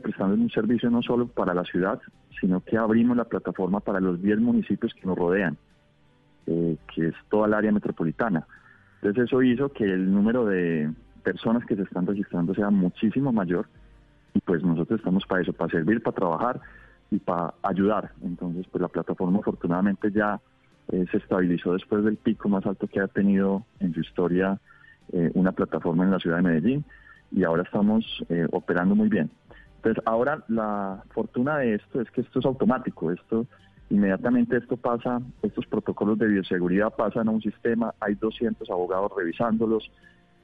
prestando un servicio no solo para la ciudad, sino que abrimos la plataforma para los 10 municipios que nos rodean, eh, que es toda el área metropolitana. Entonces eso hizo que el número de personas que se están registrando sea muchísimo mayor y pues nosotros estamos para eso, para servir, para trabajar y para ayudar. Entonces pues la plataforma afortunadamente ya eh, se estabilizó después del pico más alto que ha tenido en su historia eh, una plataforma en la ciudad de Medellín y ahora estamos eh, operando muy bien. Entonces ahora la fortuna de esto es que esto es automático, esto inmediatamente esto pasa, estos protocolos de bioseguridad pasan a un sistema, hay 200 abogados revisándolos,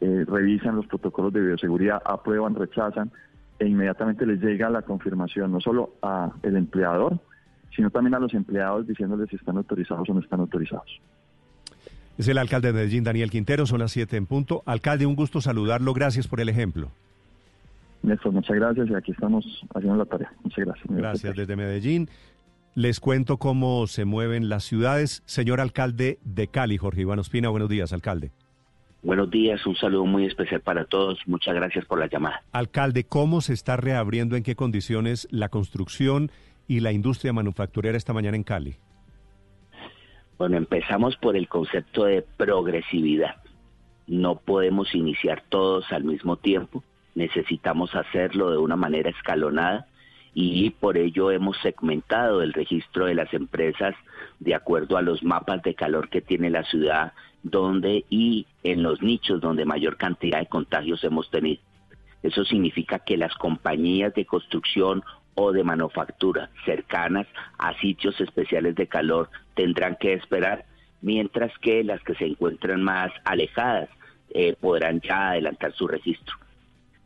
revisan los protocolos de bioseguridad, aprueban, rechazan e inmediatamente les llega la confirmación no solo a el empleador, sino también a los empleados diciéndoles si están autorizados o no están autorizados. Es el alcalde de Medellín, Daniel Quintero, son las 7 en punto. Alcalde, un gusto saludarlo, gracias por el ejemplo. Néstor, muchas gracias y aquí estamos haciendo la tarea. Muchas gracias. Gracias desde Medellín. Les cuento cómo se mueven las ciudades. Señor alcalde de Cali, Jorge Iván Ospina, buenos días, alcalde. Buenos días, un saludo muy especial para todos. Muchas gracias por la llamada. Alcalde, ¿cómo se está reabriendo, en qué condiciones la construcción y la industria manufacturera esta mañana en Cali? Bueno, empezamos por el concepto de progresividad. No podemos iniciar todos al mismo tiempo, necesitamos hacerlo de una manera escalonada y por ello hemos segmentado el registro de las empresas de acuerdo a los mapas de calor que tiene la ciudad, donde y en los nichos donde mayor cantidad de contagios hemos tenido. Eso significa que las compañías de construcción o de manufactura cercanas a sitios especiales de calor tendrán que esperar, mientras que las que se encuentran más alejadas eh, podrán ya adelantar su registro.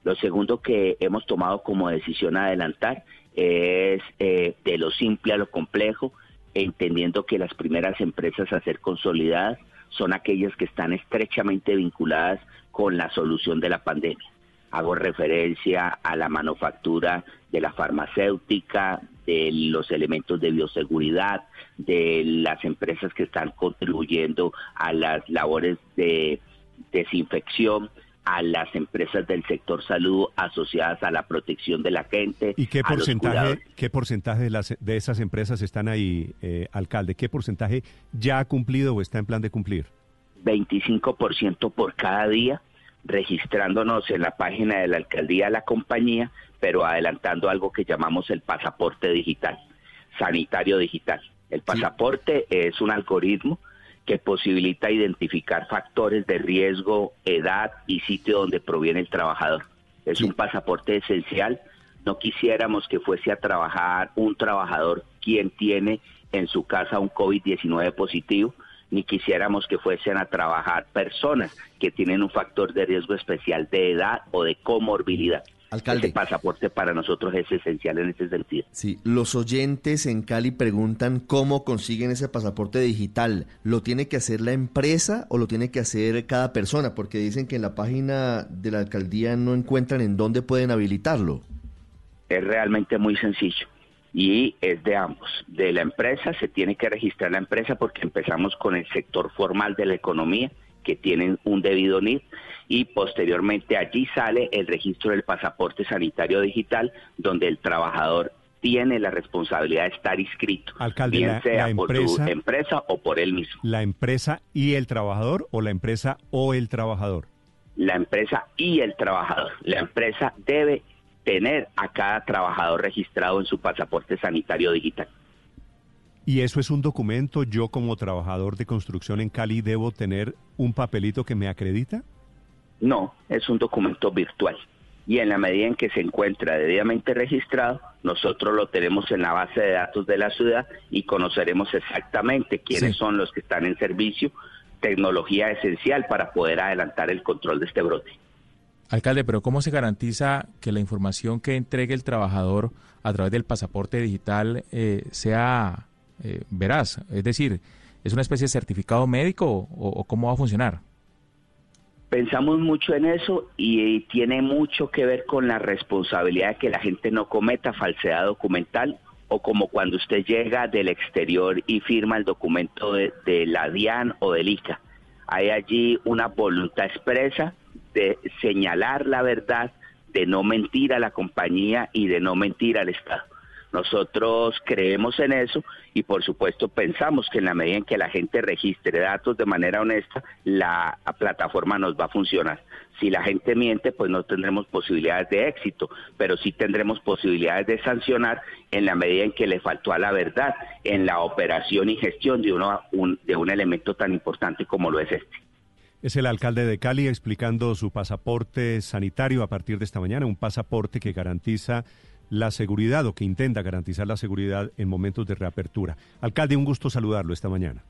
Lo segundo que hemos tomado como decisión adelantar es eh, de lo simple a lo complejo, entendiendo que las primeras empresas a ser consolidadas son aquellas que están estrechamente vinculadas con la solución de la pandemia. Hago referencia a la manufactura de la farmacéutica, de los elementos de bioseguridad, de las empresas que están contribuyendo a las labores de desinfección, a las empresas del sector salud asociadas a la protección de la gente. ¿Y qué porcentaje, qué porcentaje de, las, de esas empresas están ahí, eh, alcalde? ¿Qué porcentaje ya ha cumplido o está en plan de cumplir? 25% por cada día registrándonos en la página de la alcaldía de la compañía, pero adelantando algo que llamamos el pasaporte digital, sanitario digital. El pasaporte es un algoritmo que posibilita identificar factores de riesgo, edad y sitio donde proviene el trabajador. Es un pasaporte esencial. No quisiéramos que fuese a trabajar un trabajador quien tiene en su casa un COVID-19 positivo, ni quisiéramos que fuesen a trabajar personas que tienen un factor de riesgo especial de edad o de comorbilidad. Alcalde. Este pasaporte para nosotros es esencial en ese sentido. Sí, los oyentes en Cali preguntan cómo consiguen ese pasaporte digital. ¿Lo tiene que hacer la empresa o lo tiene que hacer cada persona? Porque dicen que en la página de la alcaldía no encuentran en dónde pueden habilitarlo. Es realmente muy sencillo y es de ambos. De la empresa se tiene que registrar la empresa porque empezamos con el sector formal de la economía que tienen un debido NID y posteriormente allí sale el registro del pasaporte sanitario digital donde el trabajador tiene la responsabilidad de estar inscrito, Alcalde, bien sea por su empresa o por él mismo. ¿La empresa y el trabajador o la empresa o el trabajador? La empresa y el trabajador. La empresa debe tener a cada trabajador registrado en su pasaporte sanitario digital. ¿Y eso es un documento? ¿Yo como trabajador de construcción en Cali debo tener un papelito que me acredita? No, es un documento virtual. Y en la medida en que se encuentra debidamente registrado, nosotros lo tenemos en la base de datos de la ciudad y conoceremos exactamente quiénes son los que están en servicio, tecnología esencial para poder adelantar el control de este brote. Alcalde, pero ¿cómo se garantiza que la información que entregue el trabajador a través del pasaporte digital eh, sea eh, veraz? Es decir, ¿es una especie de certificado médico o, cómo va a funcionar? Pensamos mucho en eso y tiene mucho que ver con la responsabilidad de que la gente no cometa falsedad documental o como cuando usted llega del exterior y firma el documento de, la DIAN o del ICA. Hay allí una voluntad expresa de señalar la verdad, de no mentir a la compañía y de no mentir al Estado. Nosotros creemos en eso y por supuesto pensamos que en la medida en que la gente registre datos de manera honesta, la plataforma nos va a funcionar. Si la gente miente, pues no tendremos posibilidades de éxito, pero sí tendremos posibilidades de sancionar en la medida en que le faltó a la verdad en la operación y gestión de, uno, de un elemento tan importante como lo es este. Es el alcalde de Cali explicando su pasaporte sanitario a partir de esta mañana, un pasaporte que garantiza la seguridad o que intenta garantizar la seguridad en momentos de reapertura. Alcalde, un gusto saludarlo esta mañana.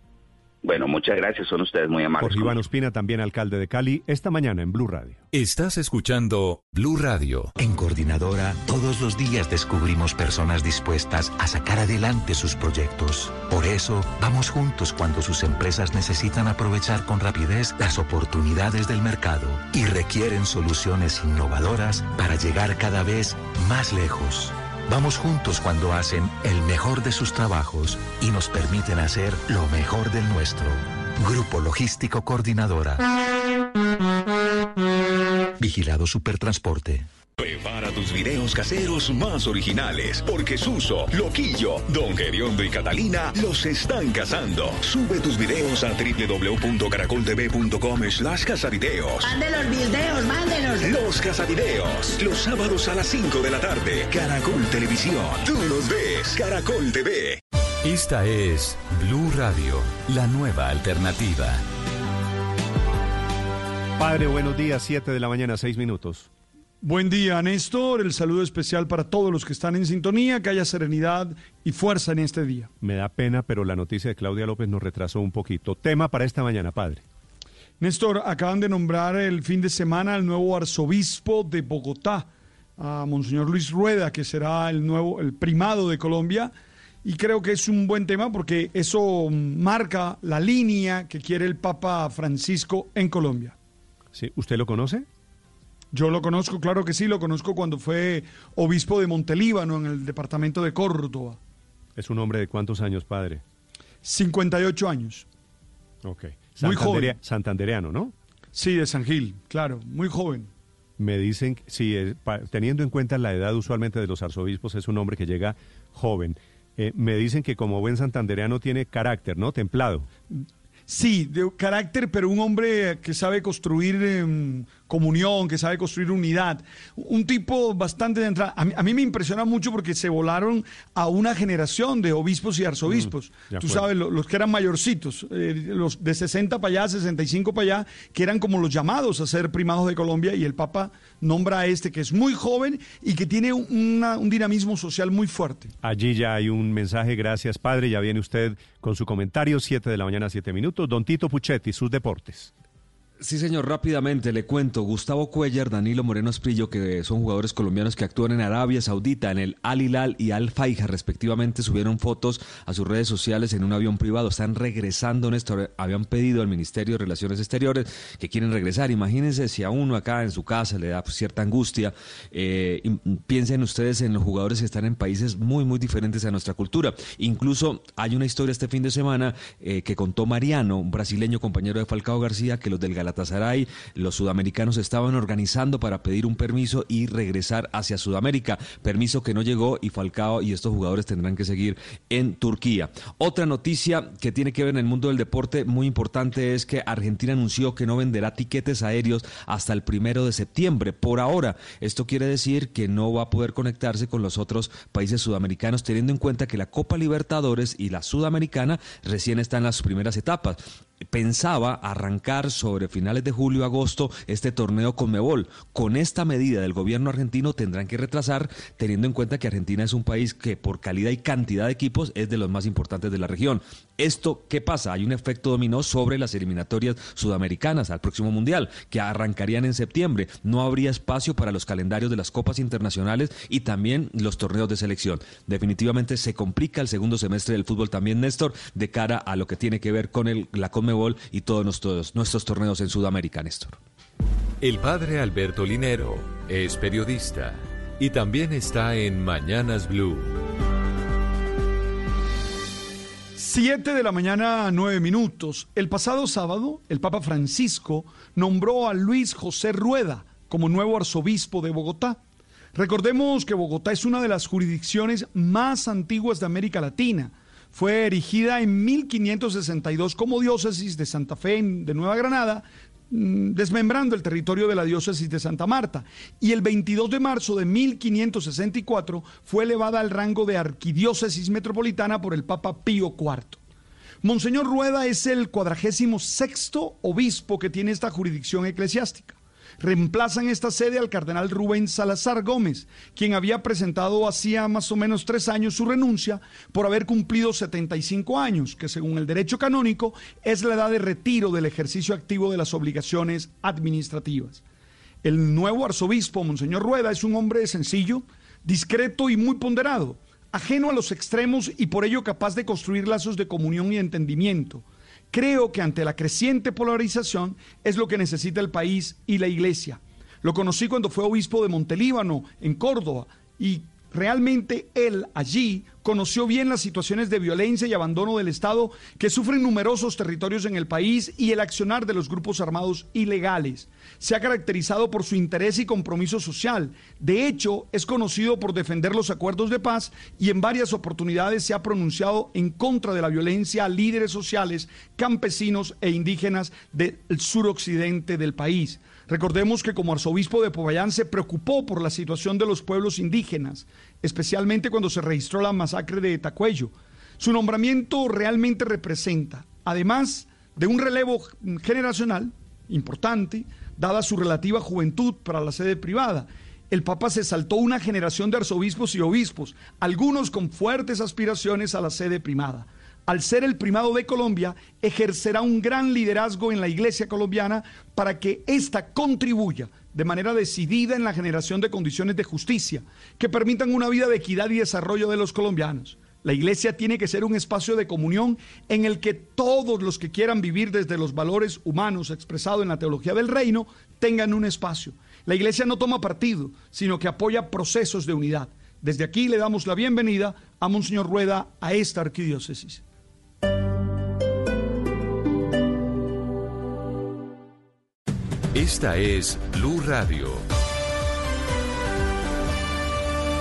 Bueno, muchas gracias, son ustedes muy amables. Jorge Iván Ospina, también alcalde de Cali, esta mañana en Blue Radio. Estás escuchando Blue Radio. En Coordinadora, todos los días descubrimos personas dispuestas a sacar adelante sus proyectos. Por eso, vamos juntos cuando sus empresas necesitan aprovechar con rapidez las oportunidades del mercado y requieren soluciones innovadoras para llegar cada vez más lejos. Vamos juntos cuando hacen el mejor de sus trabajos y nos permiten hacer lo mejor del nuestro. Grupo Logístico Coordinadora. Vigilado Supertransporte. Prepara tus videos caseros más originales, porque Suso, Loquillo, Don Geriondo y Catalina los están cazando. Sube tus videos a www.caracoltv.com slash casavideos. Mande los videos, mándelos. Los casavideos, los sábados a las 5 de la tarde. Caracol Televisión, tú los ves, Caracol TV. Esta es Blue Radio, la nueva alternativa. Padre, buenos días, 7 de la mañana, 6 minutos. Buen día, Néstor. El saludo especial para todos los que están en sintonía. Que haya serenidad y fuerza en este día. Me da pena, pero la noticia de Claudia López nos retrasó un poquito. Tema para esta mañana, padre. Néstor, acaban de nombrar el fin de semana al nuevo arzobispo de Bogotá, a Monseñor Luis Rueda, que será el nuevo, el primado de Colombia. Y creo que es un buen tema porque eso marca la línea que quiere el Papa Francisco en Colombia. Sí, ¿usted lo conoce? Yo lo conozco, claro que sí, lo conozco cuando fue obispo de Montelíbano en el departamento de Córdoba. ¿Es un hombre de cuántos años, padre? 58 años. Ok. Muy joven. Santandereano, ¿no? Sí, de San Gil, claro, muy joven. Me dicen, sí, teniendo en cuenta la edad usualmente de los arzobispos, es un hombre que llega joven. Eh, me dicen que como buen santandereano tiene carácter, ¿no? Templado. Sí, de carácter, pero un hombre que sabe construir em, comunión, que sabe construir unidad. Un tipo bastante de entrada. A mí, me impresiona mucho porque se volaron a una generación de obispos y arzobispos. Mm, Tú sabes, los, que eran mayorcitos, eh, los de 60 para allá, 65 para allá, que eran como los llamados a ser primados de Colombia y el Papa nombra a este que es muy joven y que tiene un dinamismo social muy fuerte. Allí ya hay un mensaje, gracias padre, ya viene usted con su comentario, 7 de la mañana, 7 minutos. Don Tito Puchetti, sus deportes. Sí, señor, rápidamente le cuento. Gustavo Cuellar, Danilo Moreno Esprillo, que son jugadores colombianos que actúan en Arabia Saudita, en el Al Hilal y Al Faiha, respectivamente, subieron fotos a sus redes sociales en un avión privado. Están regresando, Néstor. Habían pedido al Ministerio de Relaciones Exteriores que quieren regresar. Imagínense si a uno acá en su casa le da cierta angustia. Eh, piensen ustedes en los jugadores que están en países muy, muy diferentes a nuestra cultura. Incluso hay una historia este fin de semana eh, que contó Mariano, un brasileño compañero de Falcao García, que los del Galatasaray, los sudamericanos estaban organizando para pedir un permiso y regresar hacia Sudamérica, permiso que no llegó y Falcao y estos jugadores tendrán que seguir en Turquía. Otra noticia que tiene que ver en el mundo del deporte muy importante es que Argentina anunció que no venderá tiquetes aéreos hasta el primero de septiembre. Por ahora, esto quiere decir que no va a poder conectarse con los otros países sudamericanos, teniendo en cuenta que la Copa Libertadores y la Sudamericana recién están en las primeras etapas pensaba arrancar sobre finales de julio agosto este torneo con Mebol. Con esta medida del gobierno argentino tendrán que retrasar, teniendo en cuenta que Argentina es un país que por calidad y cantidad de equipos es de los más importantes de la región. Esto, ¿qué pasa? Hay un efecto dominó sobre las eliminatorias sudamericanas al próximo Mundial, que arrancarían en septiembre. No habría espacio para los calendarios de las copas internacionales y también los torneos de selección. Definitivamente se complica el segundo semestre del fútbol también, Néstor, de cara a lo que tiene que ver con el, la y todos nuestros, nuestros torneos en Sudamérica, Néstor. El padre Alberto Linero es periodista y también está en Mañanas Blue. Siete de la mañana, nueve minutos. El pasado sábado, el Papa Francisco nombró a Luis José Rueda como nuevo arzobispo de Bogotá. Recordemos que Bogotá es una de las jurisdicciones más antiguas de América Latina. Fue erigida en 1562 como diócesis de Santa Fe de Nueva Granada, mm, desmembrando el territorio de la diócesis de Santa Marta. Y el 22 de marzo de 1564 fue elevada al rango de arquidiócesis metropolitana por el Papa Pío IV. Monseñor Rueda es el cuadragésimo sexto obispo que tiene esta jurisdicción eclesiástica reemplazan esta sede al cardenal Rubén Salazar Gómez, quien había presentado hacía más o menos tres años su renuncia por haber cumplido 75 años, que según el derecho canónico es la edad de retiro del ejercicio activo de las obligaciones administrativas. El nuevo arzobispo, Monseñor Rueda, es un hombre sencillo, discreto y muy ponderado, ajeno a los extremos y por ello capaz de construir lazos de comunión y entendimiento Creo que ante la creciente polarización es lo que necesita el país y la iglesia. Lo conocí cuando fue obispo de Montelíbano, en Córdoba, y realmente él allí conoció bien las situaciones de violencia y abandono del Estado que sufren numerosos territorios en el país y el accionar de los grupos armados ilegales. Se ha caracterizado por su interés y compromiso social. De hecho, es conocido por defender los acuerdos de paz y en varias oportunidades se ha pronunciado en contra de la violencia a líderes sociales, campesinos e indígenas del suroccidente del país. Recordemos que como arzobispo de Popayán se preocupó por la situación de los pueblos indígenas, especialmente cuando se registró la masacre de Tacuello. Su nombramiento realmente representa, además de un relevo generacional importante, dada su relativa juventud para la sede privada, el Papa se saltó una generación de arzobispos y obispos, algunos con fuertes aspiraciones a la sede primada al ser el primado de Colombia, ejercerá un gran liderazgo en la iglesia colombiana para que ésta contribuya de manera decidida en la generación de condiciones de justicia que permitan una vida de equidad y desarrollo de los colombianos. La iglesia tiene que ser un espacio de comunión en el que todos los que quieran vivir desde los valores humanos expresados en la teología del reino tengan un espacio. La iglesia no toma partido, sino que apoya procesos de unidad. Desde aquí le damos la bienvenida a Monseñor Rueda a esta arquidiócesis. Esta es Blue Radio.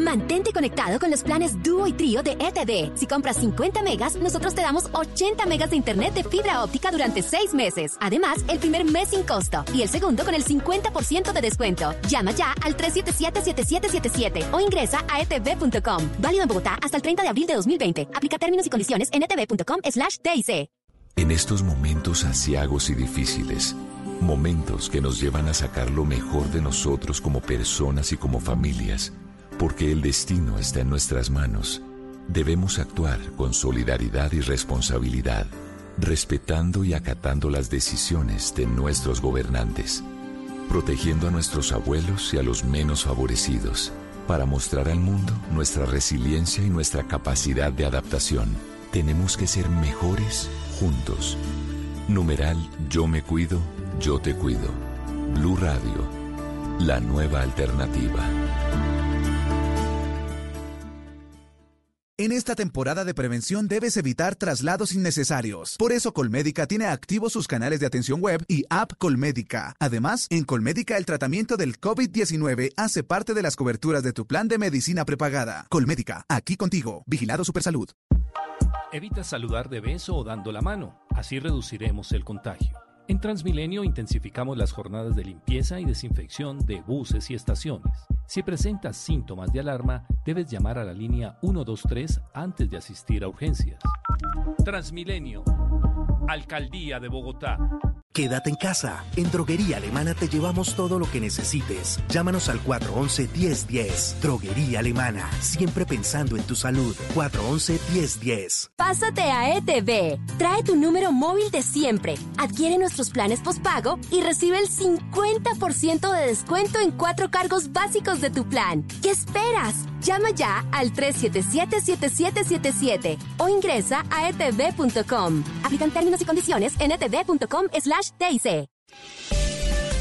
Mantente conectado con los planes Duo y Trío de ETV. Si compras 50 megas, nosotros te damos 80 megas de internet de fibra óptica durante 6 meses. Además, el primer mes sin costo y el segundo con el 50% de descuento. Llama ya al 377-7777 o ingresa a etv.com. Válido en Bogotá hasta el 30 de abril de 2020. Aplica términos y condiciones en etv.com slash TIC. En estos momentos asiagos y difíciles, momentos que nos llevan a sacar lo mejor de nosotros como personas y como familias, porque el destino está en nuestras manos, debemos actuar con solidaridad y responsabilidad, respetando y acatando las decisiones de nuestros gobernantes, protegiendo a nuestros abuelos y a los menos favorecidos, para mostrar al mundo nuestra resiliencia y nuestra capacidad de adaptación. Tenemos que ser mejores juntos. Numeral Yo me cuido, yo te cuido. Blue Radio, la nueva alternativa. En esta temporada de prevención debes evitar traslados innecesarios. Por eso Colmédica tiene activos sus canales de atención web y app Colmédica. Además, en Colmédica el tratamiento del COVID-19 hace parte de las coberturas de tu plan de medicina prepagada. Colmédica, aquí contigo. Vigilado Supersalud. Evita saludar de beso o dando la mano. Así reduciremos el contagio. En Transmilenio intensificamos las jornadas de limpieza y desinfección de buses y estaciones. Si presentas síntomas de alarma, debes llamar a la línea 123 antes de asistir a urgencias. Transmilenio. Alcaldía de Bogotá. Quédate en casa. En Droguería Alemana te llevamos todo lo que necesites. Llámanos al 411-1010. Droguería Alemana. Siempre pensando en tu salud. 411-1010. Pásate a ETV. Trae tu número móvil de siempre. Adquiere nuestros planes postpago y recibe el 50% de descuento en cuatro cargos básicos de tu plan. ¿Qué esperas? Llama ya al 377-7777 o ingresa a etv.com. Aplican términos y condiciones en etv.com slash TIC.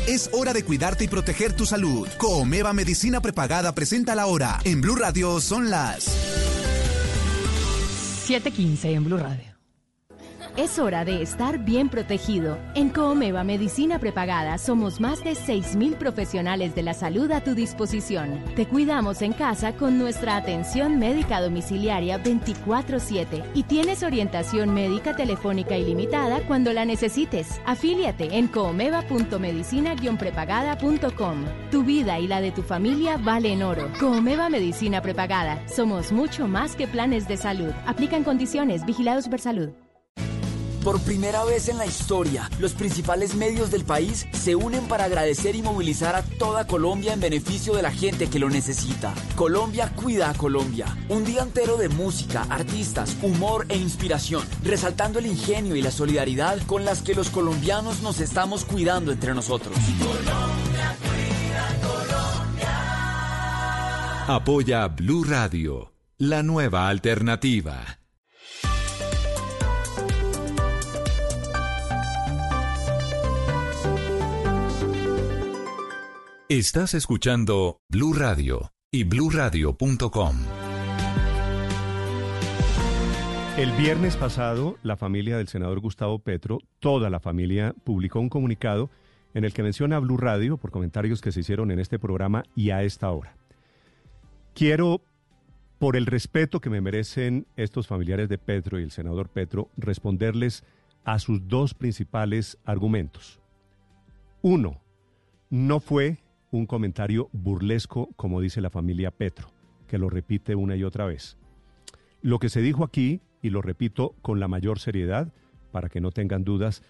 Es hora de cuidarte y proteger tu salud. Coomeva Medicina Prepagada presenta la hora. En Blue Radio son las 7:15 en Blue Radio. Es hora de estar bien protegido. En Coomeva Medicina Prepagada somos más de 6.000 profesionales de la salud a tu disposición. Te cuidamos en casa con nuestra atención médica domiciliaria 24/7 y tienes orientación médica telefónica ilimitada cuando la necesites. Afíliate en coomeva.medicina-prepagada.com. Tu vida y la de tu familia valen oro. Coomeva Medicina Prepagada. Somos mucho más que planes de salud. Aplican condiciones. Vigilados por salud. Por primera vez en la historia, los principales medios del país se unen para agradecer y movilizar a toda Colombia en beneficio de la gente que lo necesita. Colombia cuida a Colombia. Un día entero de música, artistas, humor e inspiración, resaltando el ingenio y la solidaridad con las que los colombianos nos estamos cuidando entre nosotros. Colombia cuida Colombia. Apoya Blue Radio, la nueva alternativa. Estás escuchando Blue Radio y bluradio.com. El viernes pasado, la familia del senador Gustavo Petro, toda la familia, publicó un comunicado en el que menciona a Blue Radio por comentarios que se hicieron en este programa y a esta hora. Quiero, por el respeto que me merecen estos familiares de Petro y el senador Petro, responderles a sus dos principales argumentos. Uno, no fue un comentario burlesco, como dice la familia Petro, que lo repite una y otra vez. Lo que se dijo aquí, y lo repito con la mayor seriedad, para que no tengan dudas,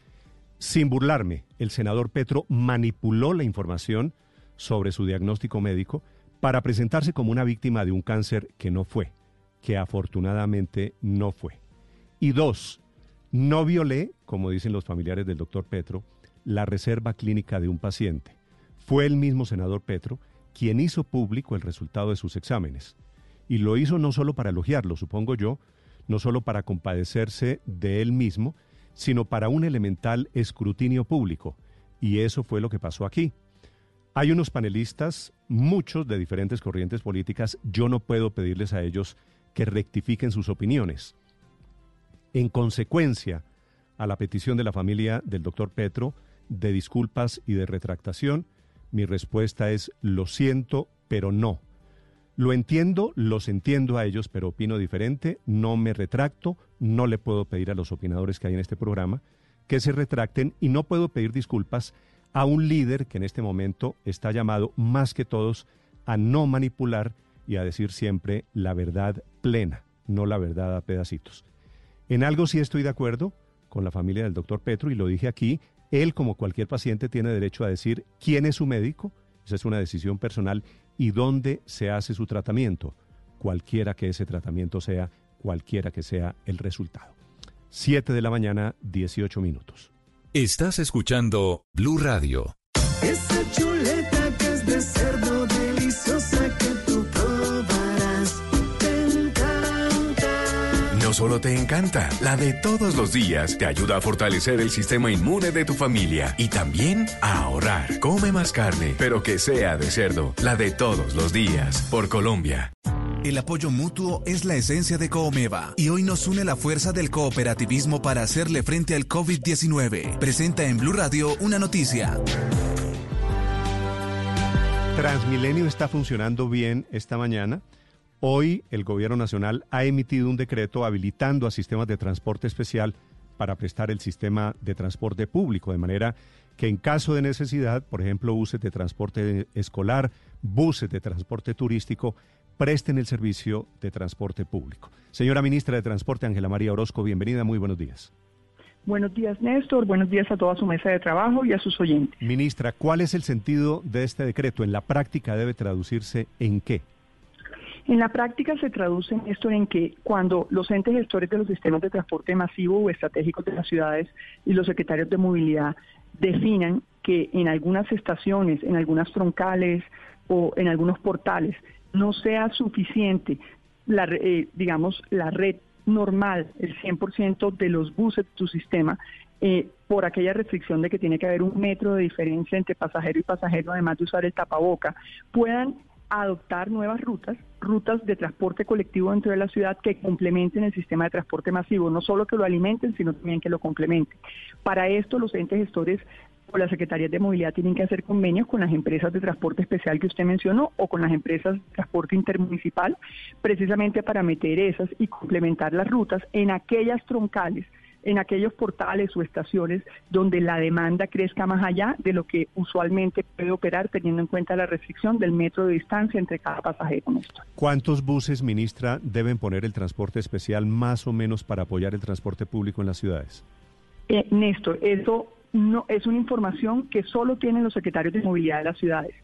sin burlarme, el senador Petro manipuló la información sobre su diagnóstico médico para presentarse como una víctima de un cáncer que no fue, que afortunadamente no fue. Y dos, no violé, como dicen los familiares del doctor Petro, la reserva clínica de un paciente. Fue el mismo senador Petro quien hizo público el resultado de sus exámenes. Y lo hizo no solo para elogiarlo, supongo yo, no solo para compadecerse de él mismo, sino para un elemental escrutinio público. Y eso fue lo que pasó aquí. Hay unos panelistas, muchos de diferentes corrientes políticas, yo no puedo pedirles a ellos que rectifiquen sus opiniones. En consecuencia a la petición de la familia del doctor Petro de disculpas y de retractación, mi respuesta es lo siento, pero no. Lo entiendo, los entiendo a ellos, pero opino diferente, no me retracto, no le puedo pedir a los opinadores que hay en este programa que se retracten y no puedo pedir disculpas a un líder que en este momento está llamado más que todos a no manipular y a decir siempre la verdad plena, no la verdad a pedacitos. En algo sí estoy de acuerdo con la familia del doctor Petro y lo dije aquí, él, como cualquier paciente, tiene derecho a decir quién es su médico, esa es una decisión personal, y dónde se hace su tratamiento, cualquiera que ese tratamiento sea, cualquiera que sea el resultado. 7 de la mañana, 18 minutos. Estás escuchando Blue Radio. Chuleta solo te encanta, la de todos los días te ayuda a fortalecer el sistema inmune de tu familia y también a ahorrar. Come más carne, pero que sea de cerdo. La de todos los días, por Colombia. El apoyo mutuo es la esencia de Coomeva y hoy nos une la fuerza del cooperativismo para hacerle frente al COVID-19. Presenta en Blue Radio una noticia. Transmilenio está funcionando bien esta mañana. Hoy el Gobierno Nacional ha emitido un decreto habilitando a sistemas de transporte especial para prestar el sistema de transporte público, de manera que en caso de necesidad, por ejemplo, buses de transporte escolar, buses de transporte turístico, presten el servicio de transporte público. Señora Ministra de Transporte, Ángela María Orozco, bienvenida, muy buenos días. Buenos días, Néstor. Buenos días a toda su mesa de trabajo y a sus oyentes. Ministra, ¿cuál es el sentido de este decreto? ¿En la práctica debe traducirse en qué? En la práctica se traduce, Néstor, en que cuando los entes gestores de los sistemas de transporte masivo o estratégicos de las ciudades y los secretarios de movilidad definan que en algunas estaciones, en algunas troncales o en algunos portales no sea suficiente la, eh, digamos, la red normal el 100% de los buses de tu sistema eh, por aquella restricción de que tiene que haber un metro de diferencia entre pasajero y pasajero, además de usar el tapaboca, puedan adoptar nuevas rutas, rutas de transporte colectivo dentro de la ciudad que complementen el sistema de transporte masivo, no solo que lo alimenten, sino también que lo complementen. Para esto, los entes gestores o las secretarías de movilidad tienen que hacer convenios con las empresas de transporte especial que usted mencionó o con las empresas de transporte intermunicipal, precisamente para meter esas y complementar las rutas en aquellas troncales en aquellos portales o estaciones donde la demanda crezca más allá de lo que usualmente puede operar teniendo en cuenta la restricción del metro de distancia entre cada pasajero. ¿Cuántos buses, ministra, deben poner el transporte especial más o menos para apoyar el transporte público en las ciudades? Eh, Néstor, eso no es una información que solo tienen los secretarios de movilidad de las ciudades.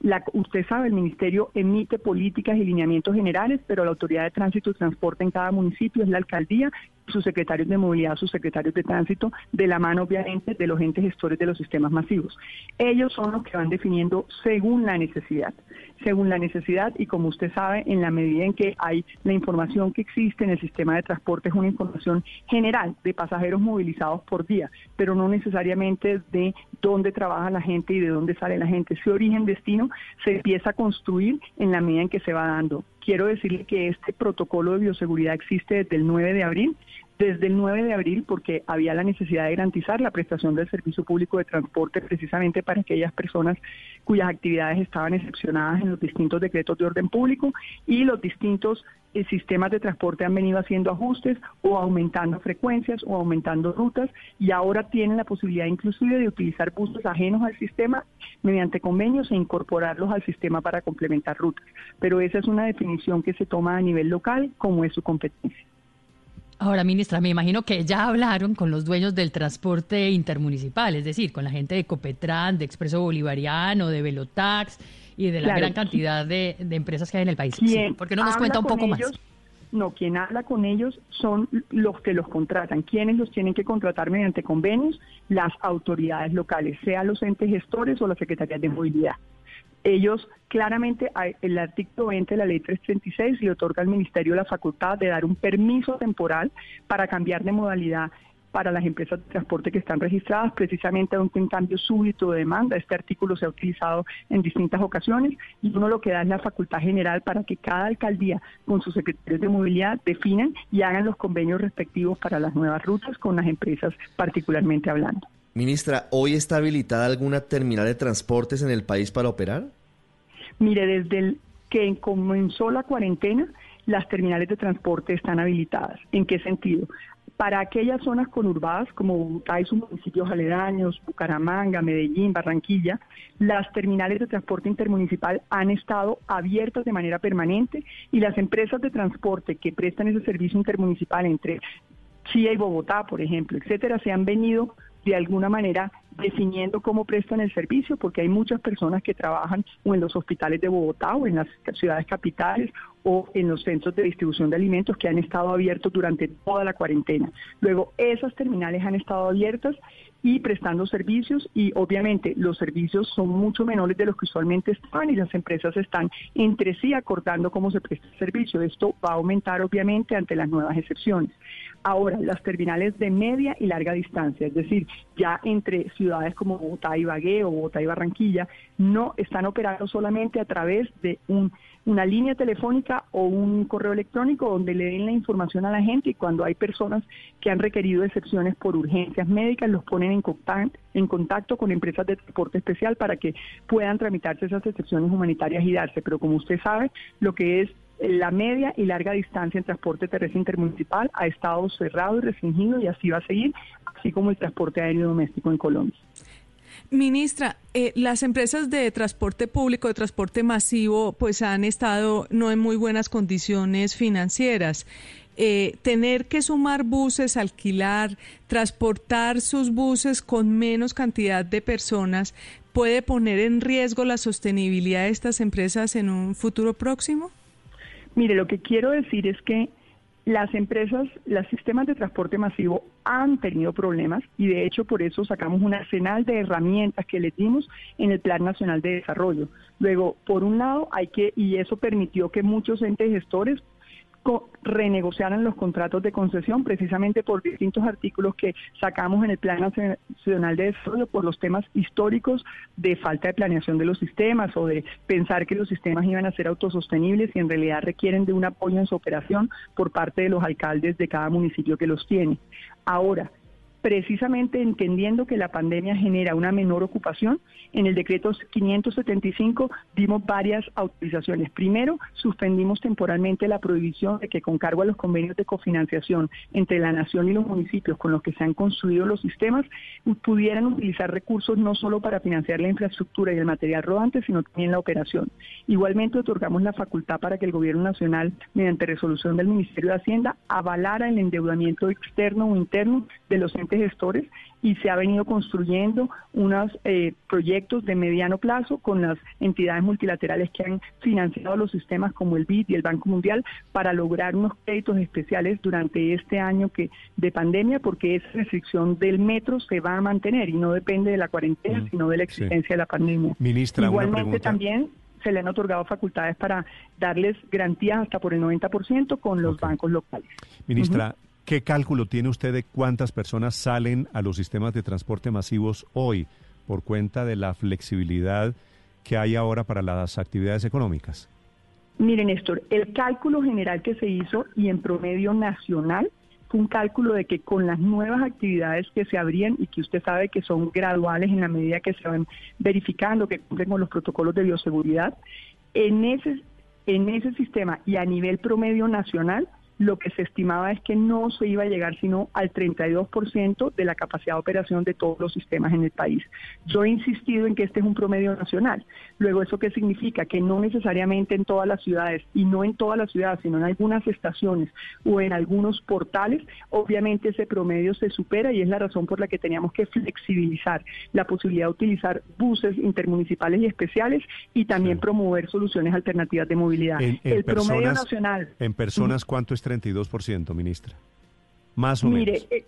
La, usted sabe, el ministerio emite políticas y lineamientos generales, pero la autoridad de tránsito y transporte en cada municipio es la alcaldía, sus secretarios de movilidad, sus secretarios de tránsito, de la mano obviamente de los entes gestores de los sistemas masivos. Ellos son los que van definiendo según la necesidad según la necesidad y como usted sabe, en la medida en que hay la información que existe en el sistema de transporte es una información general de pasajeros movilizados por día, pero no necesariamente de dónde trabaja la gente y de dónde sale la gente. Ese origen-destino se empieza a construir en la medida en que se va dando. Quiero decirle que este protocolo de bioseguridad existe desde el 9 de abril desde el 9 de abril porque había la necesidad de garantizar la prestación del servicio público de transporte precisamente para aquellas personas cuyas actividades estaban excepcionadas en los distintos decretos de orden público y los distintos eh, sistemas de transporte han venido haciendo ajustes o aumentando frecuencias o aumentando rutas y ahora tienen la posibilidad inclusive de utilizar buses ajenos al sistema mediante convenios e incorporarlos al sistema para complementar rutas. Pero esa es una definición que se toma a nivel local como es su competencia. Ahora, ministra, me imagino que ya hablaron con los dueños del transporte intermunicipal, es decir, con la gente de Copetran, de Expreso Bolivariano, de Velotax y de la gran cantidad de, empresas que hay en el país. Sí, ¿Por qué no nos cuenta un poco más? No, quien habla con ellos son los que los contratan. ¿Quiénes los tienen que contratar mediante convenios? Las autoridades locales, sea los entes gestores o las secretarías de movilidad ellos claramente, el artículo 20 de la ley 336 le otorga al ministerio la facultad de dar un permiso temporal para cambiar de modalidad para las empresas de transporte que están registradas, precisamente ante un cambio súbito de demanda. Este artículo se ha utilizado en distintas ocasiones y uno lo que da es la facultad general para que cada alcaldía con sus secretarios de movilidad definan y hagan los convenios respectivos para las nuevas rutas con las empresas particularmente hablando. Ministra, ¿hoy está habilitada alguna terminal de transportes en el país para operar? Mire, desde el que comenzó la cuarentena, las terminales de transporte están habilitadas. ¿En qué sentido? Para aquellas zonas conurbadas como Bogotá y sus municipios aledaños, Bucaramanga, Medellín, Barranquilla, las terminales de transporte intermunicipal han estado abiertas de manera permanente y las empresas de transporte que prestan ese servicio intermunicipal entre Chía y Bogotá, por ejemplo, etcétera, se han venido de alguna manera definiendo cómo prestan el servicio, porque hay muchas personas que trabajan o en los hospitales de Bogotá o en las ciudades capitales o en los centros de distribución de alimentos que han estado abiertos durante toda la cuarentena. Luego, esas terminales han estado abiertas y prestando servicios y obviamente los servicios son mucho menores de los que usualmente están y las empresas están entre sí acordando cómo se presta el servicio. Esto va a aumentar obviamente ante las nuevas excepciones. Ahora, las terminales de media y larga distancia, es decir, ya entre ciudades como Bogotá y Bagué o Bogotá y Barranquilla, no están operando solamente a través de un una línea telefónica o un correo electrónico donde le den la información a la gente y cuando hay personas que han requerido excepciones por urgencias médicas, los ponen en contacto, en contacto con empresas de transporte especial para que puedan tramitarse esas excepciones humanitarias y darse. Pero como usted sabe, lo que es la media y larga distancia en transporte terrestre intermunicipal ha estado cerrado y restringido y así va a seguir, así como el transporte aéreo doméstico en Colombia. Ministra, eh, las empresas de transporte público, de transporte masivo, pues han estado no en muy buenas condiciones financieras. Eh, tener que sumar buses, alquilar, transportar sus buses con menos cantidad de personas, ¿puede poner en riesgo la sostenibilidad de estas empresas en un futuro próximo? Mire, lo que quiero decir es que las empresas, los sistemas de transporte masivo han tenido problemas y de hecho por eso sacamos un arsenal de herramientas que les dimos en el Plan Nacional de Desarrollo. Luego, por un lado, hay que, y eso permitió que muchos entes gestores renegociaran los contratos de concesión precisamente por distintos artículos que sacamos en el Plan Nacional de Desarrollo por los temas históricos de falta de planeación de los sistemas o de pensar que los sistemas iban a ser autosostenibles y en realidad requieren de un apoyo en su operación por parte de los alcaldes de cada municipio que los tiene. Ahora, precisamente entendiendo que la pandemia genera una menor ocupación, en el decreto 575 dimos varias autorizaciones. Primero, suspendimos temporalmente la prohibición de que con cargo a los convenios de cofinanciación entre la nación y los municipios con los que se han construido los sistemas pudieran utilizar recursos no solo para financiar la infraestructura y el material rodante, sino también la operación. Igualmente otorgamos la facultad para que el Gobierno Nacional, mediante resolución del Ministerio de Hacienda, avalara el endeudamiento externo o interno de los entes gestores y se ha venido construyendo unos eh, proyectos de mediano plazo con las entidades multilaterales que han financiado los sistemas como el BID y el Banco Mundial para lograr unos créditos especiales durante este año que de pandemia porque esa restricción del metro se va a mantener y no depende de la cuarentena sino de la existencia de la pandemia. Ministra, Igualmente también se le han otorgado facultades para darles garantías hasta por el 90% con los bancos locales. Ministra, ¿Qué cálculo tiene usted de cuántas personas salen a los sistemas de transporte masivos hoy por cuenta de la flexibilidad que hay ahora para las actividades económicas? Mire, Néstor, el cálculo general que se hizo y en promedio nacional fue un cálculo de que con las nuevas actividades que se abrían y que usted sabe que son graduales en la medida que se van verificando, que cumplen con los protocolos de bioseguridad, en ese, en ese sistema y a nivel promedio nacional, lo que se estimaba es que no se iba a llegar sino al 32% de la capacidad de operación de todos los sistemas en el país. Yo he insistido en que este es un promedio nacional. Luego, ¿eso qué significa? Que no necesariamente en todas las ciudades, y no en todas las ciudades, sino en algunas estaciones o en algunos portales, obviamente ese promedio se supera y es la razón por la que teníamos que flexibilizar la posibilidad de utilizar buses intermunicipales y especiales y también promover soluciones alternativas de movilidad. el promedio nacional. En personas, ¿cuánto es 32%, ministra? Más o Mire, menos. Eh,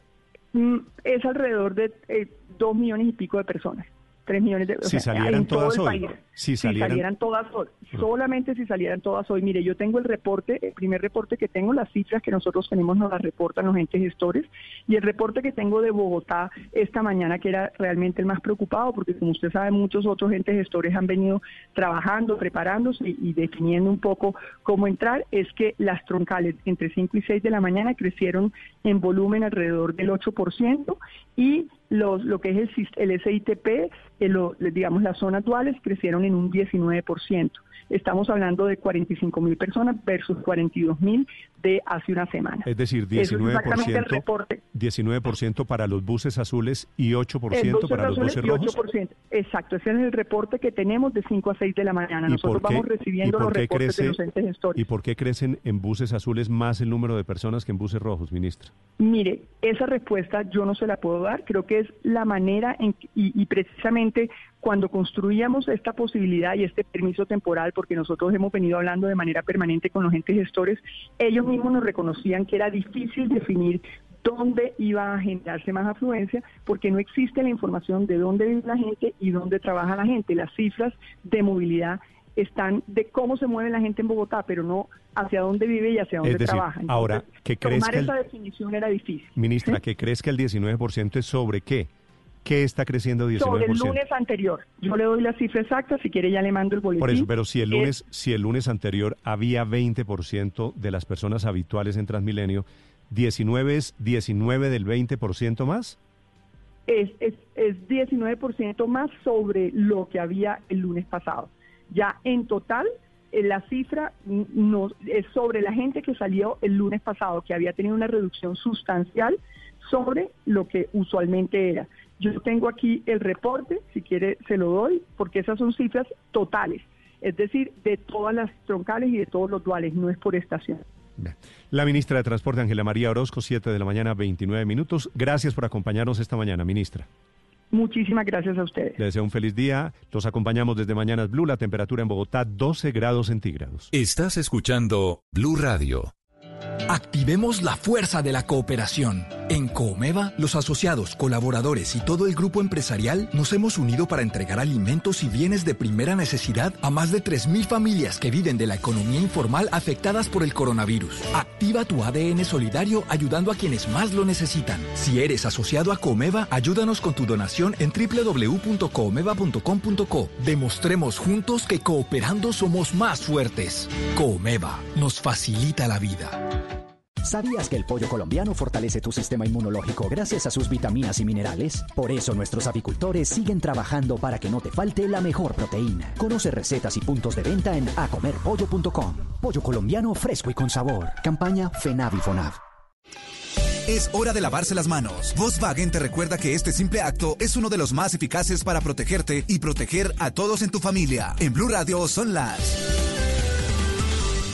mm, es alrededor de eh, dos millones y pico de personas. 3 millones de si salieran todas hoy. Si, salieran, todas hoy. Solamente si salieran todas hoy. Mire, yo tengo el reporte, el primer reporte que tengo, las cifras que nosotros tenemos nos las reportan los entes gestores. Y el reporte que tengo de Bogotá esta mañana, que era realmente el más preocupado, porque como usted sabe, muchos otros entes gestores han venido trabajando, preparándose y, y definiendo un poco cómo entrar, es que las troncales entre 5 y 6 de la mañana crecieron en volumen alrededor del 8% y los, lo que es el, el SITP, el, digamos las zonas duales, crecieron en un 19%. Estamos hablando de 45 mil personas versus 42 mil de hace una semana. Es decir, 19%, 19 para los buses azules y 8% para los buses rojos. Exacto, ese es el reporte que tenemos de 5 a 6 de la mañana. Nosotros vamos recibiendo los reportes de los entes gestores. ¿Y por qué crecen en buses azules más el número de personas que en buses rojos, ministra? Mire, esa respuesta yo no se la puedo dar. Creo que es la manera en, y, y precisamente cuando construíamos esta posibilidad y este permiso temporal, porque nosotros hemos venido hablando de manera permanente con los entes gestores, ellos mismos nos reconocían que era difícil definir dónde iba a generarse más afluencia, porque no existe la información de dónde vive la gente y dónde trabaja la gente. Las cifras de movilidad están de cómo se mueve la gente en Bogotá, pero no hacia dónde vive y hacia dónde trabaja. ahora, ¿qué crees tomar que esa definición era difícil. Ministra, ¿qué crees que el 19% es sobre qué? ¿Qué está creciendo 19%? Sobre el lunes anterior. Yo le doy la cifra exacta, si quiere ya le mando el boletín. Por eso, pero si el lunes, si el lunes anterior había 20% de las personas habituales en Transmilenio, ¿19 es 19 del 20% más? Es, es, es 19% más sobre lo que había el lunes pasado. Ya en total, eh, la cifra no, es sobre la gente que salió el lunes pasado, que había tenido una reducción sustancial sobre lo que usualmente era. Yo tengo aquí el reporte, si quiere se lo doy, porque esas son cifras totales, es decir, de todas las troncales y de todos los duales, no es por estación. La ministra de Transporte, Ángela María Orozco, 7 de la mañana, 29 minutos. Gracias por acompañarnos esta mañana, ministra. Muchísimas gracias a ustedes. Les deseo un feliz día. Los acompañamos desde Mañanas Blue. La temperatura en Bogotá, 12 grados centígrados. Estás escuchando Blue Radio. Activemos la fuerza de la cooperación. En Coomeva, los asociados, colaboradores y todo el grupo empresarial nos hemos unido para entregar alimentos y bienes de primera necesidad a más de 3.000 familias que viven de la economía informal afectadas por el coronavirus. Activa tu ADN solidario ayudando a quienes más lo necesitan. Si eres asociado a Coomeva, ayúdanos con tu donación en www.coomeva.com.co. Demostremos juntos que cooperando somos más fuertes. Coomeva nos facilita la vida. ¿Sabías que el pollo colombiano fortalece tu sistema inmunológico gracias a sus vitaminas y minerales? Por eso nuestros apicultores siguen trabajando para que no te falte la mejor proteína. Conoce recetas y puntos de venta en acomerpollo.com. Pollo colombiano fresco y con sabor. Campaña FENAVIFONAV. Es hora de lavarse las manos. Volkswagen te recuerda que este simple acto es uno de los más eficaces para protegerte y proteger a todos en tu familia. En Blue Radio son las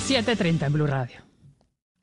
7:30 en Blue Radio.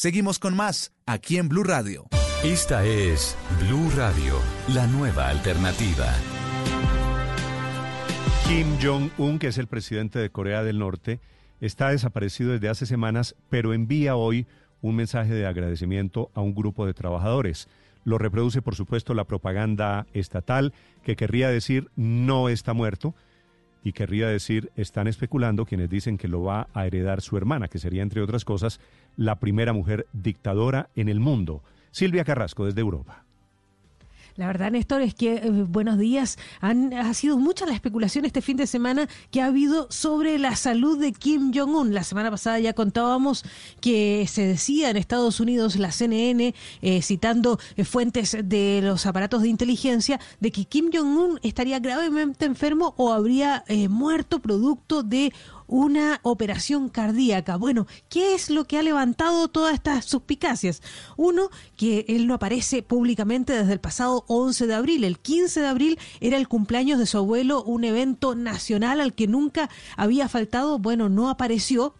Seguimos con más aquí en Blue Radio. Esta es Blue Radio, la nueva alternativa. Kim Jong-un, que es el presidente de Corea del Norte, está desaparecido desde hace semanas, pero envía hoy un mensaje de agradecimiento a un grupo de trabajadores. Lo reproduce, por supuesto, la propaganda estatal, que querría decir no está muerto, y querría decir, están especulando quienes dicen que lo va a heredar su hermana, que sería, entre otras cosas, la primera mujer dictadora en el mundo. Silvia Carrasco, desde Europa. La verdad, Néstor, es que, eh, buenos días, han ha sido mucha la especulación este fin de semana que ha habido sobre la salud de Kim Jong-un. La semana pasada ya contábamos que se decía en Estados Unidos, la CNN, eh, citando eh, fuentes de los aparatos de inteligencia, de que Kim Jong-un estaría gravemente enfermo o habría muerto producto de una operación cardíaca. Bueno, ¿qué es lo que ha levantado todas estas suspicacias? Uno, que él no aparece públicamente desde el pasado 11 de abril. El 15 de abril era el cumpleaños de su abuelo, un evento nacional al que nunca había faltado. Bueno, no apareció.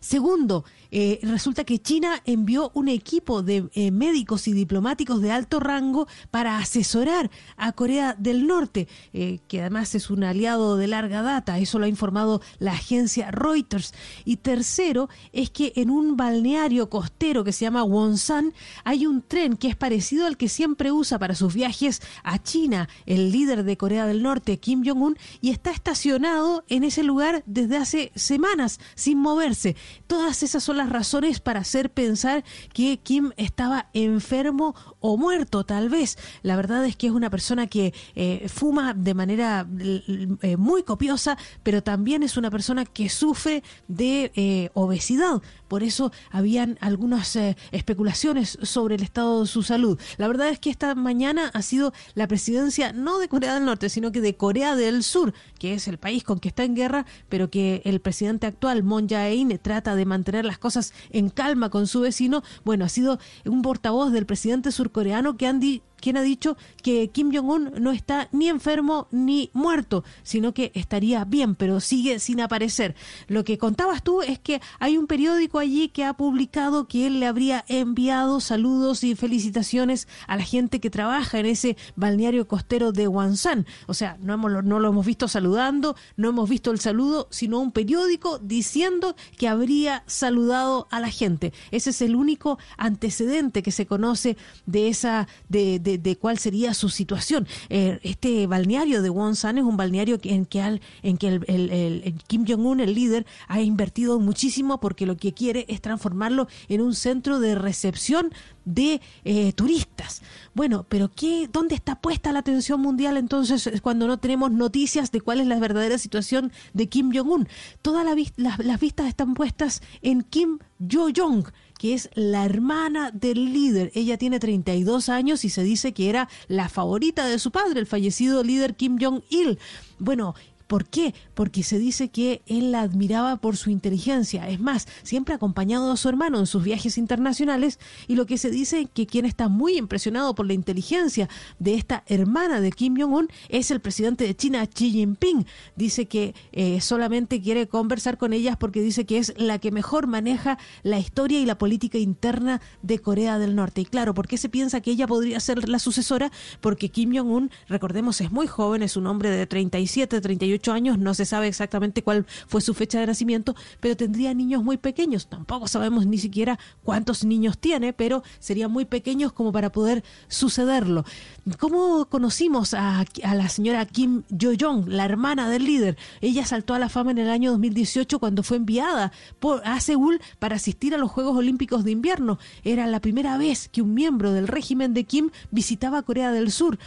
Segundo, eh, resulta que China envió un equipo de eh, médicos y diplomáticos de alto rango para asesorar a Corea del Norte, eh, que además es un aliado de larga data, eso lo ha informado la agencia Reuters. Y tercero, es que en un balneario costero que se llama Wonsan hay un tren que es parecido al que siempre usa para sus viajes a China el líder de Corea del Norte, Kim Jong-un, y está estacionado en ese lugar desde hace semanas sin moverse. Todas esas son las razones para hacer pensar que Kim estaba enfermo o muerto, tal vez. La verdad es que es una persona que eh, fuma de manera eh, muy copiosa, pero también es una persona que sufre de eh, obesidad. Por eso habían algunas eh, especulaciones sobre el estado de su salud. La verdad es que esta mañana ha sido la presidencia no de Corea del Norte, sino que de Corea del Sur, que es el país con que está en guerra, pero que el presidente actual, Moon Jae-in, trata de mantener las cosas en calma con su vecino. Bueno, ha sido un portavoz del presidente surcoreano que han di- quien ha dicho que Kim Jong-un no está ni enfermo ni muerto, sino que estaría bien, pero sigue sin aparecer. Lo que contabas tú es que hay un periódico allí que ha publicado que él le habría enviado saludos y felicitaciones a la gente que trabaja en ese balneario costero de Wonsan. O sea, no, hemos, no lo hemos visto saludando, no hemos visto el saludo, sino un periódico diciendo que habría saludado a la gente. Ese es el único antecedente que se conoce de esa, de, de cuál sería su situación. Eh, este balneario de Wonsan es un balneario en que, al- en que el, Kim Jong-un, el líder, ha invertido muchísimo porque lo que quiere es transformarlo en un centro de recepción de eh, turistas. Bueno, pero ¿qué, ¿dónde está puesta la atención mundial entonces eh, cuando no tenemos noticias de cuál es la verdadera situación de Kim Jong-un? Todas las vistas están puestas en Kim Jo-jong, que es la hermana del líder. Ella tiene 32 años y se dice que era la favorita de su padre, el fallecido líder Kim Jong-il. Bueno, ¿Por qué? Porque se dice que él la admiraba por su inteligencia. Es más, siempre acompañado a su hermano en sus viajes internacionales y lo que se dice que quien está muy impresionado por la inteligencia de esta hermana de Kim Jong-un es el presidente de China, Xi Jinping. Dice que eh, solamente quiere conversar con ellas porque dice que es la que mejor maneja la historia y la política interna de Corea del Norte. Y claro, ¿por qué se piensa que ella podría ser la sucesora? Porque Kim Jong-un, recordemos, es muy joven, es un hombre de 37, 38 años, no se sabe exactamente cuál fue su fecha de nacimiento, pero tendría niños muy pequeños. Tampoco sabemos ni siquiera cuántos niños tiene, pero serían muy pequeños como para poder sucederlo. ¿Cómo conocimos a, la señora Kim Jo-jong, la hermana del líder? Ella saltó a la fama en el año 2018 cuando fue enviada por, a Seúl para asistir a los Juegos Olímpicos de Invierno. Era la primera vez que un miembro del régimen de Kim visitaba Corea del Sur.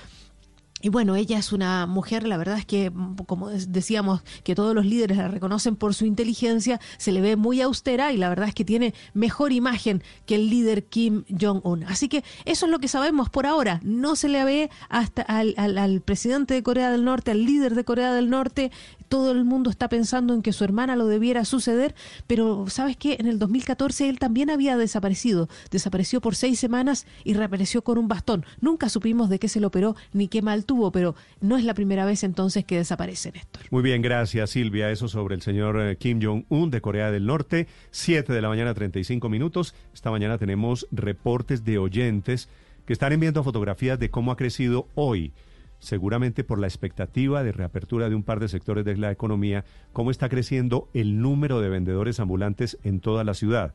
Y bueno, ella es una mujer, la verdad es que, como decíamos, que todos los líderes la reconocen por su inteligencia, se le ve muy austera y la verdad es que tiene mejor imagen que el líder Kim Jong-un. Así que eso es lo que sabemos por ahora. No se le ve hasta al, al, al presidente de Corea del Norte, al líder de Corea del Norte, todo el mundo está pensando en que su hermana lo debiera suceder, pero ¿sabes qué? En el 2014 él también había desaparecido. Desapareció por seis semanas y reapareció con un bastón. Nunca supimos de qué se lo operó ni qué mal tuvo, pero no es la primera vez entonces que desaparece Néstor. Muy bien, gracias Silvia. Eso sobre el señor eh, Kim Jong-un de Corea del Norte. Siete de la mañana, 35 minutos. Esta mañana tenemos reportes de oyentes que están enviando fotografías de cómo ha crecido hoy seguramente por la expectativa de reapertura de un par de sectores de la economía, cómo está creciendo el número de vendedores ambulantes en toda la ciudad.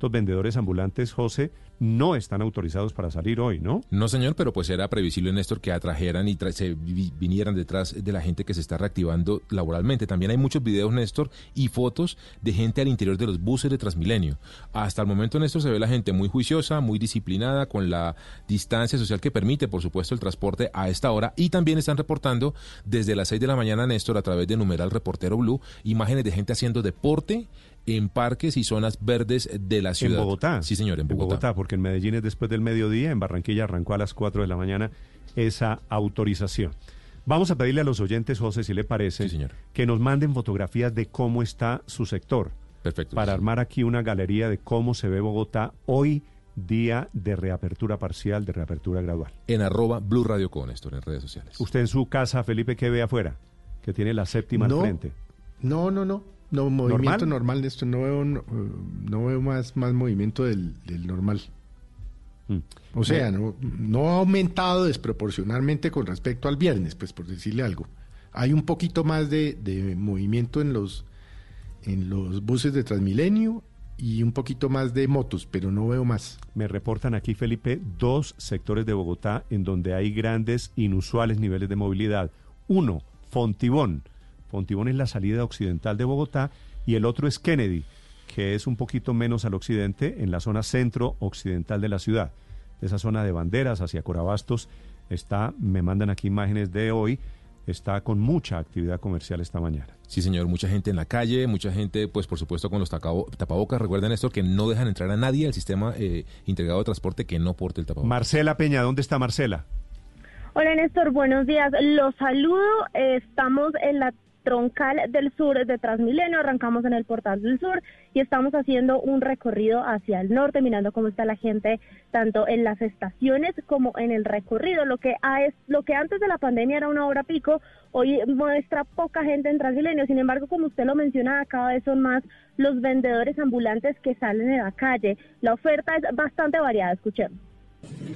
Estos vendedores ambulantes, José, no están autorizados para salir hoy, ¿no? No, señor, pero pues era previsible, Néstor, que atrajeran y se vinieran detrás de la gente que se está reactivando laboralmente. También hay muchos videos, Néstor, y fotos de gente al interior de los buses de Transmilenio. Hasta el momento, Néstor, se ve la gente muy juiciosa, muy disciplinada, con la distancia social que permite, por supuesto, el transporte a esta hora. Y también están reportando desde las 6 de la mañana, Néstor, a través de numeral Reportero Blue, imágenes de gente haciendo deporte en parques y zonas verdes de la ciudad. En Bogotá. Sí, señor, en Bogotá. En Bogotá, porque en Medellín es después del mediodía, en Barranquilla arrancó a las 4 de la mañana esa autorización. Vamos a pedirle a los oyentes, José, si le parece, señor. que nos manden fotografías de cómo está su sector. Perfecto. Para armar aquí una galería de cómo se ve Bogotá hoy, día de reapertura parcial, de reapertura gradual. En arroba Blue Radio con Néstor, en redes sociales. Usted en su casa, Felipe, ¿qué ve afuera? Que tiene la séptima no, al frente. No, no, no. No, movimiento normal, Néstor. No veo, no, no veo más, más movimiento del, del normal. Mm. O sea, no, no ha aumentado desproporcionalmente con respecto al viernes, pues por decirle algo. Hay un poquito más de, de movimiento en los, en los buses de Transmilenio y un poquito más de motos, pero no veo más. Me reportan aquí, Felipe, dos sectores de Bogotá en donde hay grandes, inusuales niveles de movilidad. Uno, Fontibón. Fontibón es la salida occidental de Bogotá y el otro es Kennedy, que es un poquito menos al occidente, en la zona centro-occidental de la ciudad. Esa zona de banderas hacia Corabastos está, me mandan aquí imágenes de hoy, está con mucha actividad comercial esta mañana. Sí, señor, mucha gente en la calle, mucha gente, pues por supuesto con los tapabocas. Recuerden esto, que no dejan entrar a nadie al sistema eh, integrado de transporte que no porte el tapabocas. Marcela Peña, ¿dónde está Marcela? Hola Néstor, buenos días. Los saludo. Estamos en la troncal del sur de Transmilenio, arrancamos en el portal del sur y estamos haciendo un recorrido hacia el norte, mirando cómo está la gente tanto en las estaciones como en el recorrido. Lo que, es, lo que antes de la pandemia era una hora pico, hoy muestra poca gente en Transmilenio. Sin embargo, como usted lo menciona, cada vez son más los vendedores ambulantes que salen de la calle. La oferta es bastante variada, escuchemos. Mi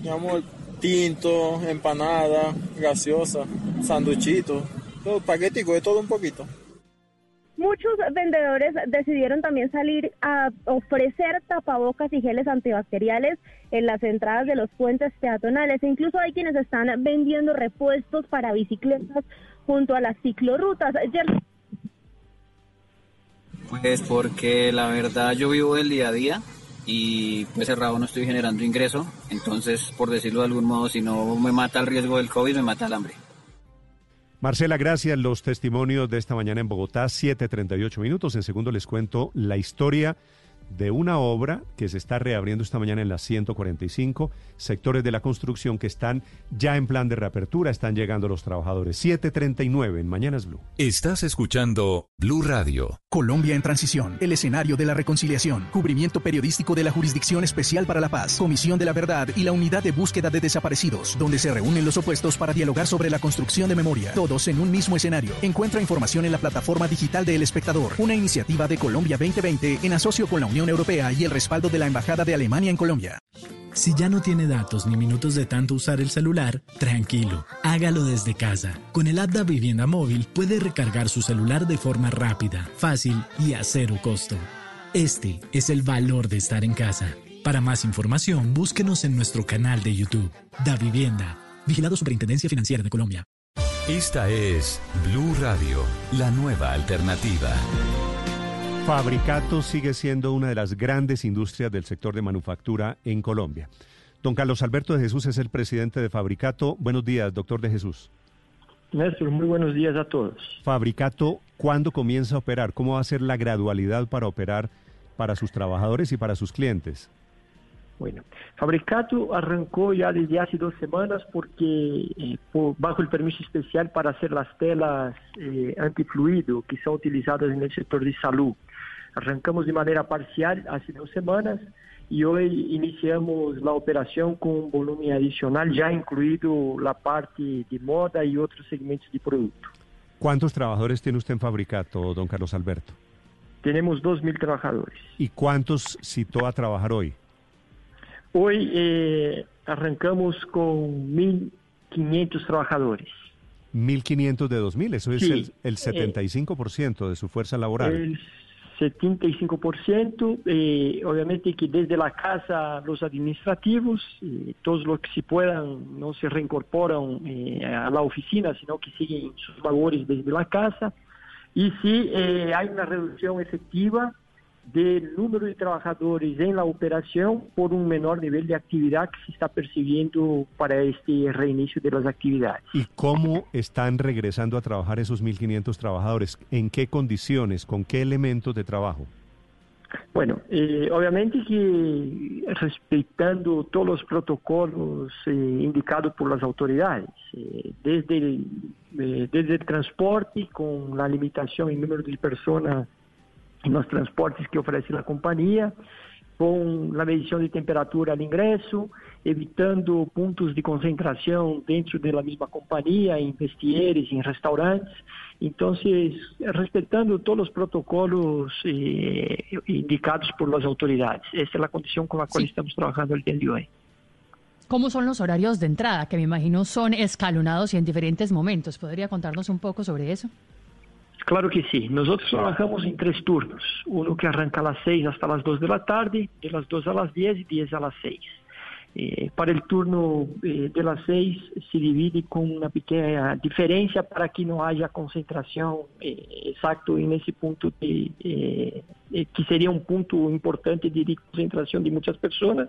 tinto, empanada, gaseosa, sanduchito todo paquetico, de todo un poquito. Muchos vendedores decidieron también salir a ofrecer tapabocas y geles antibacteriales en las entradas de los puentes peatonales. E incluso hay quienes están vendiendo repuestos para bicicletas junto a las ciclorrutas. Pues porque la verdad yo vivo del día a día y pues cerrado no estoy generando ingreso. Entonces, por decirlo de algún modo, si no me mata el riesgo del COVID, me mata el hambre. Marcela, gracias. Los testimonios de esta mañana en Bogotá, 7.38 minutos. En segundo les cuento la historia de una obra que se está reabriendo esta mañana en las 145, sectores de la construcción que están ya en plan de reapertura, están llegando los trabajadores. 739 en Mañanas Blue. Estás escuchando Blue Radio. Colombia en transición, el escenario de la reconciliación, cubrimiento periodístico de la Jurisdicción Especial para la Paz, Comisión de la Verdad y la Unidad de Búsqueda de Desaparecidos, donde se reúnen los opuestos para dialogar sobre la construcción de memoria, todos en un mismo escenario. Encuentra información en la plataforma digital de El Espectador, una iniciativa de Colombia 2020 en asocio con la Unión Europea y el respaldo de la Embajada de Alemania en Colombia. Si ya no tiene datos ni minutos de tanto usar el celular, tranquilo, hágalo desde casa. Con el app Da Vivienda Móvil puede recargar su celular de forma rápida, fácil y a cero costo. Este es el valor de estar en casa. Para más información, búsquenos en nuestro canal de YouTube. Da Vivienda. Vigilado Superintendencia Financiera de Colombia. Esta es Blue Radio, la nueva alternativa. Fabricato sigue siendo una de las grandes industrias del sector de manufactura en Colombia. Don Carlos Alberto de Jesús es el presidente de Fabricato. Buenos días, doctor de Jesús. Néstor, muy buenos días a todos. Fabricato, ¿cuándo comienza a operar? ¿Cómo va a ser la gradualidad para operar para sus trabajadores y para sus clientes? Bueno, Fabricato arrancó ya desde hace dos semanas porque eh, por- bajo el permiso especial para hacer las telas eh, antifluido que son utilizadas en el sector de salud. Arrancamos de manera parcial hace dos semanas y hoy iniciamos la operación con un volumen adicional ya incluido la parte de moda y otros segmentos de producto. ¿Cuántos trabajadores tiene usted en Fabricato, don Carlos Alberto? Tenemos 2.000 trabajadores. ¿Y cuántos citó a trabajar hoy? Hoy eh, arrancamos con 1.500 trabajadores. 1.500 de 2.000, eso es Sí, el, el eh, 75% de su fuerza laboral. El 75%, eh, obviamente que desde la casa los administrativos, eh, todos los que se puedan no se reincorporan eh, a la oficina, sino que siguen sus labores desde la casa. Y sí, eh, hay una reducción efectiva del número de trabajadores en la operación por un menor nivel de actividad que se está percibiendo para este reinicio de las actividades. ¿Y cómo están regresando a trabajar esos 1.500 trabajadores? ¿En qué condiciones? ¿Con qué elementos de trabajo? Bueno, eh, obviamente que respetando todos los protocolos eh, indicados por las autoridades, eh, desde, el, eh, desde el transporte con la limitación en número de personas en los transportes que ofrece la compañía, con la medición de temperatura al ingreso, evitando puntos de concentración dentro de la misma compañía, en vestieres, en restaurantes. Entonces, respetando todos los protocolos eh, indicados por las autoridades. Esa es la condición con la cual estamos trabajando el día de hoy. ¿Cómo son los horarios de entrada? Que me imagino son escalonados y en diferentes momentos. ¿Podría contarnos un poco sobre eso? Claro que sí. Nosotros trabajamos en tres turnos. Uno que arranca a las 6 hasta las 2 de la tarde, de las 2 a las 10 y 10 a las 6. Eh, para el turno eh, de las 6 se divide con una pequeña diferencia para que no haya concentración eh, exacto en ese punto de, eh, eh, que sería un punto importante de concentración de muchas personas.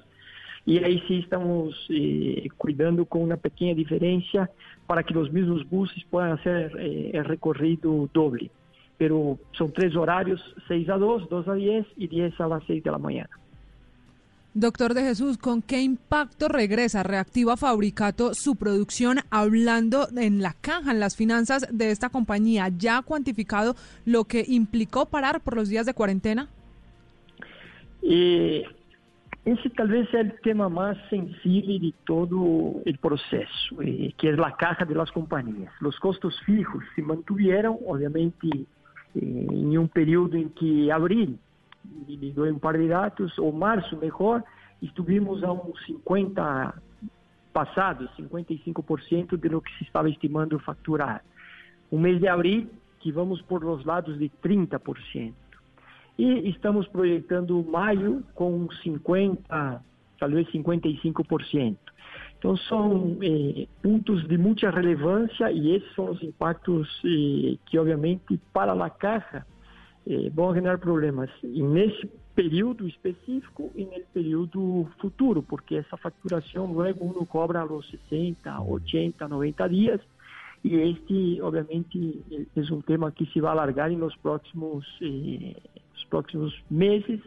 Y ahí sí estamos eh, cuidando con una pequeña diferencia para que los mismos buses puedan hacer eh, el recorrido doble. Pero son tres horarios, 6 a 2, 2 a 10 y 10 a las 6 de la mañana. Doctor de Jesús, ¿con qué impacto regresa Reactiva Fabricato su producción hablando en la caja, en las finanzas de esta compañía? ¿Ya ha cuantificado lo que implicó parar por los días de cuarentena? Eh, ese tal vez sea el tema más sensible de todo el proceso, eh, que es la caja de las compañías. Los costos fijos se mantuvieron, obviamente, eh, en un periodo en que abril, y le doy un par de datos, o marzo mejor, estuvimos a un 50 pasado, 55% de lo que se estaba estimando facturar. Un mes de abril, que vamos por los lados de 30%. E estamos projetando maio com 50, talvez 55%. Então, são eh, pontos de muita relevância e esses são os impactos eh, que, obviamente, para a Caixa eh, vão gerar problemas e nesse período específico e no período futuro, porque essa facturação luego uno cobra a los 60, 80, 90 dias e este, obviamente, é um tema que se vai alargar nos próximos, eh, próximos meses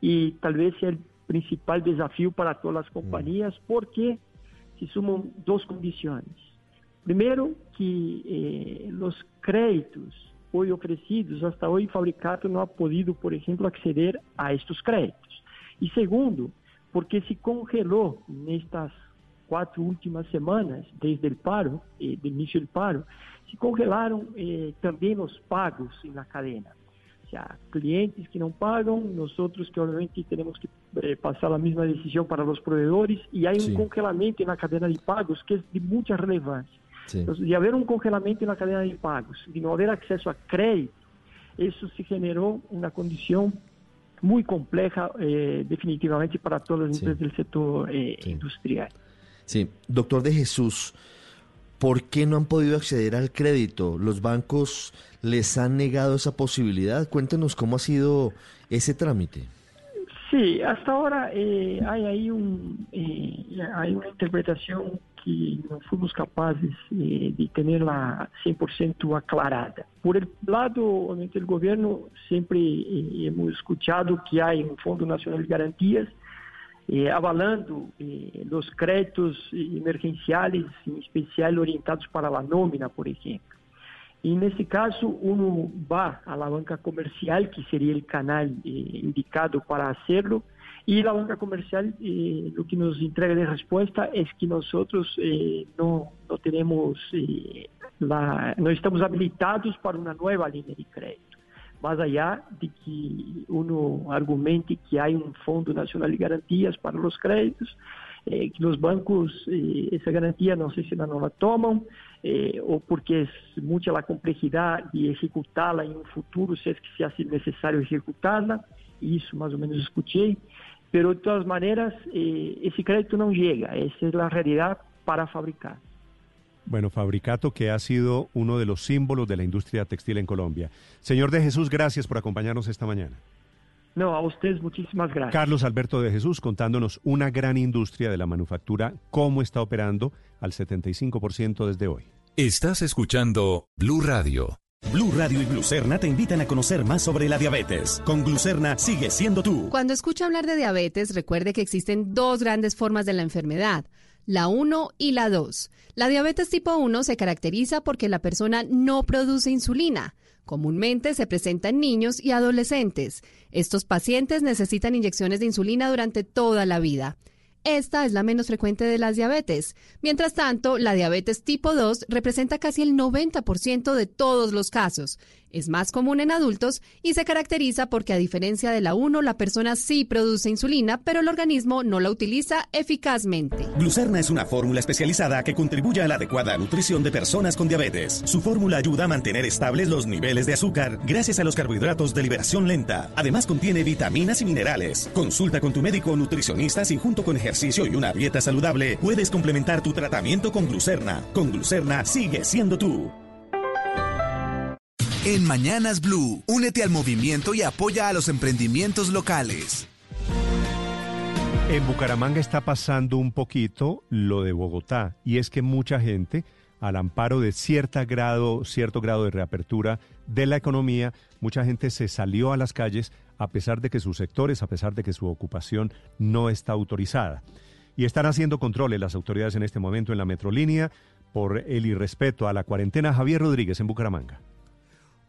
y tal vez sea el principal desafío para todas las compañías porque se suman dos condiciones. Primero, que eh, los créditos hoy ofrecidos, hasta hoy Fabricato no ha podido, por ejemplo, acceder a estos créditos. Y segundo, porque se congeló en estas cuatro últimas semanas, desde el paro, eh, del inicio del paro, se congelaron eh, también los pagos en la cadena. Sea, clientes que no pagan, nosotros que obviamente tenemos que eh, pasar la misma decisión para los proveedores y hay un congelamiento en la cadena de pagos que es de mucha relevancia. Entonces, de haber un congelamiento en la cadena de pagos, de no haber acceso a crédito, eso se generó una condición muy compleja eh, definitivamente para todas las empresas del sector eh, industrial. Sí, doctor de Jesús, ¿por qué no han podido acceder al crédito? ¿Los bancos les han negado esa posibilidad? Cuéntenos cómo ha sido ese trámite. Sí, hasta ahora eh, hay ahí un, hay una interpretación que no fuimos capaces eh, de tenerla 100% aclarada. Por el lado, obviamente, del gobierno, siempre eh, hemos escuchado que hay un Fondo Nacional de Garantías eh, avalando los créditos emergenciales, en especial orientados para la nómina, por ejemplo. Y en ese caso, uno va a la banca comercial, que sería el canal indicado para hacerlo, y la banca comercial eh, lo que nos entrega de respuesta es que nosotros eh, no, no tenemos, eh, la, no estamos habilitados para una nueva línea de crédito. Más allá de que uno argumente que hay un Fondo Nacional de Garantías para los créditos, que los bancos esa garantía no sé si no la toman o porque es mucha la complejidad de ejecutarla en un futuro, si es que se hace necesario ejecutarla, eso más o menos escuché, pero de todas maneras eh, ese crédito no llega, esa es la realidad para fabricar. Bueno, Fabricato, que ha sido uno de los símbolos de la industria textil en Colombia. Señor de Jesús, gracias por acompañarnos esta mañana. No, a ustedes muchísimas gracias. Carlos Alberto de Jesús contándonos una gran industria de la manufactura, cómo está operando al 75% desde hoy. Estás escuchando Blue Radio. Blue Radio y Glucerna te invitan a conocer más sobre la diabetes. Con Glucerna sigue siendo tú. Cuando escucha hablar de diabetes, recuerde que existen dos grandes formas de la enfermedad, la 1 y la 2. La diabetes tipo 1 se caracteriza porque la persona no produce insulina. Comúnmente se presenta en niños y adolescentes. Estos pacientes necesitan inyecciones de insulina durante toda la vida. Esta es la menos frecuente de las diabetes. Mientras tanto, la diabetes tipo 2 representa casi el 90% de todos los casos. Es más común en adultos y se caracteriza porque a diferencia de la 1, la persona sí produce insulina, pero el organismo no la utiliza eficazmente. Glucerna es una fórmula especializada que contribuye a la adecuada nutrición de personas con diabetes. Su fórmula ayuda a mantener estables los niveles de azúcar gracias a los carbohidratos de liberación lenta. Además contiene vitaminas y minerales. Consulta con tu médico o nutricionista si junto con ejercicio y una dieta saludable puedes complementar tu tratamiento con Glucerna. Con Glucerna sigue siendo tú. En Mañanas Blue, únete al movimiento y apoya a los emprendimientos locales. En Bucaramanga está pasando un poquito lo de Bogotá, y es que mucha gente, al amparo de cierta grado, cierto grado de reapertura de la economía, mucha gente se salió a las calles a pesar de que sus sectores, a pesar de que su ocupación no está autorizada. Y están haciendo controles las autoridades en este momento en la metrolínea por el irrespeto a la cuarentena. Javier Rodríguez en Bucaramanga.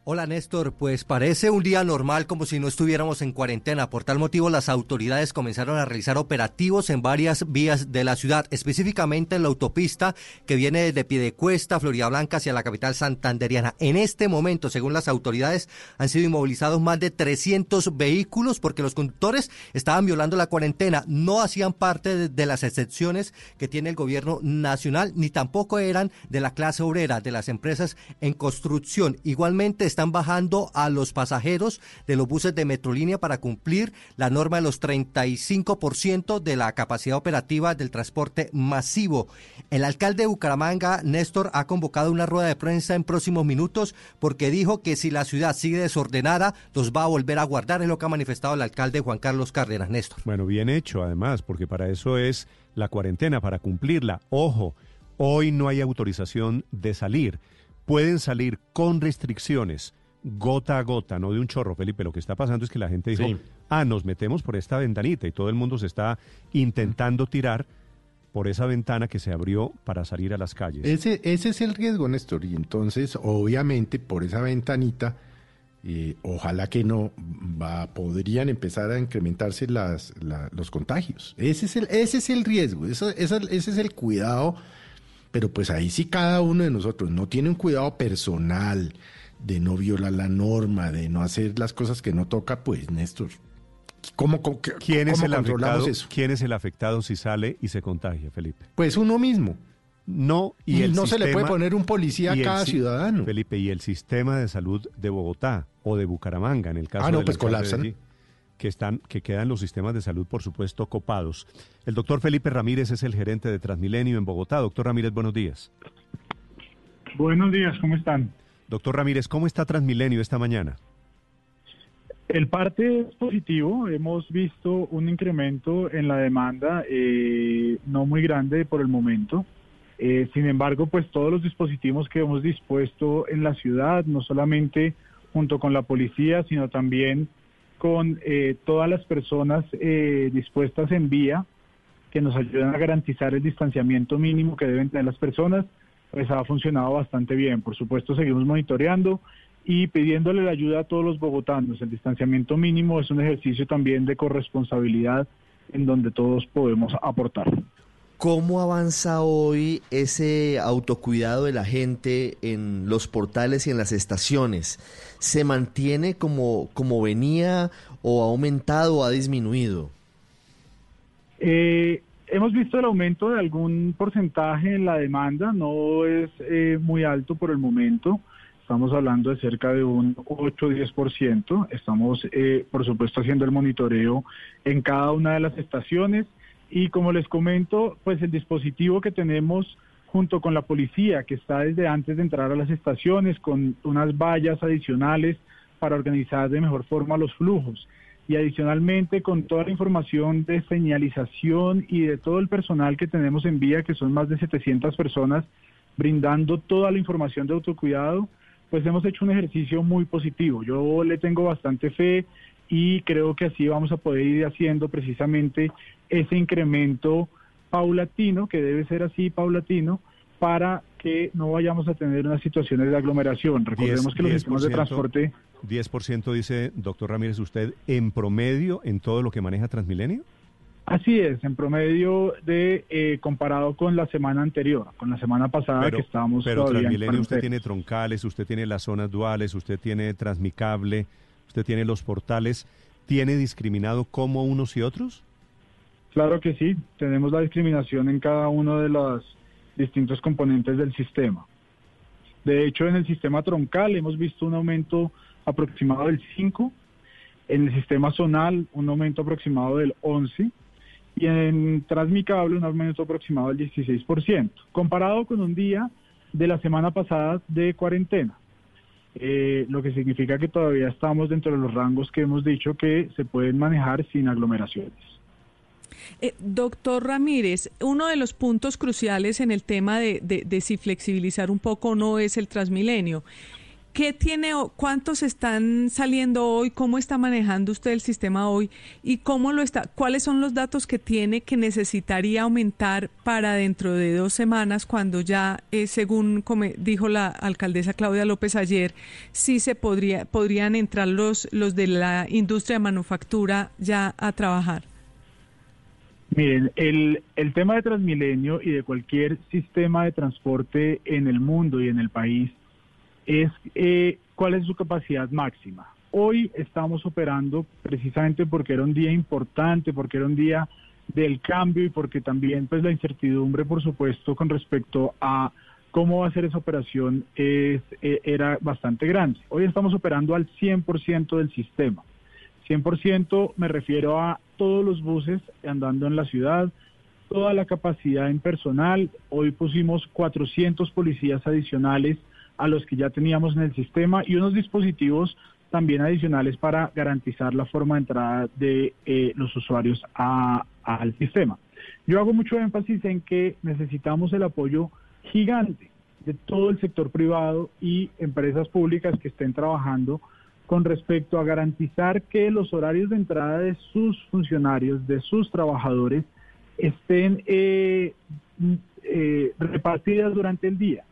Hola Néstor, pues parece un día normal como si no estuviéramos en cuarentena. Por tal motivo las autoridades comenzaron a realizar operativos en varias vías de la ciudad, específicamente en la autopista que viene desde Piedecuesta, Florida Blanca hacia la capital santanderiana. En este momento, según las autoridades, han sido inmovilizados más de 300 vehículos porque los conductores estaban violando la cuarentena, no hacían parte de, de las excepciones que tiene el gobierno nacional, ni tampoco eran de la clase obrera, de las empresas en construcción. Igualmente están bajando a los pasajeros de los buses de Metrolínea para cumplir la norma de los 35% de la capacidad operativa del transporte masivo. El alcalde de Bucaramanga, Néstor, ha convocado una rueda de prensa en próximos minutos porque dijo que si la ciudad sigue desordenada, los va a volver a guardar, es lo que ha manifestado el alcalde Juan Carlos Cárdenas, Néstor. Bueno, bien hecho además, porque para eso es la cuarentena, para cumplirla. Ojo, hoy no hay autorización de salir pueden salir con restricciones gota a gota, no de un chorro, Felipe. Lo que está pasando es que la gente dijo, Sí. ah, nos metemos por esta ventanita y todo el mundo se está intentando tirar por esa ventana que se abrió para salir a las calles. Ese, ese es el riesgo, Néstor. Y entonces, obviamente, por esa ventanita, eh, ojalá que no, va, podrían empezar a incrementarse las, la- los contagios. Ese es el, ese es el riesgo, eso, eso- ese es el cuidado. Pero pues ahí sí cada uno de nosotros no tiene un cuidado personal de no violar la norma, de no hacer las cosas que no toca, pues Néstor, ¿cómo, cómo, ¿Quién es cómo el controlamos afectado? eso? ¿Quién es el afectado si sale y se contagia, Felipe? Pues uno mismo. No, y, Y el no se le puede poner un policía a el cada ciudadano. Felipe, y el sistema de salud de Bogotá o de Bucaramanga, en el caso Ah, no, del pues de colapsan. allí, que están, que quedan los sistemas de salud, por supuesto, copados. El doctor Felipe Ramírez es el gerente de Transmilenio en Bogotá. Doctor Ramírez, buenos días. Buenos días, ¿cómo están? Doctor Ramírez, ¿cómo está Transmilenio esta mañana? El parte es positivo. Hemos visto un incremento en la demanda, eh, no muy grande por el momento. Eh, sin embargo, pues todos los dispositivos que hemos dispuesto en la ciudad, no solamente junto con la policía, sino también con eh, todas las personas eh, dispuestas en vía que nos ayudan a garantizar el distanciamiento mínimo que deben tener las personas, pues ha funcionado bastante bien. Por supuesto, seguimos monitoreando y pidiéndole la ayuda a todos los bogotanos. El distanciamiento mínimo es un ejercicio también de corresponsabilidad en donde todos podemos aportar. ¿Cómo avanza hoy ese autocuidado de la gente en los portales y en las estaciones? ¿Se mantiene como, como venía o ha aumentado o ha disminuido? Eh, hemos visto el aumento de algún porcentaje en la demanda, no es eh, muy alto por el momento. Estamos hablando de cerca de un 8-10%. Estamos, eh, por supuesto, haciendo el monitoreo en cada una de las estaciones. Y como les comento, pues el dispositivo que tenemos junto con la policía, que está desde antes de entrar a las estaciones, con unas vallas adicionales para organizar de mejor forma los flujos. Y adicionalmente con toda la información de señalización y de todo el personal que tenemos en vía, que son más de 700 personas, brindando toda la información de autocuidado, pues hemos hecho un ejercicio muy positivo. Yo le tengo bastante fe y creo que así vamos a poder ir haciendo precisamente ese incremento paulatino, que debe ser así paulatino, para que no vayamos a tener unas situaciones de aglomeración. Recordemos que los sistemas de 10%, transporte 10% dice, doctor Ramírez, usted en promedio en todo lo que maneja Transmilenio. Así es, en promedio de eh, comparado con la semana anterior, con la semana pasada Pero, que estábamos pero todavía en Transmilenio usted tiene troncales, usted tiene las zonas duales, usted tiene Transmicable, usted tiene los portales. ¿Tiene discriminado como unos y otros? Claro que sí, tenemos la discriminación en cada uno de los distintos componentes del sistema. De hecho, en el sistema troncal hemos visto un aumento aproximado del 5, en el sistema zonal un aumento aproximado del 11 y en Transmicable un aumento aproximado del 16%, comparado con un día de la semana pasada de cuarentena. Eh, lo que significa que todavía estamos dentro de los rangos que hemos dicho que se pueden manejar sin aglomeraciones. Eh, doctor Ramírez, uno de los puntos cruciales en el tema de, si flexibilizar un poco no es el Transmilenio. ¿Qué tiene, cuántos están saliendo hoy? ¿Cómo está manejando usted el sistema hoy? ¿Y cómo lo está? ¿Cuáles son los datos que tiene que necesitaría aumentar para dentro de dos semanas, cuando ya, eh, según como dijo la alcaldesa Claudia López ayer, sí se podría, podrían entrar los, los de la industria de manufactura ya a trabajar? Miren, el, el tema de Transmilenio y de cualquier sistema de transporte en el mundo y en el país es eh, cuál es su capacidad máxima. Hoy estamos operando precisamente porque era un día importante, porque era un día del cambio y porque también pues la incertidumbre, por supuesto, con respecto a cómo va a ser esa operación es, eh, era bastante grande. Hoy estamos operando al 100% del sistema. 100% me refiero a todos los buses andando en la ciudad, toda la capacidad en personal. Hoy pusimos 400 policías adicionales a los que ya teníamos en el sistema y unos dispositivos también adicionales para garantizar la forma de entrada de eh, los usuarios a- al sistema. Yo hago mucho énfasis en que necesitamos el apoyo gigante de todo el sector privado y empresas públicas que estén trabajando con respecto a garantizar que los horarios de entrada de sus funcionarios, de sus trabajadores, estén eh, eh, repartidas durante el día.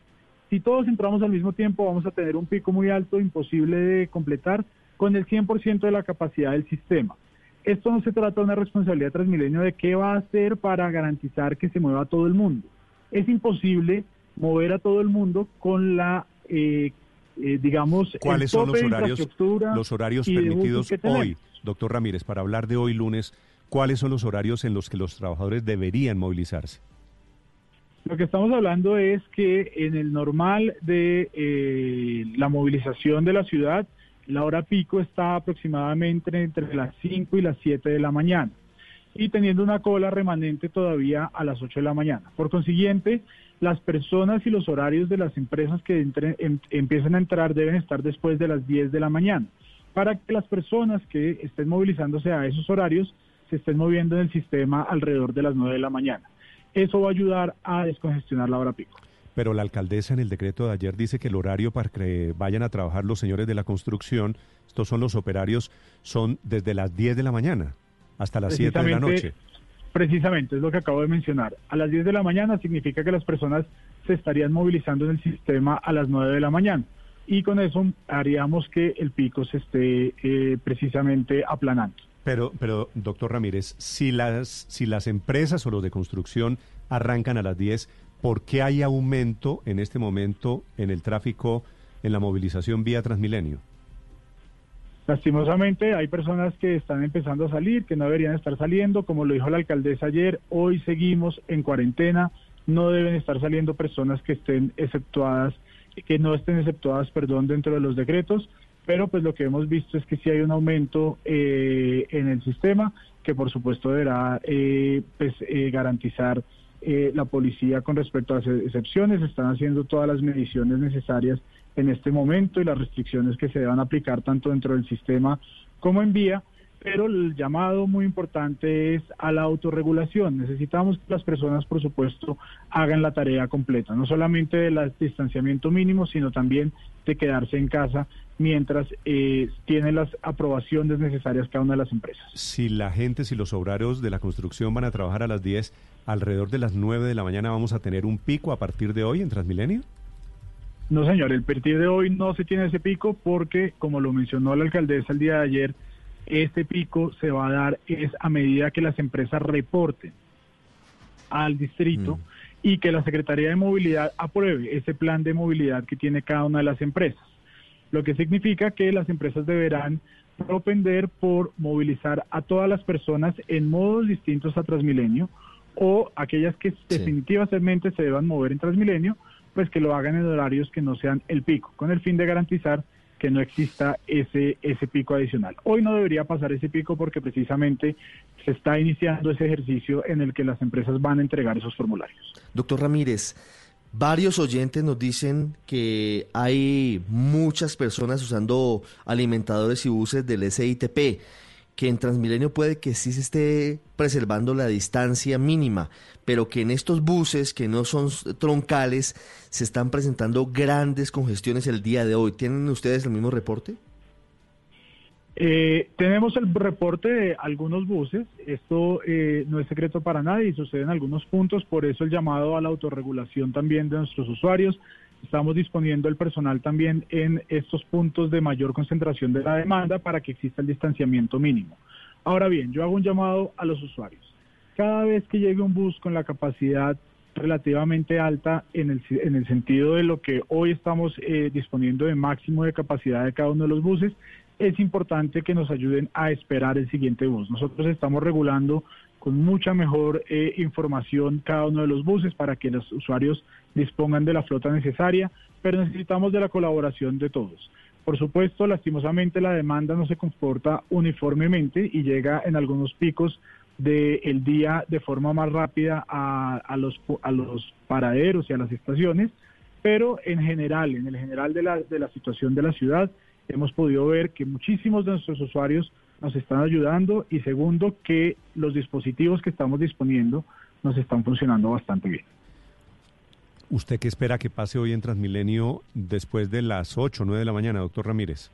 Si todos entramos al mismo tiempo, vamos a tener un pico muy alto, imposible de completar, con el 100% de la capacidad del sistema. Esto no se trata de una responsabilidad Transmilenio de qué va a hacer para garantizar que se mueva todo el mundo. Es imposible mover a todo el mundo con la, eh, eh, digamos, ¿cuáles son los horarios, los horarios permitidos hoy, doctor Ramírez, para hablar de hoy lunes? ¿Cuáles son los horarios en los que los trabajadores deberían movilizarse? Lo que estamos hablando es que en el normal de eh, la movilización de la ciudad, la hora pico está aproximadamente entre las 5 y las 7 de la mañana y teniendo una cola remanente todavía a las 8 de la mañana. Por consiguiente, las personas y los horarios de las empresas que em, empiecen a entrar deben estar después de las 10 de la mañana, para que las personas que estén movilizándose a esos horarios se estén moviendo en el sistema alrededor de las 9 de la mañana. Eso va a ayudar a descongestionar la hora pico. Pero la alcaldesa en el decreto de ayer dice que el horario para que vayan a trabajar los señores de la construcción, estos son los operarios, son desde las 10 de la mañana hasta las 7 de la noche. Precisamente, es lo que acabo de mencionar. A las 10 de la mañana significa que las personas se estarían movilizando en el sistema a las 9 de la mañana. Y con eso haríamos que el pico se esté eh, precisamente aplanando. Pero, pero, doctor Ramírez, si las, si las empresas o los de construcción arrancan a las 10, ¿por qué hay aumento en este momento en el tráfico, en la movilización vía Transmilenio? Lastimosamente hay personas que están empezando a salir, que no deberían estar saliendo, como lo dijo la alcaldesa ayer, hoy seguimos en cuarentena, no deben estar saliendo personas que estén exceptuadas, que no estén exceptuadas, perdón, dentro de los decretos, pero pues lo que hemos visto es que sí hay un aumento eh, en el sistema, que por supuesto deberá eh, pues, eh, garantizar la policía con respecto a las excepciones, están haciendo todas las mediciones necesarias en este momento y las restricciones que se deban aplicar tanto dentro del sistema como en vía, pero el llamado muy importante es a la autorregulación. Necesitamos que las personas, por supuesto, hagan la tarea completa, no solamente del distanciamiento mínimo, sino también de quedarse en casa mientras eh, tienen las aprobaciones necesarias cada una de las empresas. Si la gente, si los obrarios de la construcción van a trabajar a las 10, alrededor de las 9 de la mañana vamos a tener un pico a partir de hoy en Transmilenio. No, señor, el partir de hoy no se tiene ese pico porque, como lo mencionó la alcaldesa el día de ayer, este pico se va a dar es a medida que las empresas reporten al distrito mm. y que la Secretaría de Movilidad apruebe ese plan de movilidad que tiene cada una de las empresas. Lo que significa que las empresas deberán propender por movilizar a todas las personas en modos distintos a Transmilenio o aquellas que definitivamente se deban mover en Transmilenio pues que lo hagan en horarios que no sean el pico, con el fin de garantizar que no exista ese, ese pico adicional. Hoy no debería pasar ese pico porque precisamente se está iniciando ese ejercicio en el que las empresas van a entregar esos formularios. Doctor Ramírez, varios oyentes nos dicen que hay muchas personas usando alimentadores y buses del SITP que en Transmilenio puede que sí se esté preservando la distancia mínima, pero que en estos buses que no son troncales se están presentando grandes congestiones el día de hoy. ¿Tienen ustedes el mismo reporte? Eh, tenemos el reporte de algunos buses, esto eh, no es secreto para nadie y sucede en algunos puntos, por eso el llamado a la autorregulación también de nuestros usuarios. Estamos disponiendo el personal también en estos puntos de mayor concentración de la demanda para que exista el distanciamiento mínimo. Ahora bien, yo hago un llamado a los usuarios. Cada vez que llegue un bus con la capacidad relativamente alta en el, en el sentido de lo que hoy estamos eh, disponiendo de máximo de capacidad de cada uno de los buses, es importante que nos ayuden a esperar el siguiente bus. Nosotros estamos regulando con mucha mejor eh, información cada uno de los buses para que los usuarios dispongan de la flota necesaria, pero necesitamos de la colaboración de todos. Por supuesto, lastimosamente la demanda no se comporta uniformemente y llega en algunos picos del día de forma más rápida a, los, a los paraderos y a las estaciones, pero en general, en el general de la, de la situación de la ciudad, hemos podido ver que muchísimos de nuestros usuarios nos están ayudando y segundo, que los dispositivos que estamos disponiendo nos están funcionando bastante bien. ¿Usted qué espera que pase hoy en Transmilenio después de las 8 o 9 de la mañana, doctor Ramírez?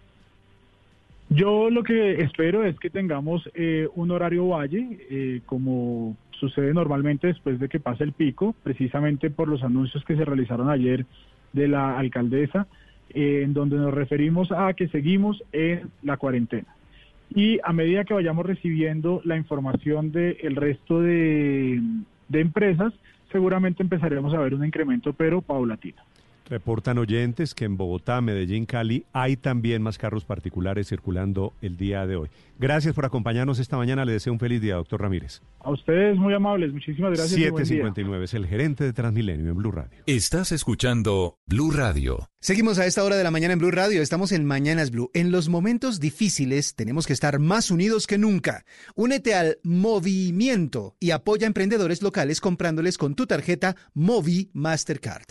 Yo lo que espero es que tengamos eh, un horario valle, eh, como sucede normalmente después de que pase el pico, precisamente por los anuncios que se realizaron ayer de la alcaldesa, eh, en donde nos referimos a que seguimos en la cuarentena. Y a medida que vayamos recibiendo la información del resto de, de empresas, seguramente empezaremos a ver un incremento, pero paulatino. Reportan oyentes que en Bogotá, Medellín, Cali hay también más carros particulares circulando el día de hoy. Gracias por acompañarnos esta mañana. Le deseo un feliz día, doctor Ramírez. A ustedes muy amables. Muchísimas gracias. 759 es el gerente de Transmilenio en Blue Radio. Estás escuchando Blue Radio. Seguimos a esta hora de la mañana en Blue Radio. Estamos en Mañanas Blue. En los momentos difíciles tenemos que estar más unidos que nunca. Únete al movimiento y apoya a emprendedores locales comprándoles con tu tarjeta Movi Mastercard.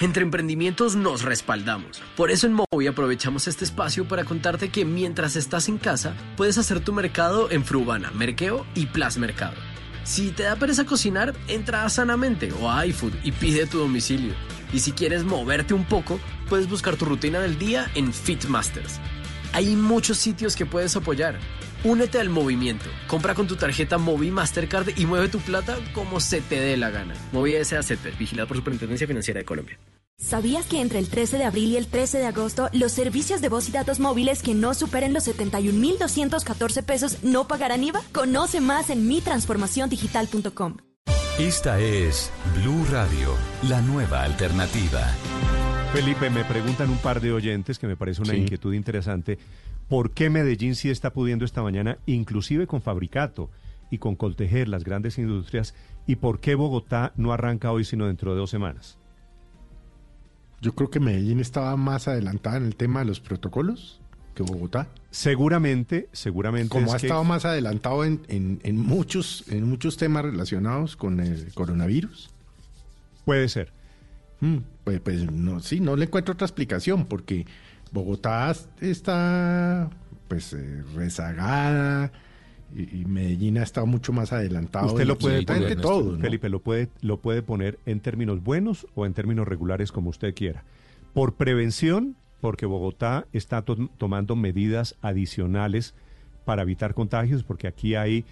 Entre emprendimientos nos respaldamos. Por eso en Movi aprovechamos este espacio para contarte que mientras estás en casa, puedes hacer tu mercado en Frubana, Merkeo y Plus Mercado. Si te da pereza cocinar, entra a Sanamente o a iFood y pide tu domicilio. Y si quieres moverte un poco, puedes buscar tu rutina del día en Fitmasters. Hay muchos sitios que puedes apoyar. Únete al movimiento. Compra con tu tarjeta Movi Mastercard y mueve tu plata como se te dé la gana. Movi SACP, vigilado por Superintendencia Financiera de Colombia. ¿Sabías que entre el 13 de abril y el 13 de agosto los servicios de voz y datos móviles que no superen los 71.214 pesos no pagarán IVA? Conoce más en mitransformaciondigital.com. Esta es Blue Radio, la nueva alternativa. Felipe, me preguntan un par de oyentes que me parece una Sí. inquietud interesante. ¿Por qué Medellín sí está pudiendo esta mañana, inclusive con Fabricato y con Coltejer, las grandes industrias? ¿Y por qué Bogotá no arranca hoy sino dentro de dos semanas? Yo creo que Medellín estaba más adelantada en el tema de los protocolos que Bogotá. Seguramente, seguramente. Como es ha que- estado más adelantado en, en- en muchos, en muchos temas relacionados con el coronavirus. Puede ser. Mm, pues, pues no, sí, no le encuentro otra explicación, porque Bogotá está pues eh, rezagada y, y Medellín ha estado mucho más adelantado. Usted lo puede poner, todo. ¿no? Felipe, lo puede, lo puede poner en términos buenos o en términos regulares, como usted quiera. Por prevención, porque Bogotá está to- tomando medidas adicionales para evitar contagios, porque aquí hay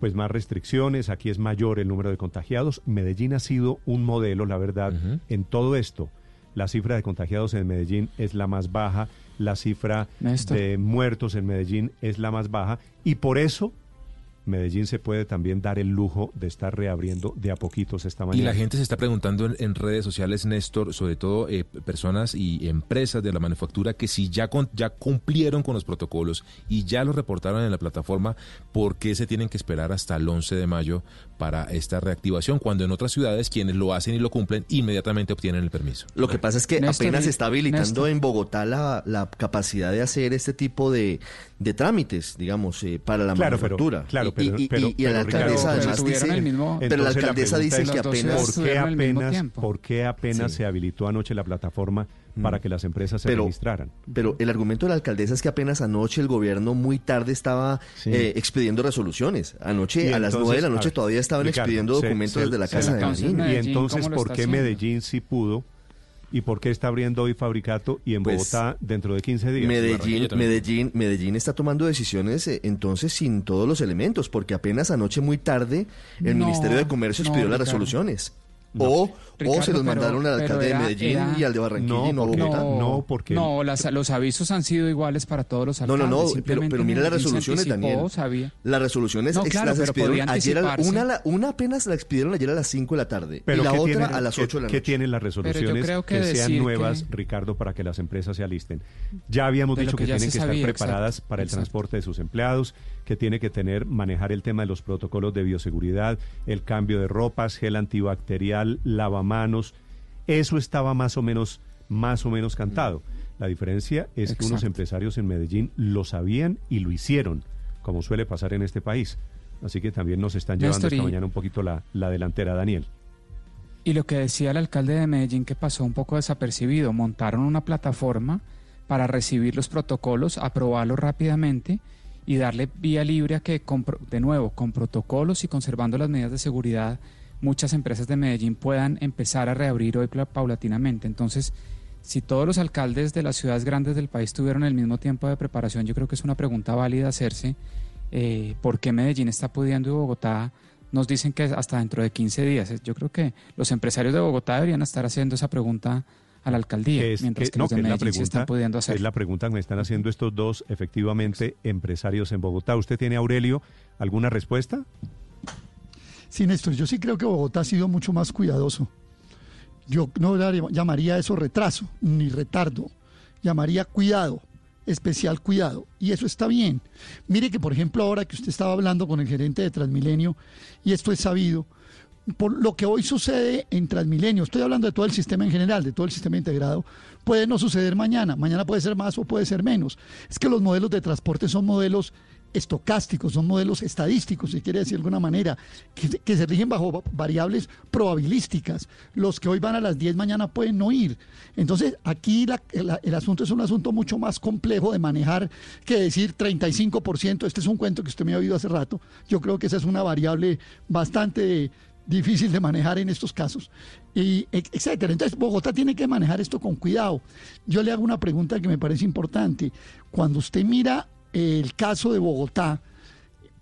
pues más restricciones, aquí es mayor el número de contagiados. Medellín ha sido un modelo, la verdad, en todo esto. La cifra de contagiados en Medellín es la más baja, la cifra Néstor. de muertos en Medellín es la más baja y por eso Medellín se puede también dar el lujo de estar reabriendo de a poquitos esta Y mañana. la gente se está preguntando en, en redes sociales, Néstor, sobre todo eh, personas y empresas de la manufactura que si ya, con- ya cumplieron con los protocolos y ya los reportaron en la plataforma, ¿por qué se tienen que esperar hasta el 11 de mayo para esta reactivación? Cuando en otras ciudades quienes lo hacen y lo cumplen inmediatamente obtienen el permiso. Lo que pasa es que Néstor, apenas y- se está habilitando Néstor. en Bogotá la, la capacidad de hacer este tipo de, de trámites, digamos, eh, para la Claro, pero- manufactura. claro, Y- pero- y, y- pero- y la pero, alcaldesa además dice, el mismo- pero la alcaldesa dice es, que ¿por qué apenas ¿por qué apenas Sí. se habilitó anoche la plataforma para que las empresas se Pero- registraran? Pero el argumento de la alcaldesa es que apenas anoche el gobierno muy tarde estaba Sí. eh, expidiendo resoluciones. Anoche a las entonces, nueve de la noche ver, todavía estaban Ricardo, expidiendo se- documentos se- desde la se- casa de Medellín. Y entonces, ¿por qué Medellín sí pudo? ¿Y por qué está abriendo hoy Fabricato y en Pues, Bogotá dentro de 15 días? Medellín, Medellín, Medellín está tomando decisiones eh, entonces sin todos los elementos, porque apenas anoche muy tarde el No, Ministerio de Comercio no, expidió las resoluciones. No. O, o se los pero- mandaron al pero alcalde era- de Medellín era- y al de Barranquilla y no a Bogotá. No, No, las- los avisos han sido iguales para todos los No, alcaldes. no, no, pero, Simplemente pero mira las resoluciones, Daniel. sabía. Las resoluciones No, claro, las pero expidieron ayer, a una, la- una apenas la expidieron ayer a las 5 de la tarde Pero y la ¿qué otra tienen- a las qué- 8 de la ¿Qué noche. tienen las Pero yo resoluciones creo que que, sean nuevas, que- Ricardo, para que las empresas se alisten? Ya habíamos De dicho que tienen que sabía, estar preparadas exacto, para el exacto. transporte de sus empleados, que tiene que tener, manejar el tema de los protocolos de bioseguridad, el cambio de ropas, gel antibacterial, lavamanos. Eso estaba más o menos, más o menos cantado. La diferencia es que unos empresarios en Medellín lo sabían y lo hicieron, como suele pasar en este país. Así que también nos están llevando Néstor, esta mañana un poquito la, la delantera, Daniel. Y lo que decía el alcalde de Medellín que pasó un poco desapercibido, montaron una plataforma para recibir los protocolos, aprobarlos rápidamente y darle vía libre a que, de nuevo, con protocolos y conservando las medidas de seguridad, muchas empresas de Medellín puedan empezar a reabrir hoy paulatinamente. Entonces, si todos los alcaldes de las ciudades grandes del país tuvieron el mismo tiempo de preparación, yo creo que es una pregunta válida hacerse. Eh, ¿Por qué Medellín está pudiendo y Bogotá nos dicen que hasta dentro de 15 días? Yo creo que los empresarios de Bogotá deberían estar haciendo esa pregunta a la alcaldía, mientras que, los de Medellín sí están pudiendo hacer. Es la pregunta que me están haciendo estos dos, efectivamente, empresarios en Bogotá. ¿Usted tiene, Aurelio, alguna respuesta? Sí, Néstor, yo sí creo que Bogotá ha sido mucho más cuidadoso. Yo no llamaría eso retraso ni retardo, llamaría cuidado, especial cuidado. Y eso está bien. Mire que, por ejemplo, ahora que usted estaba hablando con el gerente de Transmilenio, y esto es sabido, por lo que hoy sucede en Transmilenio, estoy hablando de todo el sistema en general, de todo el sistema integrado, puede no suceder mañana, mañana puede ser más o puede ser menos. Es que los modelos de transporte son modelos estocásticos, son modelos estadísticos, si quiere decir de alguna manera, que, se rigen bajo variables probabilísticas. Los que hoy van a las 10 mañana pueden no ir. Entonces, aquí el asunto es un asunto mucho más complejo de manejar que decir 35%. Este es un cuento que usted me ha oído hace rato. Yo creo que esa es una variable bastante difícil de manejar en estos casos, y etcétera. Entonces, Bogotá tiene que manejar esto con cuidado. Yo le hago una pregunta que me parece importante. Cuando usted mira el caso de Bogotá,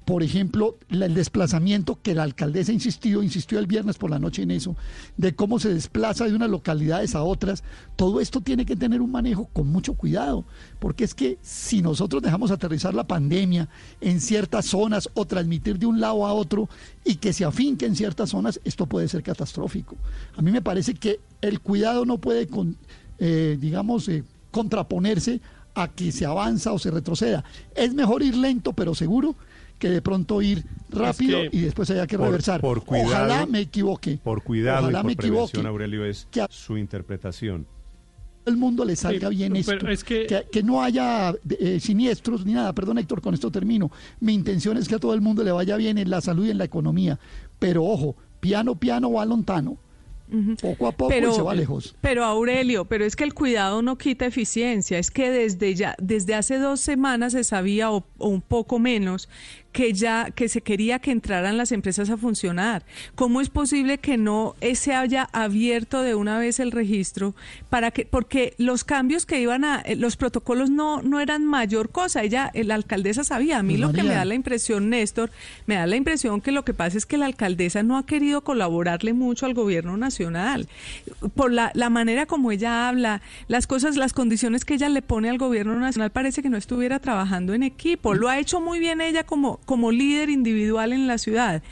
por ejemplo, el desplazamiento que la alcaldesa insistió, insistió el viernes por la noche en eso, de cómo se desplaza de unas localidades a otras, todo esto tiene que tener un manejo con mucho cuidado, porque es que si nosotros dejamos aterrizar la pandemia en ciertas zonas o transmitir de un lado a otro y que se afinque en ciertas zonas, esto puede ser catastrófico. A mí me parece que el cuidado no puede, eh, digamos, eh, contraponerse a que se avanza o se retroceda. Es mejor ir lento pero seguro que de pronto ir rápido y después haya que reversar. Por, cuidado, Ojalá me equivoque. Por cuidado Ojalá y por me prevención, Aurelio, es que su interpretación. El mundo le salga bien esto, que... que... no haya eh, siniestros ni nada. Perdón, Héctor, con esto termino. Mi intención es que a todo el mundo le vaya bien en la salud y en la economía. Pero ojo, piano, piano va lontano. Poco a poco pero, se va lejos. Pero Aurelio, pero es que el cuidado no quita eficiencia, es que desde ya, desde hace dos semanas se sabía o un poco menos que ya que se quería que entraran las empresas a funcionar. ¿Cómo es posible que no se haya abierto de una vez el registro para que porque los cambios que iban a eh, los protocolos no no eran mayor cosa, ella la alcaldesa sabía. A mí lo que me da la impresión Néstor, me da la impresión que lo que pasa es que la alcaldesa no ha querido colaborarle mucho al gobierno nacional por la, la manera como ella habla, las cosas, las condiciones que ella le pone al gobierno nacional parece que no estuviera trabajando en equipo. Lo ha hecho muy bien ella como como líder individual en la ciudad,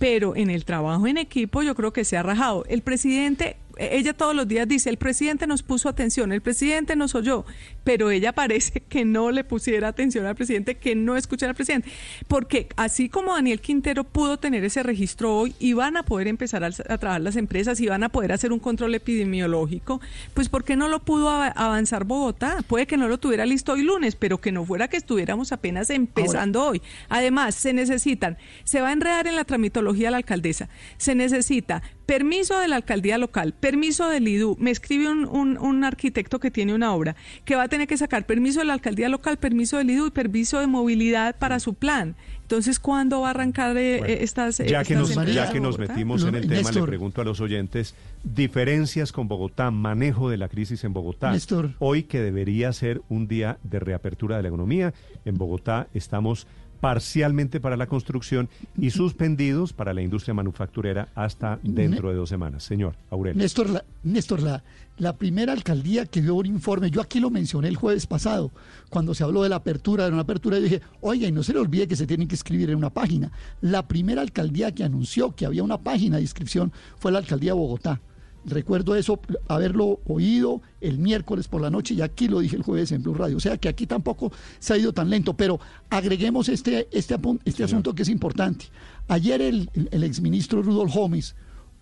pero en el trabajo en equipo yo creo que se ha rajado. El presidente ella todos los días dice, el presidente nos puso atención, el presidente nos oyó, pero ella parece que no le pusiera atención al presidente, que no escuchara al presidente, porque así como Daniel Quintero pudo tener ese registro hoy, y van a poder empezar a, trabajar las empresas, y van a poder hacer un control epidemiológico, pues ¿por qué no lo pudo avanzar Bogotá? Puede que no lo tuviera listo hoy lunes, pero que no fuera que estuviéramos apenas empezando hoy. Además, se necesitan, se va a enredar en la tramitología la alcaldesa, se necesita permiso de la alcaldía local, permiso del IDU. Me escribe un, un, arquitecto que tiene una obra que va a tener que sacar permiso de la alcaldía local, permiso del IDU y permiso de movilidad para su plan. Entonces, ¿cuándo va a arrancar eh, estas, ya que nos, Ya que nos metimos en el tema, le pregunto a los oyentes, diferencias con Bogotá, manejo de la crisis en Bogotá. Hoy que debería ser un día de reapertura de la economía, en Bogotá estamos parcialmente para la construcción y suspendidos para la industria manufacturera hasta dentro de dos semanas. Señor Aurelio. Néstor, la, Néstor, la, la primera alcaldía que dio un informe, yo aquí lo mencioné el jueves pasado, cuando se habló de la apertura, de una apertura, yo dije, oiga, y no se le olvide que se tienen que escribir en una página. La primera alcaldía que anunció que había una página de inscripción fue la alcaldía de Bogotá. Recuerdo eso, haberlo oído el miércoles por la noche y aquí lo dije el jueves en Blue Radio. O sea que aquí tampoco se ha ido tan lento, pero agreguemos este, este, este asunto que es importante. Ayer el, el, exministro Rudolf Holmes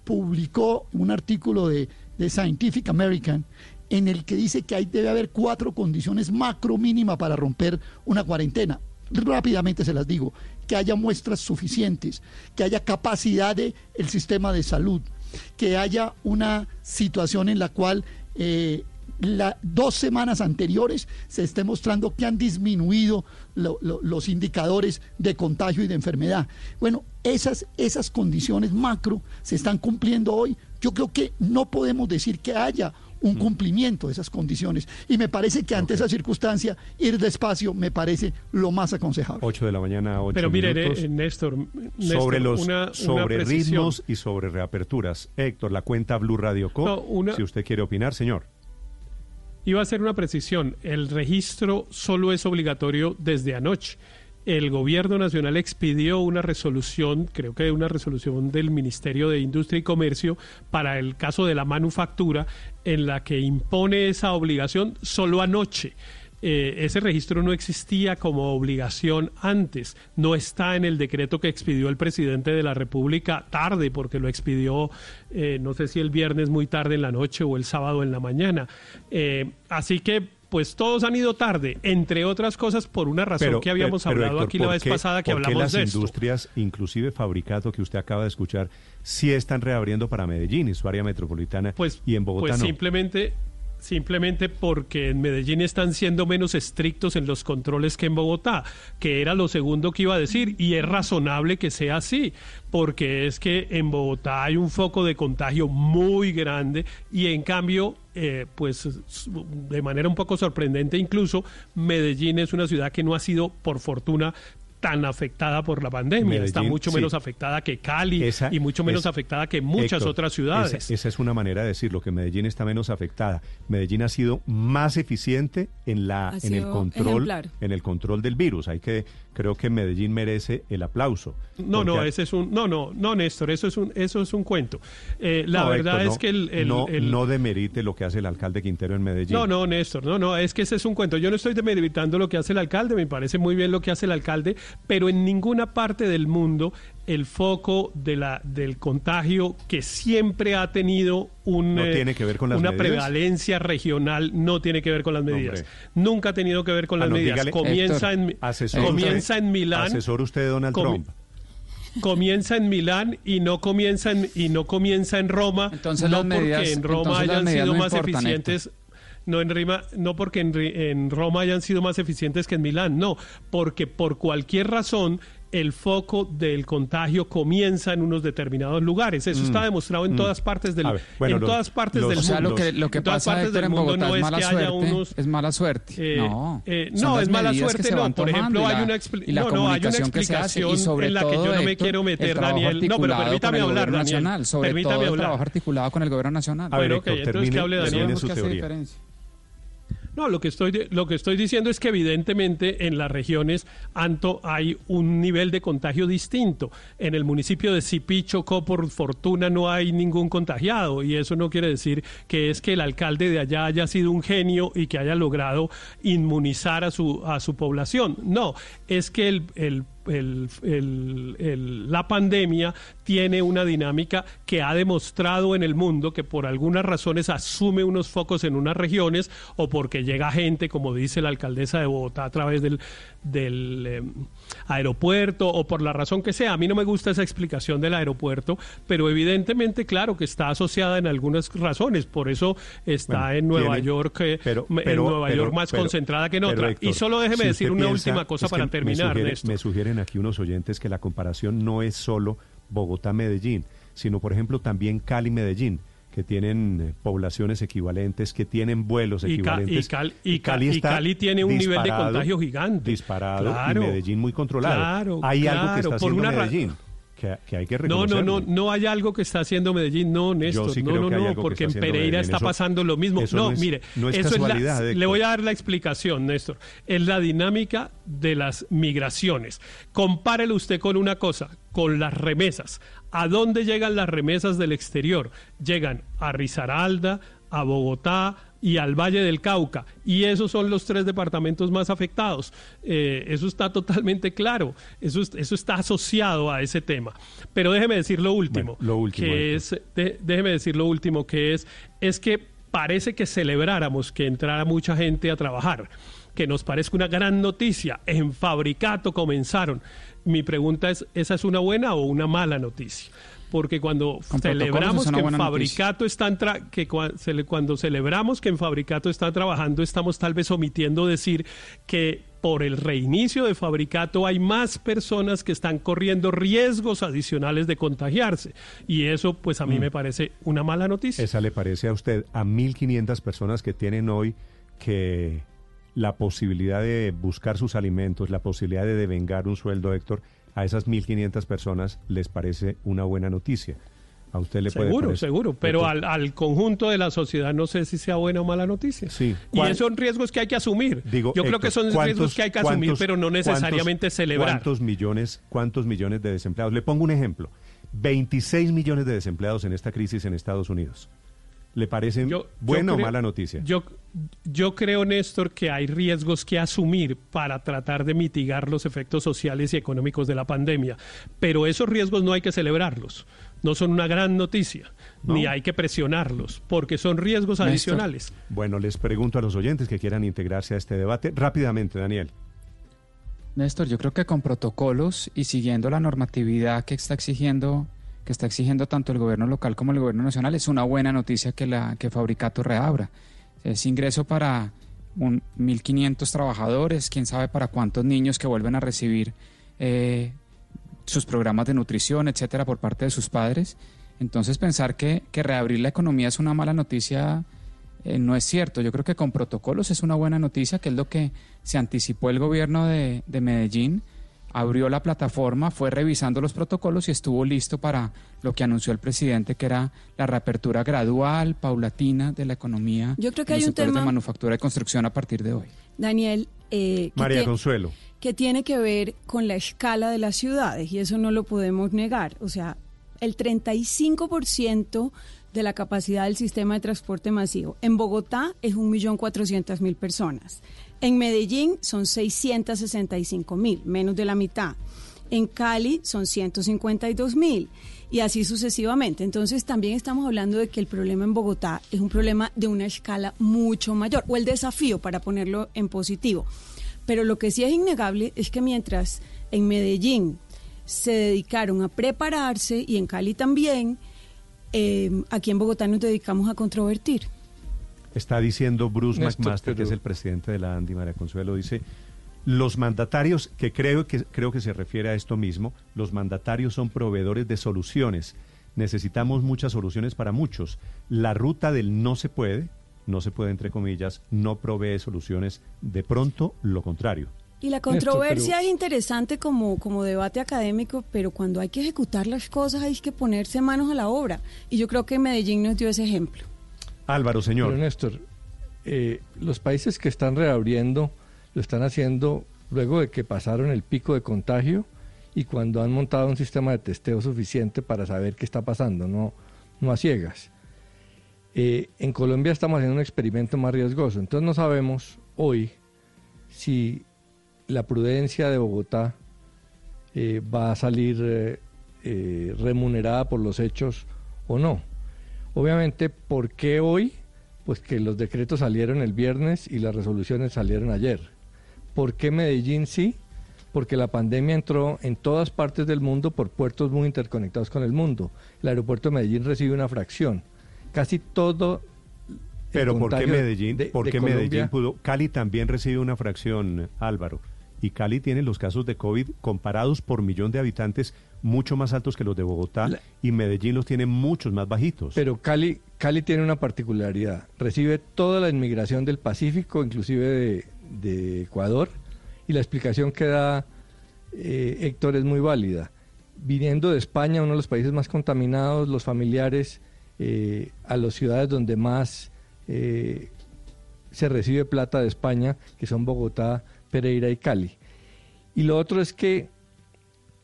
publicó un artículo de, de Scientific American en el que dice que hay, debe haber cuatro condiciones macro mínima para romper una cuarentena. Rápidamente se las digo, que haya muestras suficientes, que haya capacidad del el sistema de salud, que haya una situación en la cual eh, las dos semanas anteriores se esté mostrando que han disminuido los indicadores de contagio y de enfermedad. Bueno, esas, esas condiciones macro se están cumpliendo hoy. Yo creo que no podemos decir que haya un cumplimiento de esas condiciones. Y me parece que ante esa circunstancia, ir despacio me parece lo más aconsejable. 8 de la mañana, 8 Pero mire, minutos. Néstor, sobre los una, sobre una ritmos y sobre reaperturas. Héctor, la cuenta Blue Radio Co. No, una- Si usted quiere opinar, señor. Iba a hacer una precisión. El registro solo es obligatorio desde anoche. El gobierno nacional expidió una resolución, creo que una resolución del Ministerio de Industria y Comercio para el caso de la manufactura, en la que impone esa obligación solo anoche. Eh, ese registro no existía como obligación antes, no está en el decreto que expidió el presidente de la República tarde, porque lo expidió, eh, no sé si el viernes muy tarde en la noche o el sábado en la mañana. Eh, así que, pues todos han ido tarde, entre otras cosas por una razón que habíamos pero, hablado Héctor, aquí la ¿por vez qué- pasada que por qué hablamos las de esto. industrias, inclusive fabricato que usted acaba de escuchar, sí están reabriendo para Medellín y su área metropolitana y en Bogotá Pues no? simplemente, simplemente porque en Medellín están siendo menos estrictos en los controles que en Bogotá, que era lo segundo que iba a decir, y es razonable que sea así, porque es que en Bogotá hay un foco de contagio muy grande y en cambio, eh, pues de manera un poco sorprendente incluso, Medellín es una ciudad que no ha sido, por fortuna, tan afectada por la pandemia, está mucho sí. menos afectada que Cali Esa y mucho menos es- afectada que muchas Héctor, otras ciudades. Esa, esa es una manera de decirlo, que Medellín está menos afectada. Medellín ha sido más eficiente en la Ha en el control ejemplar. en el control del virus. Hay que creo que Medellín merece el aplauso. No, no, ese es un, no, no, no, Néstor, eso es un, eso es un cuento. Eh, la No, verdad Héctor, es no, que el, el- no, el- no demerite lo que hace el alcalde Quintero en Medellín. no, no, Néstor, no, no, es que ese es un cuento. Yo no estoy demeritando lo que hace el alcalde, me parece muy bien lo que hace el alcalde, pero en ninguna parte del mundo el foco de la, del contagio que siempre ha tenido un, No eh, tiene que ver con las una medidas. prevalencia regional, no tiene que ver con las medidas. Hombre. Nunca ha tenido que ver con Ah, las no, medidas. dígale, comienza Héctor, en, asesor comienza en Milán. Asesor usted de Donald Trump. comienza en Milán y no comienza en, y no comienza en Roma Entonces no las medidas- porque en Roma hayan sido no más importan, eficientes no en Rima, no porque en, Ri- en Roma hayan sido más eficientes que en Milán, no, porque por cualquier razón el foco del contagio comienza en unos determinados lugares. Eso Mm, está demostrado en mm. todas partes del ver, bueno, en los- todas partes los- del o sea, mundo. lo que, lo que en todas pasa partes Héctor, del en mundo Bogotá no es mala que suerte, haya unos es mala suerte. eh, no, eh, no, es mala suerte, no. Por ejemplo, hay una, y la no, no, hay una comunicación que se hace, explicación y sobre en la todo, que yo no me Héctor, quiero el meter, Daniel. No, pero permítame con el hablar, Daniel. nacional, sobre permítame todo el hablar. trabajo articulado con el gobierno nacional. A ver, Bueno, Héctor, entonces que hable Daniel. su ¿Qué hace teoría. No, lo que estoy lo que estoy diciendo es que evidentemente en las regiones Anto hay un nivel de contagio distinto. En el municipio de Cipí, Chocó, por fortuna no hay ningún contagiado y eso no quiere decir que es que el alcalde de allá haya sido un genio y que haya logrado inmunizar a su a su población. No, es que el, el la pandemia tiene una dinámica que ha demostrado en el mundo que por algunas razones asume unos focos en unas regiones o porque llega gente, como dice la alcaldesa de Bogotá, a través del, del eh, aeropuerto o por la razón que sea. A mí no me gusta esa explicación del aeropuerto, pero evidentemente, claro, que está asociada en algunas razones. Por eso está Bueno, en Nueva tiene- York, eh, pero- en pero- Nueva pero- York más concentrada que en otra. Héctor, y solo déjeme si decir una piensa- última cosa para me terminar, sugiere-. Me sugieren aquí unos oyentes que la comparación no es solo Bogotá-Medellín, sino, por ejemplo, también Cali-Medellín que tienen eh, poblaciones equivalentes, que tienen vuelos Y, Ca- y equivalentes. Cal- y Ca- y Cali tiene un nivel de contagio gigante. Disparado Claro, y Medellín muy controlado. claro, Hay algo que está por haciendo una Medellín que, que hay que No, no, no, no hay algo que está haciendo Medellín, no, Néstor, sí no, no, no, porque en Pereira está Eso- pasando lo mismo. No, no es- mire, no es eso casualidad, la, le voy a dar la explicación, Néstor. Es la dinámica de las migraciones. Compárelo usted con una cosa, con las remesas. ¿A dónde llegan las remesas del exterior? Llegan a Risaralda, a Bogotá y al Valle del Cauca. Y esos son los tres departamentos más afectados. Eh, eso está totalmente claro. Eso, es- eso está asociado a ese tema. Pero déjeme decir lo último. Bueno, lo último, que es, de- déjeme decir lo último, que es, es que parece que celebráramos que entrara mucha gente a trabajar, que nos parezca una gran noticia. En Fabricato comenzaron. Mi pregunta es, ¿esa es una buena o una mala noticia? porque cuando celebramos que en Fabricato están que cuando celebramos que en Fabricato están trabajando, estamos tal vez omitiendo decir que por el reinicio de Fabricato hay más personas que están corriendo riesgos adicionales de contagiarse. Y eso, pues a mí mm. me parece una mala noticia. ¿Esa le parece a usted a 1.500 personas que tienen hoy que la posibilidad de buscar sus alimentos, la posibilidad de devengar un sueldo, Héctor, a esas 1.500 personas les parece una buena noticia. A usted le seguro, puede Seguro, pero al, al, conjunto de la sociedad no sé si sea buena o mala noticia. Sí. Y esos son riesgos que hay que asumir. Digo, Yo creo que son riesgos que hay que asumir, pero no necesariamente celebrar. ¿Cuántos millones, ¿Cuántos millones de desempleados? Le pongo un ejemplo. 26 millones de desempleados en esta crisis en Estados Unidos. ¿Le parece buena o mala noticia? Yo, yo creo, Néstor, que hay riesgos que asumir para tratar de mitigar los efectos sociales y económicos de la pandemia, pero esos riesgos no hay que celebrarlos, no son una gran noticia, ni hay que presionarlos, porque son riesgos adicionales. Bueno, les pregunto a los oyentes que quieran integrarse a este debate rápidamente, Daniel. Néstor, yo creo que con protocolos y siguiendo la normatividad que está exigiendo que está exigiendo tanto el gobierno local como el gobierno nacional, es una buena noticia que, la, que Fabricato reabra. Es ingreso para un 1.500 trabajadores, quién sabe para cuántos niños que vuelven a recibir eh, sus programas de nutrición, etcétera, por parte de sus padres. Entonces, pensar que, que reabrir la economía es una mala noticia eh, no es cierto. Yo creo que con protocolos es una buena noticia, que es lo que se anticipó el gobierno de, de Medellín abrió la plataforma, fue revisando los protocolos y estuvo listo para lo que anunció el presidente, que era la reapertura gradual, paulatina de la economía Yo creo que hay un tema de manufactura y construcción a partir de hoy. Daniel, eh, María Consuelo, que tiene que ver con la escala de las ciudades y eso no lo podemos negar. O sea, el 35% de la capacidad del sistema de transporte masivo en Bogotá es 1.400.000 personas. En Medellín son 665 mil, menos de la mitad. En Cali son 152 mil y así sucesivamente. Entonces también estamos hablando de que el problema en Bogotá es un problema de una escala mucho mayor, o el desafío para ponerlo en positivo. Pero lo que sí es innegable es que mientras en Medellín se dedicaron a prepararse y en Cali también, eh, aquí en Bogotá nos dedicamos a controvertir. Está diciendo Bruce McMaster, que es el presidente de la Andy María Consuelo, dice, los mandatarios, que creo, que creo que se refiere a esto mismo, los mandatarios son proveedores de soluciones. Necesitamos muchas soluciones para muchos. La ruta del no se puede, no se puede entre comillas, no provee soluciones, de pronto lo contrario. Y la controversia es interesante como, como debate académico, pero cuando hay que ejecutar las cosas hay que ponerse manos a la obra. Y yo creo que Medellín nos dio ese ejemplo. Álvaro, señor. Pero Néstor, eh, los países que están reabriendo lo están haciendo luego de que pasaron el pico de contagio y cuando han montado un sistema de testeo suficiente para saber qué está pasando, no, no a ciegas. Eh, en Colombia estamos haciendo un experimento más riesgoso, entonces no sabemos hoy si la prudencia de Bogotá eh, va a salir remunerada por los hechos o no. Obviamente, ¿por qué hoy? Pues que los decretos salieron el viernes y las resoluciones salieron ayer. ¿Por qué Medellín sí? Porque la pandemia entró en todas partes del mundo por puertos muy interconectados con el mundo. El aeropuerto de Medellín recibe una fracción. Casi todo pero ¿por qué Medellín? ¿Por qué Medellín pudo? Cali también recibe una fracción, Álvaro. Y Cali tiene los casos de COVID comparados por millón de habitantes mucho más altos que los de Bogotá y Medellín los tiene muchos más bajitos. Pero Cali, Cali tiene una particularidad. Recibe toda la inmigración del Pacífico, inclusive de, Ecuador, y la explicación que da eh, Héctor es muy válida. Viniendo de España, uno de los países más contaminados, los familiares eh, a las ciudades donde más eh, se recibe plata de España, que son Bogotá, Pereira y Cali. Y lo otro es que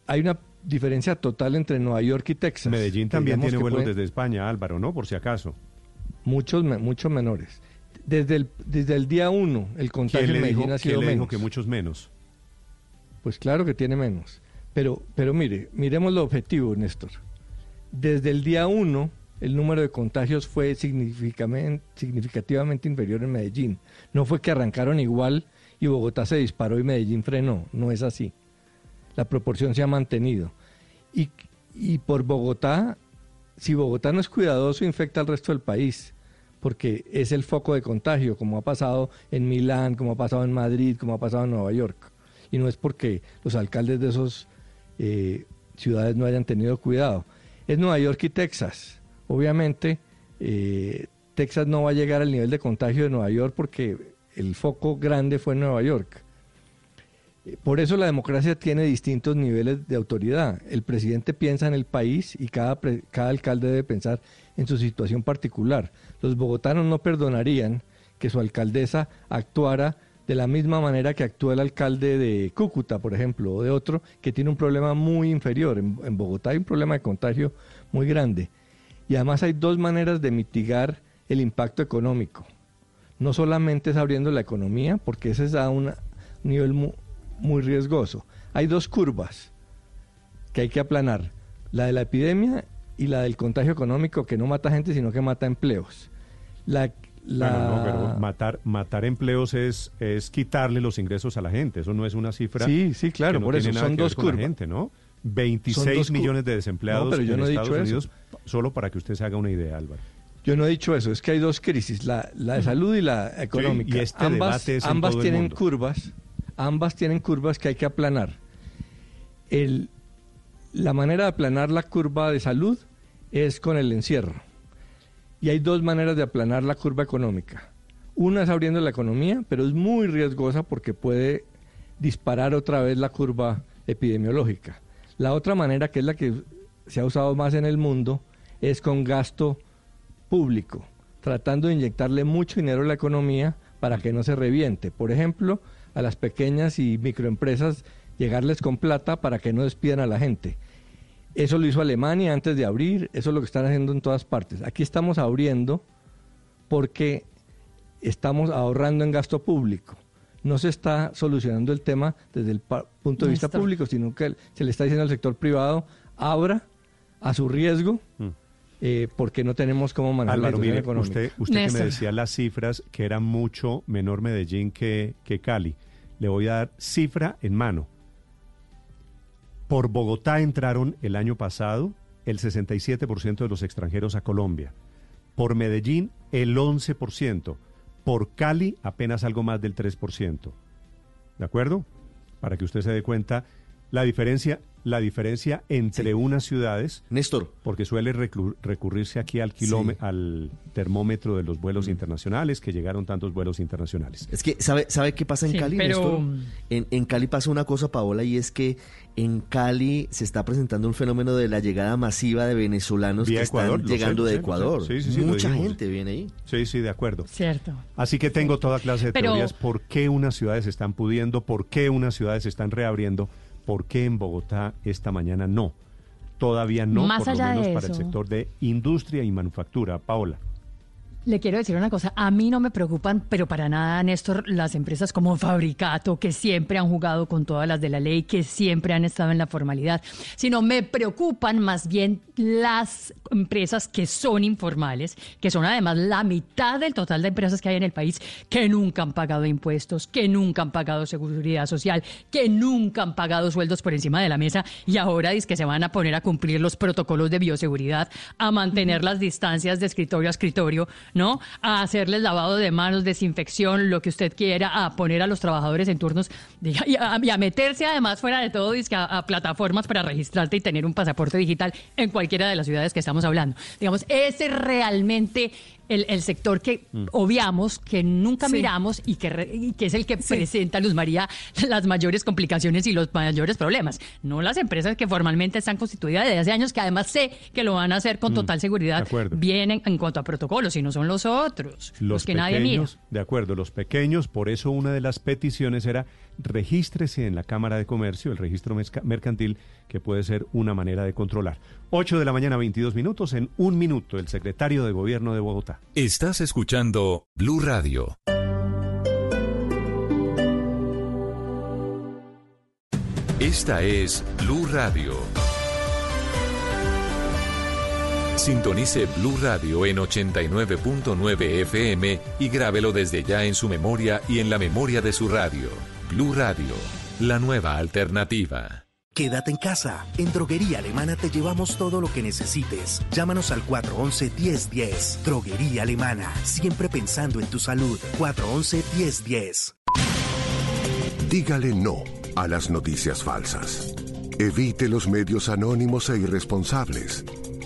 hay una diferencia total entre Nueva York y Texas. Medellín también tiene vuelos desde España, Álvaro, ¿no? Por si acaso. Muchos, muchos menores. Desde el, desde el día uno, el contagio en Medellín ha sido menos. que muchos menos? Pues claro que tiene menos. Pero, pero mire, miremos lo objetivo, Néstor. Desde el día uno, el número de contagios fue significativamente inferior en Medellín. No fue que arrancaron igual y Bogotá se disparó y Medellín frenó. No es así la proporción se ha mantenido. Y, y por Bogotá, si Bogotá no es cuidadoso, infecta al resto del país, porque es el foco de contagio, como ha pasado en Milán, como ha pasado en Madrid, como ha pasado en Nueva York. Y no es porque los alcaldes de esas eh, ciudades no hayan tenido cuidado. Es Nueva York y Texas. Obviamente, eh, Texas no va a llegar al nivel de contagio de Nueva York porque el foco grande fue en Nueva York. Por eso la democracia tiene distintos niveles de autoridad. El presidente piensa en el país y cada, cada alcalde debe pensar en su situación particular. Los bogotanos no perdonarían que su alcaldesa actuara de la misma manera que actúa el alcalde de Cúcuta, por ejemplo, o de otro, que tiene un problema muy inferior. En, en, Bogotá hay un problema de contagio muy grande. Y además hay dos maneras de mitigar el impacto económico. No solamente es abriendo la economía, porque ese es a un nivel muy, muy riesgoso. Hay dos curvas que hay que aplanar, la de la epidemia y la del contagio económico que no mata gente sino que mata empleos. La, la... Bueno, no, pero matar, matar empleos es, es quitarle los ingresos a la gente, eso no es una cifra. Sí, sí, claro, que no por tiene eso nada son que ver dos la curvas. gente, ¿no? 26 dos cu- millones de desempleados No, pero yo en no he Estados dicho eso. Unidos, solo para que usted se haga una idea, Álvaro. Yo no he dicho eso, es que hay dos crisis, la, la de salud y la económica. y este ambas debate es ambas tienen curvas, ambas tienen curvas que hay que aplanar. El, la manera de aplanar la curva de salud es con el encierro. Y hay dos maneras de aplanar la curva económica. Una es abriendo la economía, pero es muy riesgosa porque puede disparar otra vez la curva epidemiológica. La otra manera, que es la que se ha usado más en el mundo, es con gasto público, tratando de inyectarle mucho dinero a la economía para que no se reviente. Por ejemplo, a las pequeñas y microempresas llegarles con plata para que no despidan a la gente. Eso lo hizo Alemania antes de abrir, eso es lo que están haciendo en todas partes. Aquí estamos abriendo porque estamos ahorrando en gasto público. No se está solucionando el tema desde el punto de vista público, sino que se le está diciendo al sector privado, abra a su riesgo, eh, porque no tenemos cómo manejar la Álvaro, situación mire, económica. usted, usted que me decía las cifras que era mucho menor Medellín que, que Cali. Le voy a dar cifra en mano. Por Bogotá entraron el año pasado el 67% de los extranjeros a Colombia. Por Medellín el 11%. Por Cali apenas algo más del 3%. ¿De acuerdo? Para que usted se dé cuenta la diferencia, la diferencia entre unas ciudades. Néstor. Porque suele recurrirse aquí al, kilóme- al termómetro de los vuelos internacionales, que llegaron tantos vuelos internacionales. Es que, ¿sabe, ¿sabe qué pasa en Sí, Cali, pero- Néstor? En, en Cali pasa una cosa, Paola, y es que en Cali se está presentando un fenómeno de la llegada masiva de venezolanos Vía que Ecuador, están sé, llegando de. Ecuador. Sí, sí, sí, lo Mucha gente viene ahí. Sí, sí, de acuerdo. Cierto. Así que tengo toda clase de Pero- teorías. ¿Por qué unas ciudades están pudiendo? ¿Por qué unas ciudades están reabriendo? ¿Por qué en Bogotá esta mañana no? Todavía no, Más por lo de menos para el sector de industria y manufactura. Paola. Le quiero decir una cosa, a mí no me preocupan, pero para nada, Néstor, las empresas como Fabricato, que siempre han jugado con todas las de la ley, que siempre han estado en la formalidad, sino me preocupan más bien las empresas que son informales, que son además la mitad del total de empresas que hay en el país, que nunca han pagado impuestos, que nunca han pagado seguridad social, que nunca han pagado sueldos por encima de la mesa y ahora es que se van a poner a cumplir los protocolos de bioseguridad, a mantener las distancias de escritorio a escritorio, ¿no? A hacerles lavado de manos, desinfección, lo que usted quiera, a poner a los trabajadores en turnos y, a, meterse además fuera de todo a, a plataformas para registrarte y tener un pasaporte digital en cualquiera de las ciudades que estamos hablando. Digamos, ese realmente el, el sector que Mm. obviamos, que nunca Sí. miramos y que, re- y que es el que presenta, Luz María, las mayores complicaciones y los mayores problemas. No las empresas que formalmente están constituidas desde hace años, que además sé que lo van a hacer con Mm, total seguridad, de acuerdo. bien en, en cuanto a protocolos, y no son los otros, los, Los que nadie mira. pequeños, de acuerdo, los pequeños, por eso una de las peticiones era regístrese en la Cámara de Comercio, el registro mercantil, que puede ser una manera de controlar. 8 de la mañana, 22 minutos, en un minuto, el secretario de Gobierno de Bogotá. Estás escuchando Blue Radio. Esta es Blue Radio. Sintonice Blue Radio en 89.9 FM y grábelo desde ya en su memoria y en la memoria de su radio. Blue Radio, la nueva alternativa. Quédate en casa. En Droguería Alemana te llevamos todo lo que necesites. Llámanos al 411-1010. Droguería Alemana. Siempre pensando en tu salud. 411-1010. Dígale no a las noticias falsas. Evite los medios anónimos e irresponsables.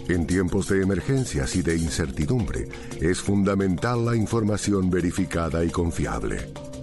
En tiempos de emergencias y de incertidumbre, es fundamental la información verificada y confiable.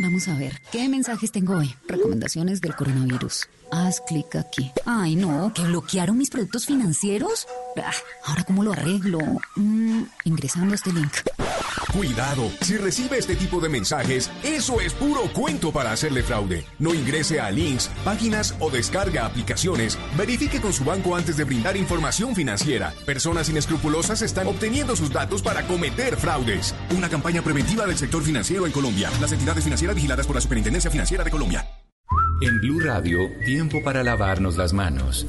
Vamos a ver, ¿qué mensajes tengo hoy? Recomendaciones del coronavirus. Haz clic aquí. Ay, no, que bloquearon mis productos financieros. Ah, Ahora, ¿cómo lo arreglo? Mm, ingresando a este link. Cuidado, si recibe este tipo de mensajes, eso es puro cuento para hacerle fraude. No ingrese a links, páginas o descarga aplicaciones. Verifique con su banco antes de brindar información financiera. Personas inescrupulosas están obteniendo sus datos para cometer fraudes. Una campaña preventiva del sector financiero en Colombia. Las entidades financieras vigiladas por la Superintendencia Financiera de Colombia. En Blue Radio, tiempo para lavarnos las manos.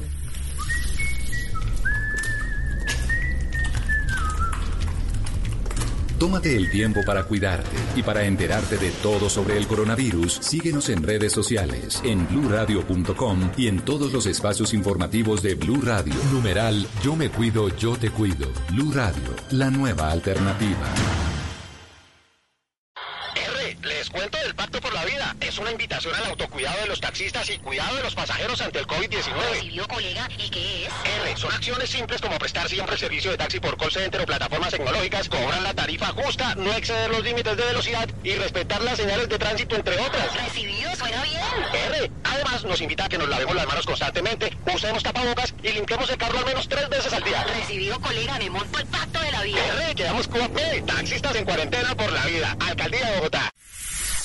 Tómate el tiempo para cuidarte y para enterarte de todo sobre el coronavirus. Síguenos en redes sociales, en bluradio.com y en todos los espacios informativos de Blue Radio. Numeral Yo me cuido, yo te cuido. Blue Radio, la nueva alternativa. R, les cuento Pacto por la Vida. Es una invitación al autocuidado de los taxistas y cuidado de los pasajeros ante el COVID-19. ¿Recibió, colega? ¿Y qué es? R, son acciones simples como prestar siempre el servicio de taxi por call center o plataformas tecnológicas, cobrar la tarifa justa, no exceder los límites de velocidad y respetar las señales de tránsito, entre otras. ¿Recibido? Suena bien. R, además nos invita a que nos lavemos las manos constantemente, usemos tapabocas y limpiemos el carro al menos tres veces al día. Recibido, colega, me monto el pacto de la vida. R, quedamos QAP, taxistas en cuarentena por la vida. Alcaldía de Bogotá.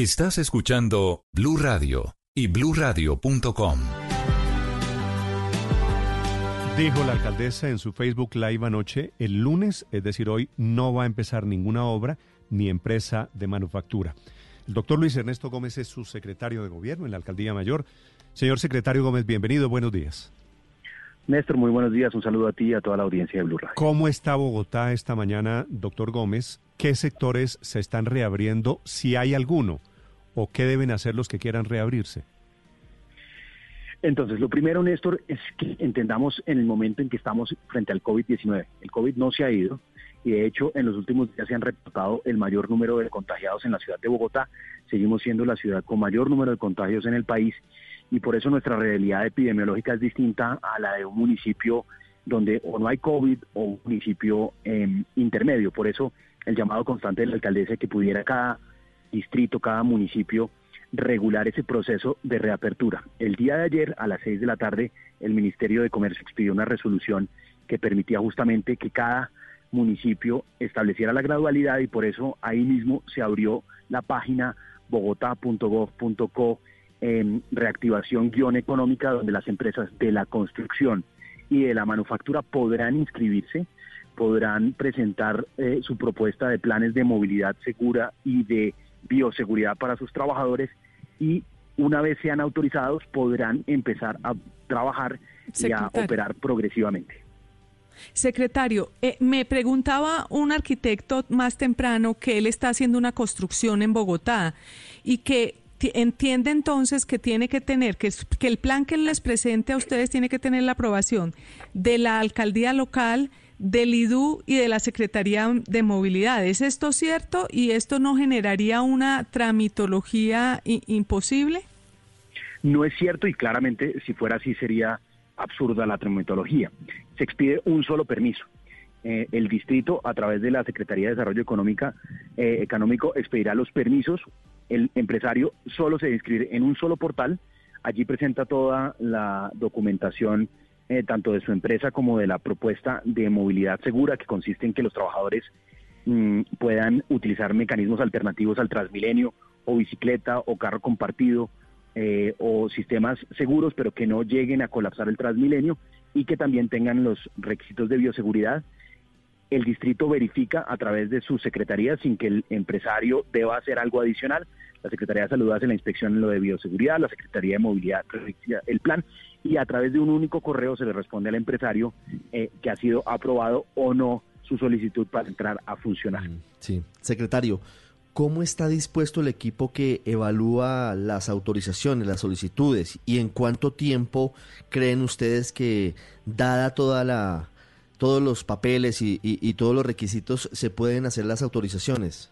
Estás escuchando Blue Radio y bluradio.com. Dijo la alcaldesa en su Facebook Live anoche, el lunes, es decir, hoy, no va a empezar ninguna obra ni empresa de manufactura. El doctor Luis Ernesto Gómez es su secretario de gobierno en la alcaldía mayor. Señor secretario Gómez, bienvenido, buenos días. Néstor, muy buenos días. Un saludo a ti y a toda la audiencia de Blue Radio. ¿Cómo está Bogotá esta mañana, doctor Gómez? ¿Qué sectores se están reabriendo, si hay alguno? ¿O qué deben hacer los que quieran reabrirse? Entonces, lo primero, Néstor, es que entendamos en el momento en que estamos frente al COVID-19. El COVID no se ha ido y de hecho en los últimos días se han reportado el mayor número de contagiados en la ciudad de Bogotá. Seguimos siendo la ciudad con mayor número de contagios en el país y por eso nuestra realidad epidemiológica es distinta a la de un municipio donde o no hay COVID o un municipio eh, intermedio. Por eso el llamado constante de la alcaldesa que pudiera cada distrito, cada municipio regular ese proceso de reapertura. El día de ayer, a las seis de la tarde, el Ministerio de Comercio expidió una resolución que permitía justamente que cada municipio estableciera la gradualidad y por eso ahí mismo se abrió la página bogotá.gov.co en reactivación guion económica donde las empresas de la construcción y de la manufactura podrán inscribirse, podrán presentar eh, su propuesta de planes de movilidad segura y de bioseguridad para sus trabajadores y una vez sean autorizados podrán empezar a trabajar y a operar progresivamente. Secretario, eh, me preguntaba un arquitecto más temprano que él está haciendo una construcción en Bogotá y que ti- entiende entonces que tiene que tener, que, que el plan que les presente a ustedes tiene que tener la aprobación de la alcaldía local, del IDU y de la Secretaría de Movilidad. ¿Es esto cierto y esto no generaría una tramitología imposible? No es cierto y claramente si fuera así sería absurda la tramitología. Se expide un solo permiso. Eh, el distrito, a través de la Secretaría de Desarrollo eh, Económico, expedirá los permisos. El empresario solo se debe inscribir en un solo portal. Allí presenta toda la documentación, eh, tanto de su empresa como de la propuesta de movilidad segura, que consiste en que los trabajadores mm, puedan utilizar mecanismos alternativos al Transmilenio, o bicicleta, o carro compartido, eh, o sistemas seguros, pero que no lleguen a colapsar el Transmilenio y que también tengan los requisitos de bioseguridad. El distrito verifica a través de su secretaría sin que el empresario deba hacer algo adicional. La Secretaría de Salud hace la inspección en lo de bioseguridad, la Secretaría de Movilidad el plan y a través de un único correo se le responde al empresario eh, que ha sido aprobado o no su solicitud para entrar a funcionar. Sí. Secretario, ¿cómo está dispuesto el equipo que evalúa las autorizaciones, las solicitudes y en cuánto tiempo creen ustedes que, dada toda la todos los papeles y, y- y todos los requisitos, se pueden hacer las autorizaciones?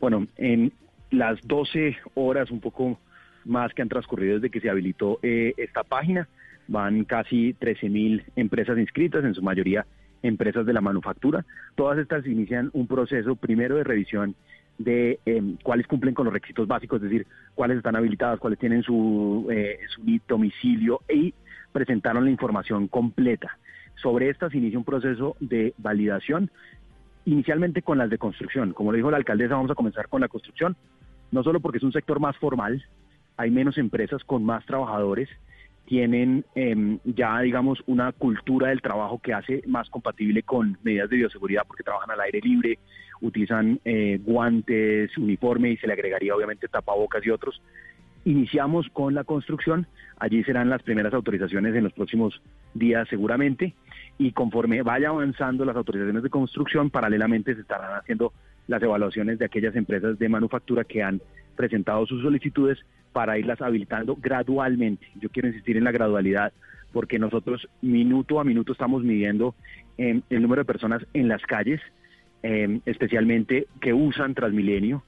Bueno, en las 12 horas, un poco más que han transcurrido desde que se habilitó eh, esta página, van casi 13 mil empresas inscritas, en su mayoría empresas de la manufactura. Todas estas inician un proceso primero de revisión de eh, cuáles cumplen con los requisitos básicos, es decir, cuáles están habilitadas, cuáles tienen su, eh, su domicilio y presentaron la información completa. Sobre estas inicia un proceso de validación inicialmente con las de construcción. Como lo dijo la alcaldesa, vamos a comenzar con la construcción, no solo porque es un sector más formal, hay menos empresas con más trabajadores, tienen em, ya, digamos, una cultura del trabajo que hace más compatible con medidas de bioseguridad porque trabajan al aire libre, utilizan eh, guantes, uniforme y se le agregaría obviamente tapabocas y otros. Iniciamos con la construcción, allí serán las primeras autorizaciones en los próximos días seguramente y conforme vaya avanzando las autorizaciones de construcción, paralelamente se estarán haciendo las evaluaciones de aquellas empresas de manufactura que han presentado sus solicitudes para irlas habilitando gradualmente. Yo quiero insistir en la gradualidad porque nosotros minuto a minuto estamos midiendo eh, el número de personas en las calles, eh, especialmente que usan Transmilenio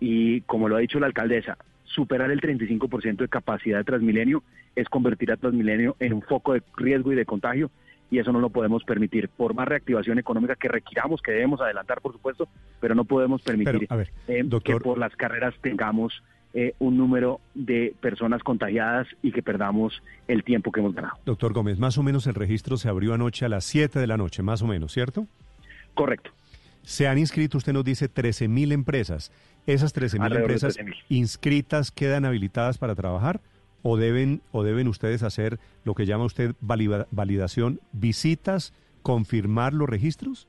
y como lo ha dicho la alcaldesa, superar el 35% de capacidad de Transmilenio es convertir a Transmilenio en un foco de riesgo y de contagio y eso no lo podemos permitir. Por más reactivación económica que requiramos, que debemos adelantar, por supuesto, pero no podemos permitir Pero, a ver, eh, que por las carreras tengamos eh, un número de personas contagiadas y que perdamos el tiempo que hemos ganado. Doctor Gómez, más o menos el registro se abrió anoche a las 7 de la noche, más o menos, ¿cierto? Correcto. Se han inscrito, usted nos dice, 13 mil empresas. ¿Esas 13 mil Alrededor de empresas 13.000. inscritas quedan habilitadas para trabajar? ¿O deben, ¿O deben ustedes hacer lo que llama usted valida- validación, visitas, confirmar los registros?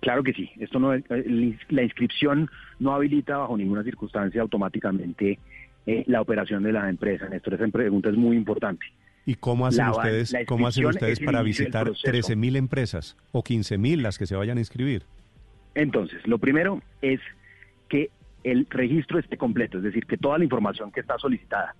Claro que sí. Esto no la inscripción no habilita bajo ninguna circunstancia automáticamente eh, la operación de la empresa. Néstor, esa pregunta es muy importante. ¿Y cómo hacen La ustedes, la cómo hacen ustedes para visitar proceso. 13 mil empresas o 15 mil las que se vayan a inscribir? Entonces, lo primero es que el registro esté completo, es decir, que toda la información que está solicitada,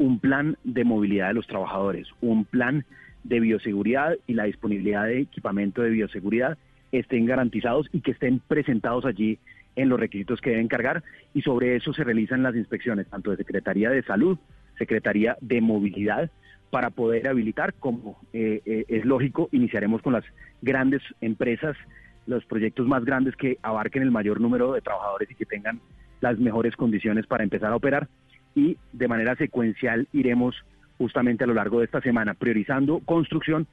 un plan de movilidad de los trabajadores, un plan de bioseguridad y la disponibilidad de equipamiento de bioseguridad estén garantizados y que estén presentados allí en los requisitos que deben cargar. Y sobre eso se realizan las inspecciones tanto de Secretaría de Salud, Secretaría de Movilidad para poder habilitar, como eh, eh, es lógico, iniciaremos con las grandes empresas, los proyectos más grandes que abarquen el mayor número de trabajadores y que tengan las mejores condiciones para empezar a operar y de manera secuencial iremos justamente a lo largo de esta semana priorizando construcción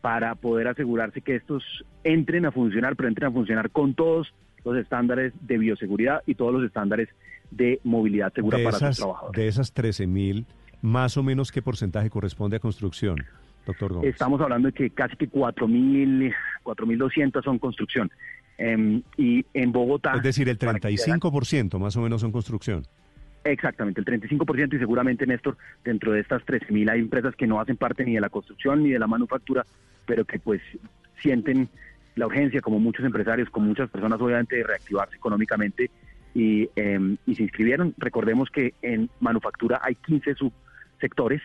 para poder asegurarse que estos entren a funcionar, pero entren a funcionar con todos los estándares de bioseguridad y todos los estándares de movilidad segura de para esas, sus trabajadores. de esas 13 mil, más o menos qué porcentaje corresponde a construcción, doctor Gómez. Estamos hablando de que casi que 4.000, 4.200 son construcción. Em, y en Bogotá... Es decir, el para que se hagan- 35% más o menos son construcción. Exactamente, el 35% y seguramente, Néstor, dentro de estas 13.000 hay empresas que no hacen parte ni de la construcción ni de la manufactura, pero que pues sienten la urgencia, como muchos empresarios, como muchas personas obviamente, de reactivarse económicamente y, em, y se inscribieron. Recordemos que en manufactura hay 15 subsectores.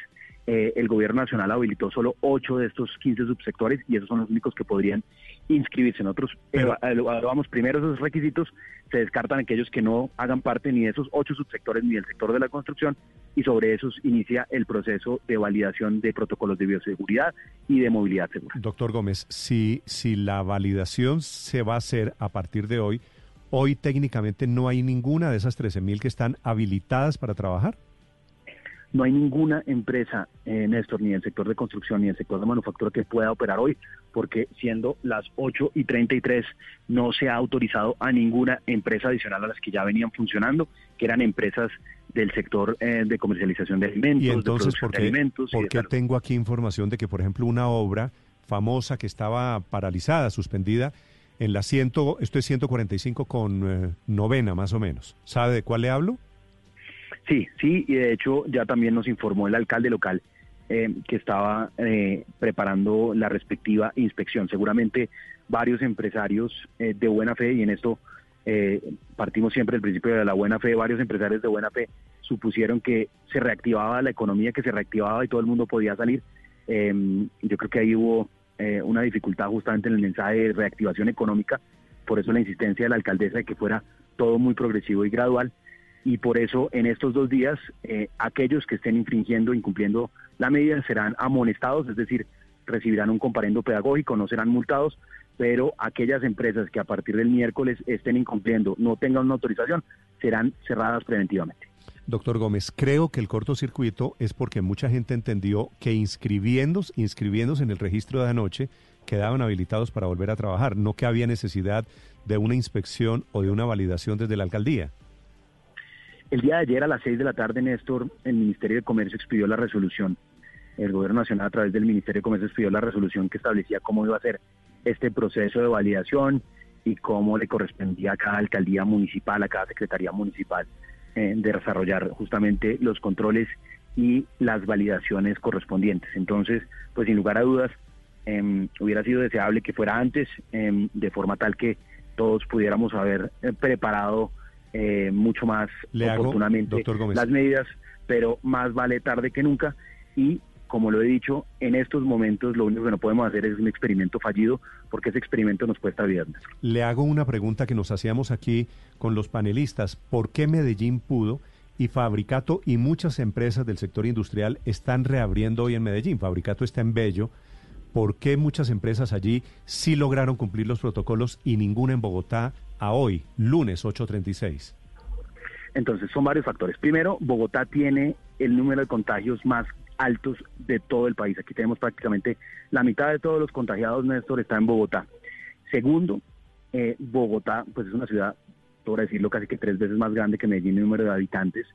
Eh, el gobierno nacional habilitó solo 8 de estos 15 subsectores y esos son los únicos que podrían inscribirse. Nosotros evaluamos primero esos requisitos, se descartan aquellos que no hagan parte ni de esos 8 subsectores ni del sector de la construcción y sobre esos inicia el proceso de validación de protocolos de bioseguridad y de movilidad segura. Doctor Gómez, si, si la validación se va a hacer a partir de hoy, hoy técnicamente no hay ninguna de esas 13.000 que están habilitadas para trabajar. No hay ninguna empresa, eh, Néstor, ni el sector de construcción ni el sector de manufactura que pueda operar hoy, porque siendo las 8 y 33 no se ha autorizado a ninguna empresa adicional a las que ya venían funcionando, que eran empresas del sector eh, de comercialización de alimentos, y entonces, de ¿por de alimentos. por qué tengo aquí información de que, por ejemplo, una obra famosa que estaba paralizada, suspendida, en la ciento, esto es 145 con eh, novena más o menos? ¿Sabe de cuál le hablo? Sí, sí, y de hecho ya también nos informó el alcalde local eh, que estaba eh, preparando la respectiva inspección. Seguramente varios empresarios eh, de buena fe, y en esto eh, partimos siempre del principio de la buena fe, varios empresarios de buena fe supusieron que se reactivaba la economía, que se reactivaba y todo el mundo podía salir. Eh, yo creo que ahí hubo una dificultad justamente en el mensaje de reactivación económica, por eso la insistencia de la alcaldesa de que fuera todo muy progresivo y gradual y por eso en estos dos días eh, aquellos que estén infringiendo, incumpliendo la medida serán amonestados, es decir, recibirán un comparendo pedagógico, no serán multados, pero aquellas empresas que a partir del miércoles estén incumpliendo, no tengan una autorización, serán cerradas preventivamente. Doctor Gómez, creo que el cortocircuito es porque mucha gente entendió que inscribiéndose, inscribiéndose en el registro de anoche quedaban habilitados para volver a trabajar, no que había necesidad de una inspección o de una validación desde la alcaldía. El día de ayer a las 6 de la tarde, Néstor, el Ministerio de Comercio expidió la resolución. El Gobierno Nacional a través del Ministerio de Comercio expidió la resolución que establecía cómo iba a ser este proceso de validación y cómo le correspondía a cada alcaldía municipal, a cada secretaría municipal, eh, de desarrollar justamente los controles y las validaciones correspondientes. Entonces, pues sin lugar a dudas, eh, hubiera sido deseable que fuera antes, eh, de forma tal que todos pudiéramos haber eh, preparado eh, mucho más Le hago, oportunamente Gómez. las medidas, pero más vale tarde que nunca y como lo he dicho, en estos momentos lo único que no podemos hacer es un experimento fallido porque ese experimento nos cuesta. Néstor. Le hago una pregunta que nos hacíamos aquí con los panelistas. ¿Por qué Medellín pudo y Fabricato y muchas empresas del sector industrial están reabriendo hoy en Medellín? Fabricato está en Bello. ¿Por qué muchas empresas allí sí lograron cumplir los protocolos y ninguna en Bogotá a hoy, lunes 836? Entonces son varios factores. Primero, Bogotá tiene el número de contagios más altos de todo el país. Aquí tenemos prácticamente la mitad de todos los contagiados, Néstor, está en Bogotá. Segundo, eh, Bogotá, pues es una ciudad, por decirlo, casi que tres veces más grande que Medellín en número de habitantes.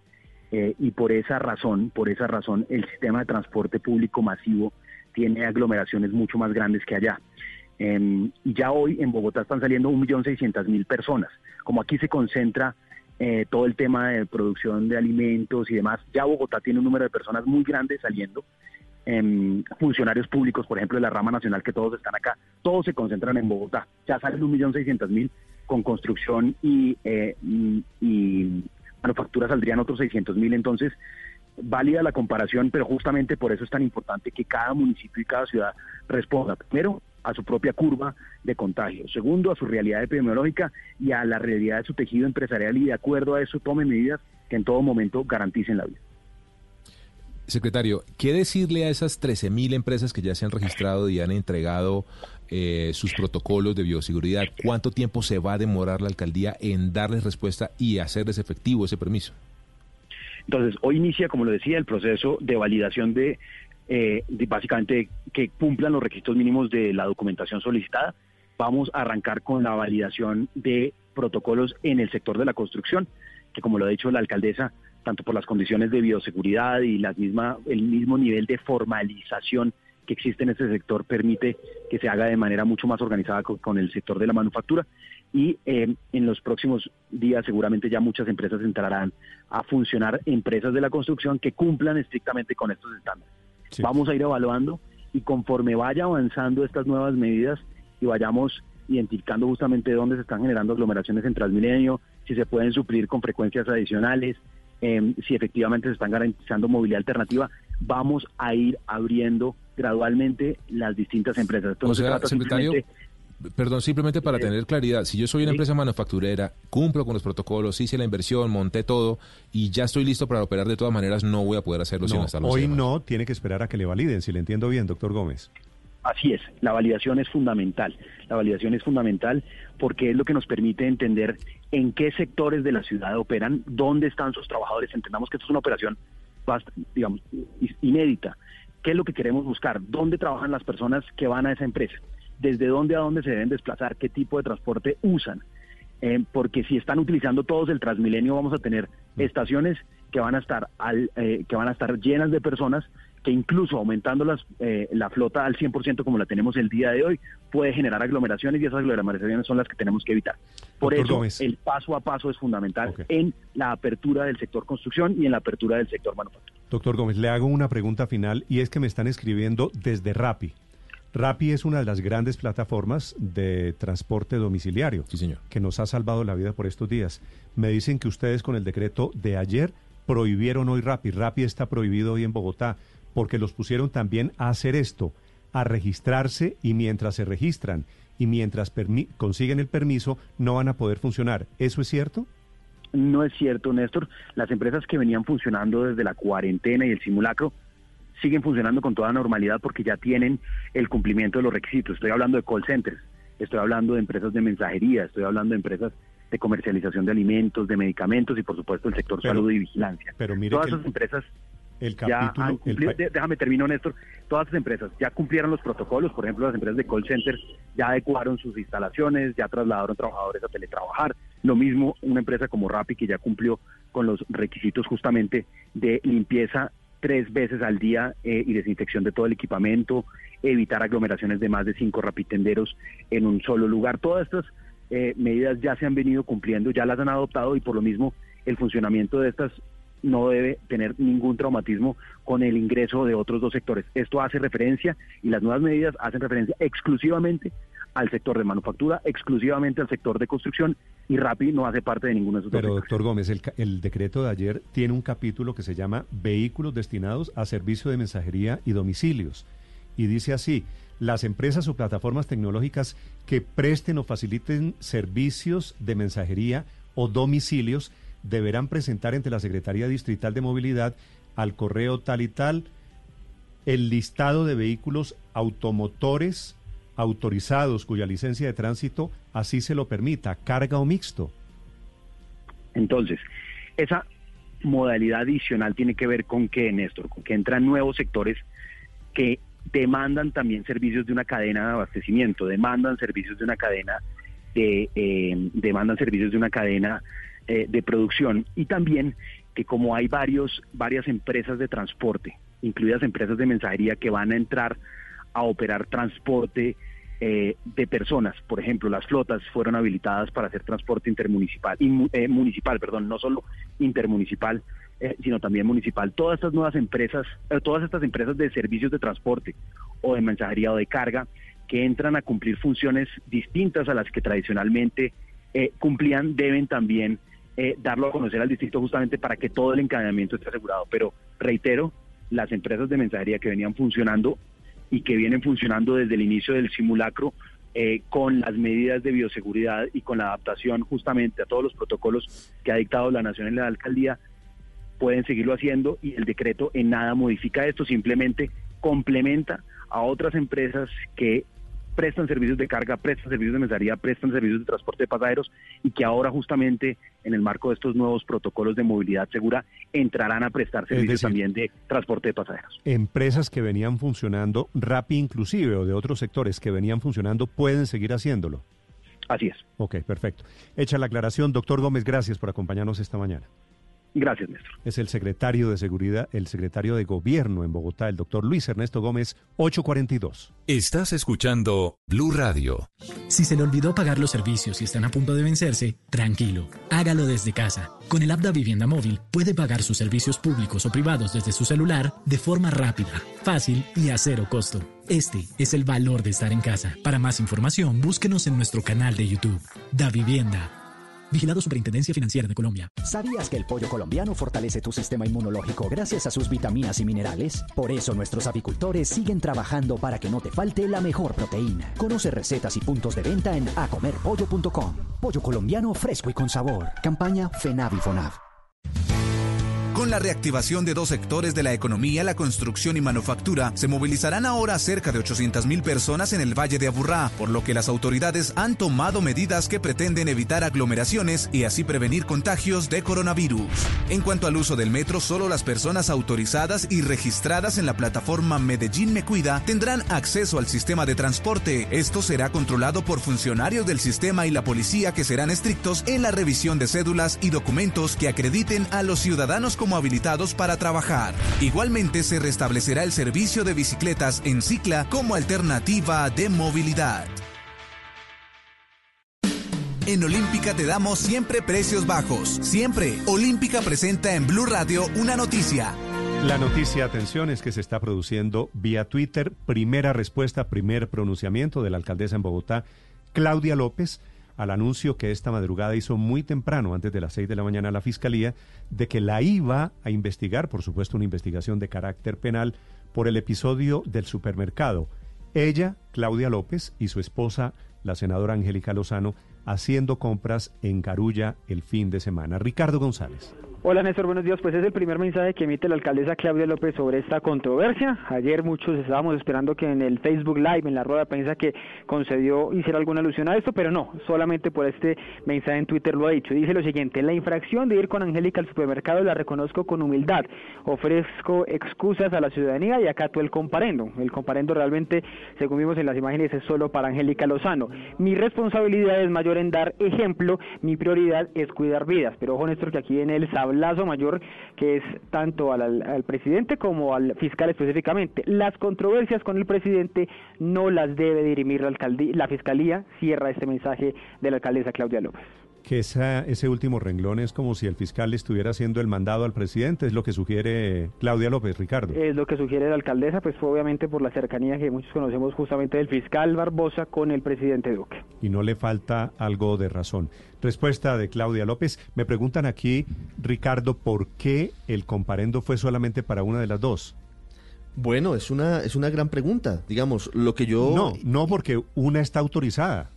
eh, y por esa razón, por esa razón, el sistema de transporte público masivo tiene aglomeraciones mucho más grandes que allá. Y ya hoy en Bogotá están saliendo 1.600.000 personas. Como aquí se concentra eh, todo el tema de producción de alimentos y demás, ya Bogotá tiene un número de personas muy grande saliendo. em, funcionarios públicos, por ejemplo, de la rama nacional, que todos están acá, todos se concentran en Bogotá. Ya salen 1.600.000 con construcción eh, y, y manufactura saldrían otros 600.000. Entonces, válida la comparación, pero justamente por eso es tan importante que cada municipio y cada ciudad responda, primero, a su propia curva de contagio, segundo, a su realidad epidemiológica y a la realidad de su tejido empresarial y de acuerdo a eso tome medidas que en todo momento garanticen la vida. Secretario, ¿qué decirle a esas 13.000 empresas que ya se han registrado y han entregado eh, sus protocolos de bioseguridad? ¿Cuánto tiempo se va a demorar la alcaldía en darles respuesta y hacerles efectivo ese permiso? Entonces, hoy inicia, como lo decía, el proceso de validación de, eh, básicamente que cumplan los requisitos mínimos de la documentación solicitada. Vamos a arrancar con la validación de protocolos en el sector de la construcción, que como lo ha dicho la alcaldesa, tanto por las condiciones de bioseguridad y las misma, el mismo nivel de formalización que existe en ese sector permite que se haga de manera mucho más organizada con el sector de la manufactura y eh, en los próximos días seguramente ya muchas empresas entrarán a funcionar empresas de la construcción que cumplan estrictamente con estos estándares. Vamos a ir evaluando y conforme vaya avanzando estas nuevas medidas y vayamos identificando justamente dónde se están generando aglomeraciones en Transmilenio, si se pueden suplir con frecuencias adicionales, em, si efectivamente se están garantizando movilidad alternativa, vamos a ir abriendo gradualmente las distintas empresas. Esto O no se sea, trata secretario, simplemente- perdón, simplemente para tener claridad, si yo soy una empresa manufacturera, cumplo con los protocolos, hice la inversión, monté todo y ya estoy listo para operar de todas maneras, no voy a poder hacerlo sin No, estar los hoy demás. no, tiene que esperar a que le validen, si le entiendo bien, doctor Gómez. Así es, la validación es fundamental. La validación es fundamental porque es lo que nos permite entender en qué sectores de la ciudad operan, dónde están sus trabajadores. Entendamos que esto es una operación, digamos, inédita. ¿Qué es lo que queremos buscar? ¿Dónde trabajan las personas que van a esa empresa? ¿Desde dónde a dónde se deben desplazar? ¿Qué tipo de transporte usan? Eh, porque si están utilizando todos el Transmilenio, vamos a tener estaciones que van a estar al, eh, que van a estar llenas de personas que incluso aumentando las, eh, la flota al 100% como la tenemos el día de hoy, puede generar aglomeraciones y esas aglomeraciones son las que tenemos que evitar. Por Doctor eso Gómez. el paso a paso es fundamental en la apertura del sector construcción y en la apertura del sector manufactura. Doctor Gómez, le hago una pregunta final y es que me están escribiendo desde Rappi. Rappi es una de las grandes plataformas de transporte domiciliario que nos ha salvado la vida por estos días. Me dicen que ustedes con el decreto de ayer prohibieron hoy Rappi. Rappi está prohibido hoy en Bogotá porque los pusieron también a hacer esto, a registrarse y mientras se registran y mientras consiguen el permiso no van a poder funcionar. ¿Eso es cierto? No es cierto, Néstor. Las empresas que venían funcionando desde la cuarentena y el simulacro siguen funcionando con toda normalidad porque ya tienen el cumplimiento de los requisitos. Estoy hablando de call centers, estoy hablando de empresas de mensajería, estoy hablando de empresas de comercialización de alimentos, de medicamentos y por supuesto el sector Pero- salud y vigilancia. Pero mire Todas esas empresas el ya han cumplido, déjame termino Néstor, todas esas empresas ya cumplieron los protocolos, por ejemplo las empresas de call centers ya adecuaron sus instalaciones, ya trasladaron trabajadores a teletrabajar, lo mismo una empresa como Rappi que ya cumplió con los requisitos justamente de limpieza tres veces al día eh, y desinfección de todo el equipamiento, evitar aglomeraciones de más de cinco rapitenderos en un solo lugar. Todas estas eh, medidas ya se han venido cumpliendo, ya las han adoptado y por lo mismo el funcionamiento de estas no debe tener ningún traumatismo con el ingreso de otros dos sectores. Esto hace referencia y las nuevas medidas hacen referencia exclusivamente al sector de manufactura, exclusivamente al sector de construcción y Rappi no hace parte de ninguno de esos Pero, doctor Gómez, el, el decreto de ayer tiene un capítulo que se llama Vehículos destinados a servicio de mensajería y domicilios. Y dice así, las empresas o plataformas tecnológicas que presten o faciliten servicios de mensajería o domicilios deberán presentar ante la Secretaría Distrital de Movilidad al correo tal y tal el listado de vehículos automotores autorizados cuya licencia de tránsito así se lo permita, carga o mixto. Entonces, esa modalidad adicional tiene que ver con que, Néstor, con que entran nuevos sectores que demandan también servicios de una cadena de abastecimiento, demandan servicios de una cadena de eh, demandan servicios de una cadena eh, de producción y también que como hay varios varias empresas de transporte, incluidas empresas de mensajería que van a entrar a operar transporte eh, de personas. Por ejemplo, las flotas fueron habilitadas para hacer transporte intermunicipal, inmu- eh, municipal, perdón, no solo intermunicipal, eh, sino también municipal. Todas estas nuevas empresas, eh, todas estas empresas de servicios de transporte o de mensajería o de carga que entran a cumplir funciones distintas a las que tradicionalmente cumplían, deben también darlo a conocer al distrito justamente para que todo el encadenamiento esté asegurado. Pero reitero, las empresas de mensajería que venían funcionando y que vienen funcionando desde el inicio del simulacro eh, con las medidas de bioseguridad y con la adaptación justamente a todos los protocolos que ha dictado la Nación en la alcaldía, pueden seguirlo haciendo y el decreto en nada modifica esto, simplemente complementa a otras empresas que prestan servicios de carga, prestan servicios de mensajería, prestan servicios de transporte de pasajeros y que ahora justamente en el marco de estos nuevos protocolos de movilidad segura entrarán a prestar servicios decir, también de transporte de pasajeros. Empresas que venían funcionando, Rappi inclusive, o de otros sectores que venían funcionando, pueden seguir haciéndolo. Así es. Ok, perfecto. Hecha la aclaración, doctor Gómez, gracias por acompañarnos esta mañana. Gracias, Néstor. Es el secretario de Seguridad, el secretario de Gobierno en Bogotá, el doctor Luis Ernesto Gómez, 842. Estás escuchando Blue Radio. Si se le olvidó pagar los servicios y están a punto de vencerse, tranquilo, hágalo desde casa. Con el app de Vivienda Móvil puede pagar sus servicios públicos o privados desde su celular de forma rápida, fácil y a cero costo. Este es el valor de estar en casa. Para más información, búsquenos en nuestro canal de YouTube. Da Vivienda. Vigilado Superintendencia Financiera de Colombia. ¿Sabías que el pollo colombiano fortalece tu sistema inmunológico gracias a sus vitaminas y minerales? Por eso nuestros avicultores siguen trabajando para que no te falte la mejor proteína. Conoce recetas y puntos de venta en acomerpollo.com. Pollo colombiano fresco y con sabor. Campaña FENAVIFONAV. Con la reactivación de dos sectores de la economía, la construcción y manufactura, se movilizarán ahora cerca de 800.000 personas en el Valle de Aburrá, por lo que las autoridades han tomado medidas que pretenden evitar aglomeraciones y así prevenir contagios de coronavirus. En cuanto al uso del metro, solo las personas autorizadas y registradas en la plataforma Medellín Me Cuida tendrán acceso al sistema de transporte. Esto será controlado por funcionarios del sistema y la policía que serán estrictos en la revisión de cédulas y documentos que acrediten a los ciudadanos como habilitados para trabajar. Igualmente se restablecerá el servicio de bicicletas en cicla como alternativa de movilidad. En Olímpica te damos siempre precios bajos. Siempre. Olímpica presenta en Blue Radio una noticia. La noticia, atención, es que se está produciendo vía Twitter. Primera respuesta, primer pronunciamiento de la alcaldesa en Bogotá, Claudia López, al anuncio que esta madrugada hizo muy temprano, antes de las seis de la mañana, la Fiscalía, de que la iba a investigar, por supuesto una investigación de carácter penal, por el episodio del supermercado. Ella, Claudia López, y su esposa, la senadora Angélica Lozano, haciendo compras en Carulla el fin de semana. Ricardo González. Hola Néstor, buenos días. Pues es el primer mensaje que emite la alcaldesa Claudia López sobre esta controversia. Ayer muchos estábamos esperando que en el Facebook Live, en la rueda de prensa que concedió, hiciera alguna alusión a esto, pero no, solamente por este mensaje en Twitter lo ha dicho. Dice lo siguiente, la infracción de ir con Angélica al supermercado la reconozco con humildad. Ofrezco excusas a la ciudadanía y acato el comparendo. El comparendo realmente, según vimos en las imágenes, es solo para Angélica Lozano. Mi responsabilidad es mayor en dar ejemplo, mi prioridad es cuidar vidas. Pero ojo Néstor, que aquí en el sablazo mayor que es tanto al, al, presidente como al fiscal específicamente. Las controversias con el presidente no las debe dirimir la, alcaldía, la fiscalía, cierra este mensaje de la alcaldesa Claudia López que esa, ese último renglón es como si el fiscal estuviera haciendo el mandado al presidente, es lo que sugiere Claudia López, Ricardo. Es lo que sugiere la alcaldesa, pues fue obviamente por la cercanía que muchos conocemos justamente del fiscal Barbosa con el presidente Duque. Y no le falta algo de razón. Respuesta de Claudia López. Me preguntan aquí, Ricardo, ¿por qué el comparendo fue solamente para una de las dos? Bueno, es una, es una gran pregunta. Digamos, lo que yo... No, no porque una está autorizada.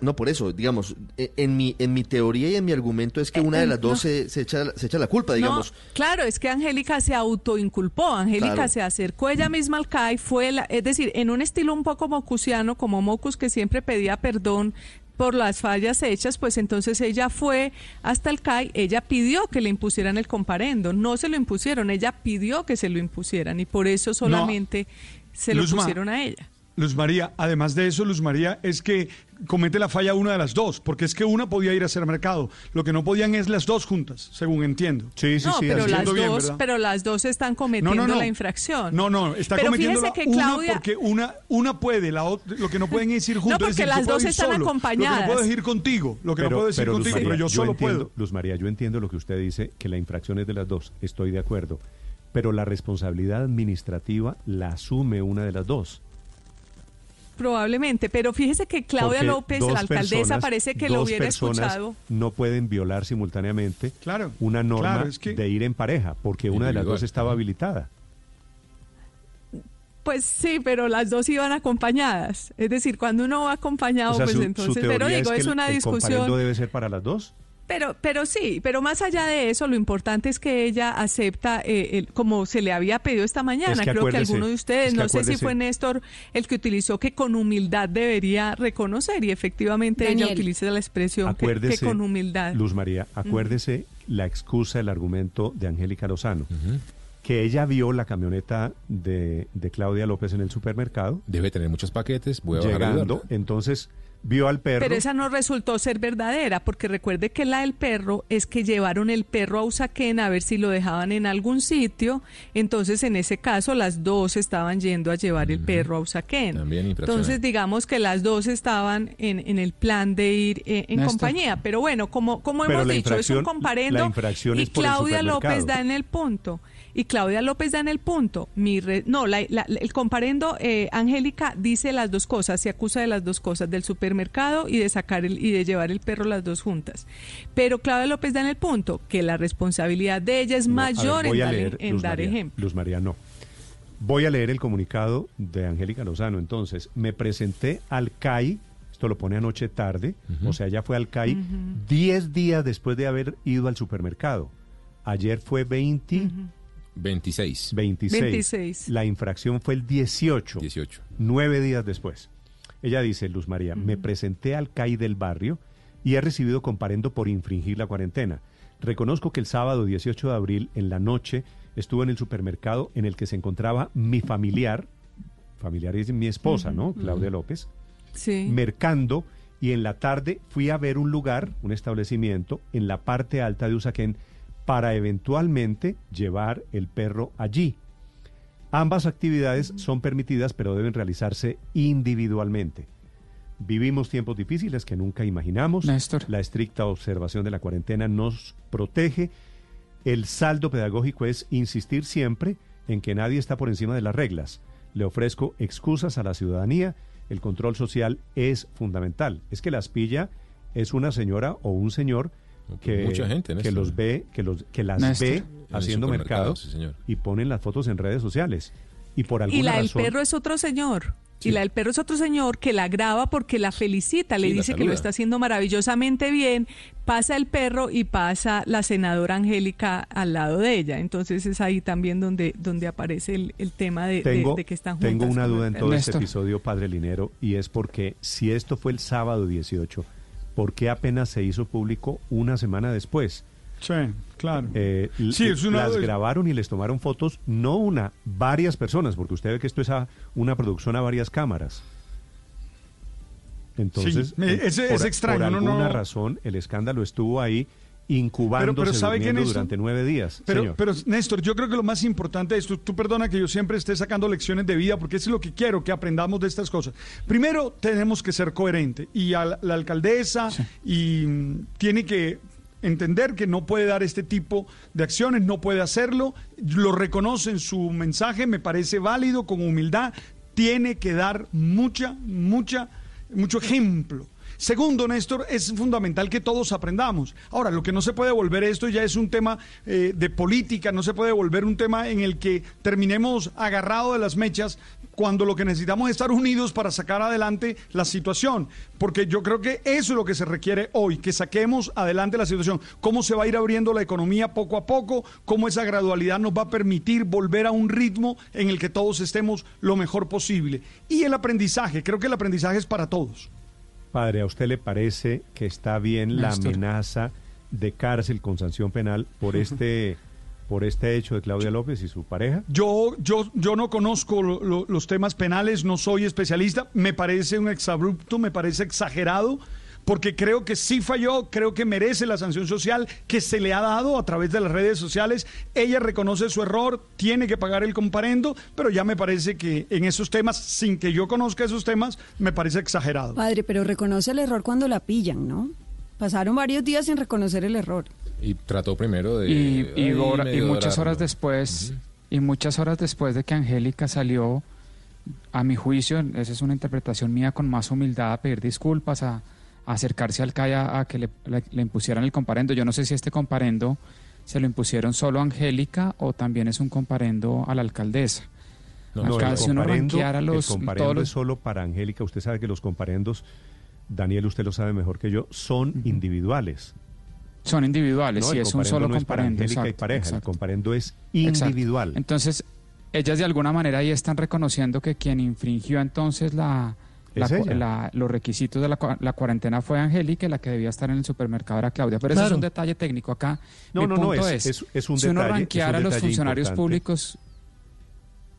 No, por eso, digamos, e, en mi, en mi teoría y en mi argumento es que una de las dos se, se, echa, se echa la culpa, digamos. claro, es que Angélica se autoinculpó, Angélica claro. se acercó ella misma al CAI, fue la, es decir, en un estilo un poco mocusiano, como Mocus que siempre pedía perdón por las fallas hechas, pues entonces ella fue hasta el CAI, ella pidió que le impusieran el comparendo, no se lo impusieron, ella pidió que se lo impusieran y por eso solamente no. se lo Luzma, pusieron a ella. Luz María, además de eso, Luz María, es que comete la falla una de las dos, porque es que una podía ir a hacer mercado, lo que no podían es las dos juntas, según entiendo. Sí, sí, no, sí. Pero las, dos, pero las dos están cometiendo no, no, no. la infracción. No, no, está pero cometiendo fíjese la que Claudia... una porque una, una puede, la otra, lo que no pueden es ir juntos. No, porque es decir, las dos ir están solo. acompañadas. Lo que no puedo es ir contigo, lo que pero, no puedo es ir pero, contigo, María, pero yo solo entiendo, puedo. Luz María, yo entiendo lo que usted dice, que la infracción es de las dos, estoy de acuerdo, pero la responsabilidad administrativa la asume una de las dos. Probablemente, pero fíjese que Claudia Porque López, la alcaldesa, personas- parece que lo hubiera personas escuchado. No pueden violar simultáneamente Claro, una norma claro, es que- de ir en pareja, porque una de las dos estaba habilitada. Pues sí, pero las dos iban acompañadas. Es decir, cuando uno va acompañado, o sea, pues su, su entonces, teoría pero digo, es, es, que el- una el discusión. debe ser para las dos. Pero, pero sí, pero más allá de eso, lo importante es que ella acepta, eh, el- como se le había pedido esta mañana, Es que creo que alguno de ustedes, es que no sé si fue Néstor el que utilizó que con humildad debería reconocer y efectivamente ella utiliza la expresión que, con humildad. Luz María, acuérdese la excusa, el argumento de Angélica Lozano, que ella vio la camioneta de, de Claudia López en el supermercado, Debe tener muchos paquetes, voy a bajar a llegando, entonces vio al perro. Pero esa no resultó ser verdadera, porque recuerde que la del perro es que llevaron el perro a Usaquén a ver si lo dejaban en algún sitio. Entonces, en ese caso, las dos estaban yendo a llevar el perro a Usaquén. También infracción. Entonces, digamos que las dos estaban en, en el plan de ir eh, en Néstor. compañía. Pero bueno, como, como Pero hemos dicho, es un comparendo la infracción y es por el Claudia López da en el punto. Y Claudia López da en el punto. Mi no, el comparendo, eh, Angélica dice las dos cosas, se acusa de las dos cosas, del supermercado y de sacar el, y de llevar el perro las dos juntas. Pero Claudia López da en el punto que la responsabilidad de ella es mayor en, dar, en dar ejemplo. Luz María, no. Voy a leer el comunicado de Angélica Lozano. Entonces, me presenté al CAI, esto lo pone anoche tarde, o sea, ya fue al CAI 10 días después de haber ido al supermercado. Ayer fue 20... 26. 26. La infracción fue el 18. 18. Nueve días después. Ella dice, Luz María, me presenté al CAI del barrio y he recibido comparendo por infringir la cuarentena. Reconozco que el sábado 18 de abril, en la noche, estuve en el supermercado en el que se encontraba mi familiar, familiar es mi esposa, ¿no? Claudia López. Sí. Mercando y en la tarde fui a ver un lugar, un establecimiento, en la parte alta de Usaquén para eventualmente llevar el perro allí. Ambas actividades son permitidas, pero deben realizarse individualmente. Vivimos tiempos difíciles que nunca imaginamos. La estricta observación de la cuarentena nos protege. El saldo pedagógico es insistir siempre en que nadie está por encima de las reglas. Le ofrezco excusas a la ciudadanía. El control social es fundamental. Es que las pilla es una señora o un señor que, mucha gente que los ve, que los que las ve haciendo mercado y ponen las fotos en redes sociales. Y por alguna Y la del perro es otro señor. Y la del perro es otro señor que la graba porque la felicita, le dice que lo está haciendo maravillosamente bien. Pasa el perro y pasa la senadora Angélica al lado de ella. Entonces es ahí también donde, donde aparece el, el tema de, que están juntas. Tengo una duda en todo este episodio, Padre Linero, y es porque si esto fue el sábado 18, ¿por qué apenas se hizo público una semana después? Sí, claro. Eh, sí, es una... Las grabaron y les tomaron fotos, no una, varias personas, porque usted ve que esto es una producción a varias cámaras. Entonces, es, por, extraño. Por alguna razón, el escándalo estuvo ahí incubándose pero, pero ¿sabe durante nueve días. Pero, pero, Néstor, yo creo que lo más importante es, tú, tú, perdona que yo siempre esté sacando lecciones de vida, porque es lo que quiero, que aprendamos de estas cosas. Primero, tenemos que ser coherentes, y a la, alcaldesa y mm, tiene que entender que no puede dar este tipo de acciones, no puede hacerlo, lo reconoce en su mensaje, me parece válido, con humildad, tiene que dar mucha, mucha, mucho ejemplo Segundo, Néstor, es fundamental que todos aprendamos. Ahora, lo que no se puede volver esto ya es un tema eh, de política, no se puede volver un tema en el que terminemos agarrados de las mechas cuando lo que necesitamos es estar unidos para sacar adelante la situación. Porque yo creo que eso es lo que se requiere hoy, que saquemos adelante la situación. Cómo se va a ir abriendo la economía poco a poco, cómo esa gradualidad nos va a permitir volver a un ritmo en el que todos estemos lo mejor posible. Y el aprendizaje, creo que el aprendizaje es para todos. Padre, ¿a usted le parece que está bien la amenaza de cárcel con sanción penal por este por este hecho de Claudia López y su pareja? Yo yo yo no conozco los temas penales, no soy especialista, me parece un exabrupto, me parece exagerado porque creo que sí falló, creo que merece la sanción social que se le ha dado a través de las redes sociales. Ella reconoce su error, tiene que pagar el comparendo, pero ya me parece que en esos temas, sin que yo conozca esos temas, me parece exagerado. Padre, pero reconoce el error cuando la pillan, ¿no? Pasaron varios días sin reconocer el error. Y trató primero de... Y, y, muchas horas después, y muchas horas después de que Angélica salió, a mi juicio, esa es una interpretación mía, con más humildad a pedir disculpas, a acercarse al CAI a, que le, impusieran el comparendo. Yo no sé si este comparendo se lo impusieron solo a Angélica o también es un comparendo a la alcaldesa. No, no el, comparendo, los, comparendo es solo para Angélica. Usted sabe que los comparendos, Daniel, usted lo sabe mejor que yo, son individuales. Son individuales, sí, es un solo no comparendo. Es para Angélica y pareja, el comparendo es individual. Entonces, ellas de alguna manera ahí están reconociendo que quien infringió entonces la, los requisitos de la, cuarentena fue Angélica, la que debía estar en el supermercado era Claudia. Pero eso es un detalle técnico acá. No, no, no, es, es, un si uno ranqueara a los funcionarios públicos...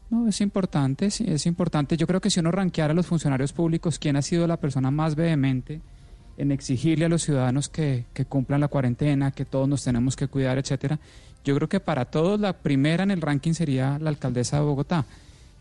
No, es importante, sí, es importante. Yo creo que si uno ranqueara a los funcionarios públicos, ¿quién ha sido la persona más vehemente en exigirle a los ciudadanos que, que cumplan la cuarentena, que todos nos tenemos que cuidar, etcétera? Yo creo que para todos la primera en el ranking sería la alcaldesa de Bogotá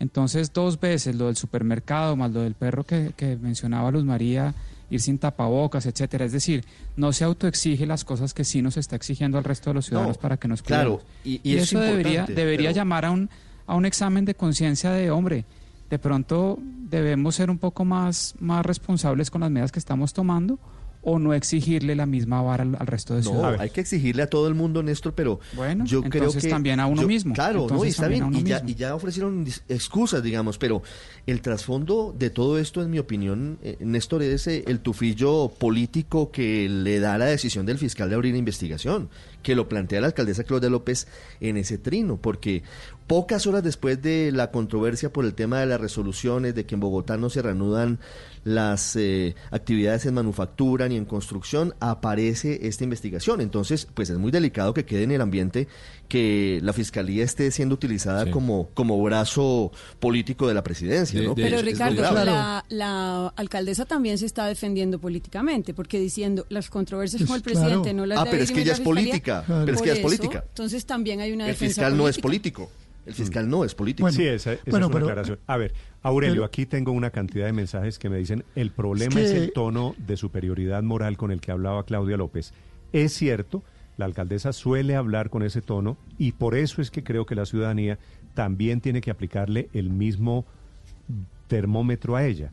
Entonces, dos veces lo del supermercado más lo del perro que, que mencionaba Luz María, ir sin tapabocas, etcétera. Es decir, no se autoexige las cosas que sí nos está exigiendo al resto de los ciudadanos No, para que nos claro, cuidemos. y- y es eso debería, debería pero- llamar a un, a un examen de conciencia de hombre. De pronto debemos ser un poco más, más responsables con las medidas que estamos tomando o no exigirle la misma vara al, al resto de No, ciudadanos. hay que exigirle a todo el mundo, Néstor, pero Bueno, yo creo entonces que también a uno yo- mismo. Claro, no, y está bien, y ya, y ya ofrecieron excusas, digamos, pero el trasfondo de todo esto, en mi opinión, eh, Néstor, es eh, el tufillo político que le da la decisión del fiscal de abrir investigación, que lo plantea la alcaldesa Claudia López en ese trino, porque pocas horas después de la controversia por el tema de las resoluciones, de que en Bogotá no se reanudan las eh, actividades en manufactura ni en construcción, aparece esta investigación. Entonces, pues es muy delicado que quede en el ambiente que la fiscalía esté siendo utilizada Sí. como, como brazo político de la presidencia. De- ¿no? de- Pero Ricardo, la, la alcaldesa también se está defendiendo políticamente, porque diciendo las controversias con el Pues, claro. presidente no las Ah, debe pero es que ella la es fiscalía. política, Claro. pero es que Por ella es eso, política. Entonces también hay una El defensa fiscal no es política. político. El fiscal no es político. sí, esa, esa bueno, es una pero- aclaración. A ver, Aurelio, pero- aquí tengo una cantidad de mensajes que me dicen el problema Es el tono de superioridad moral con el que hablaba Claudia López. Es cierto, la alcaldesa suele hablar con ese tono y por eso es que creo que la ciudadanía también tiene que aplicarle el mismo termómetro a ella.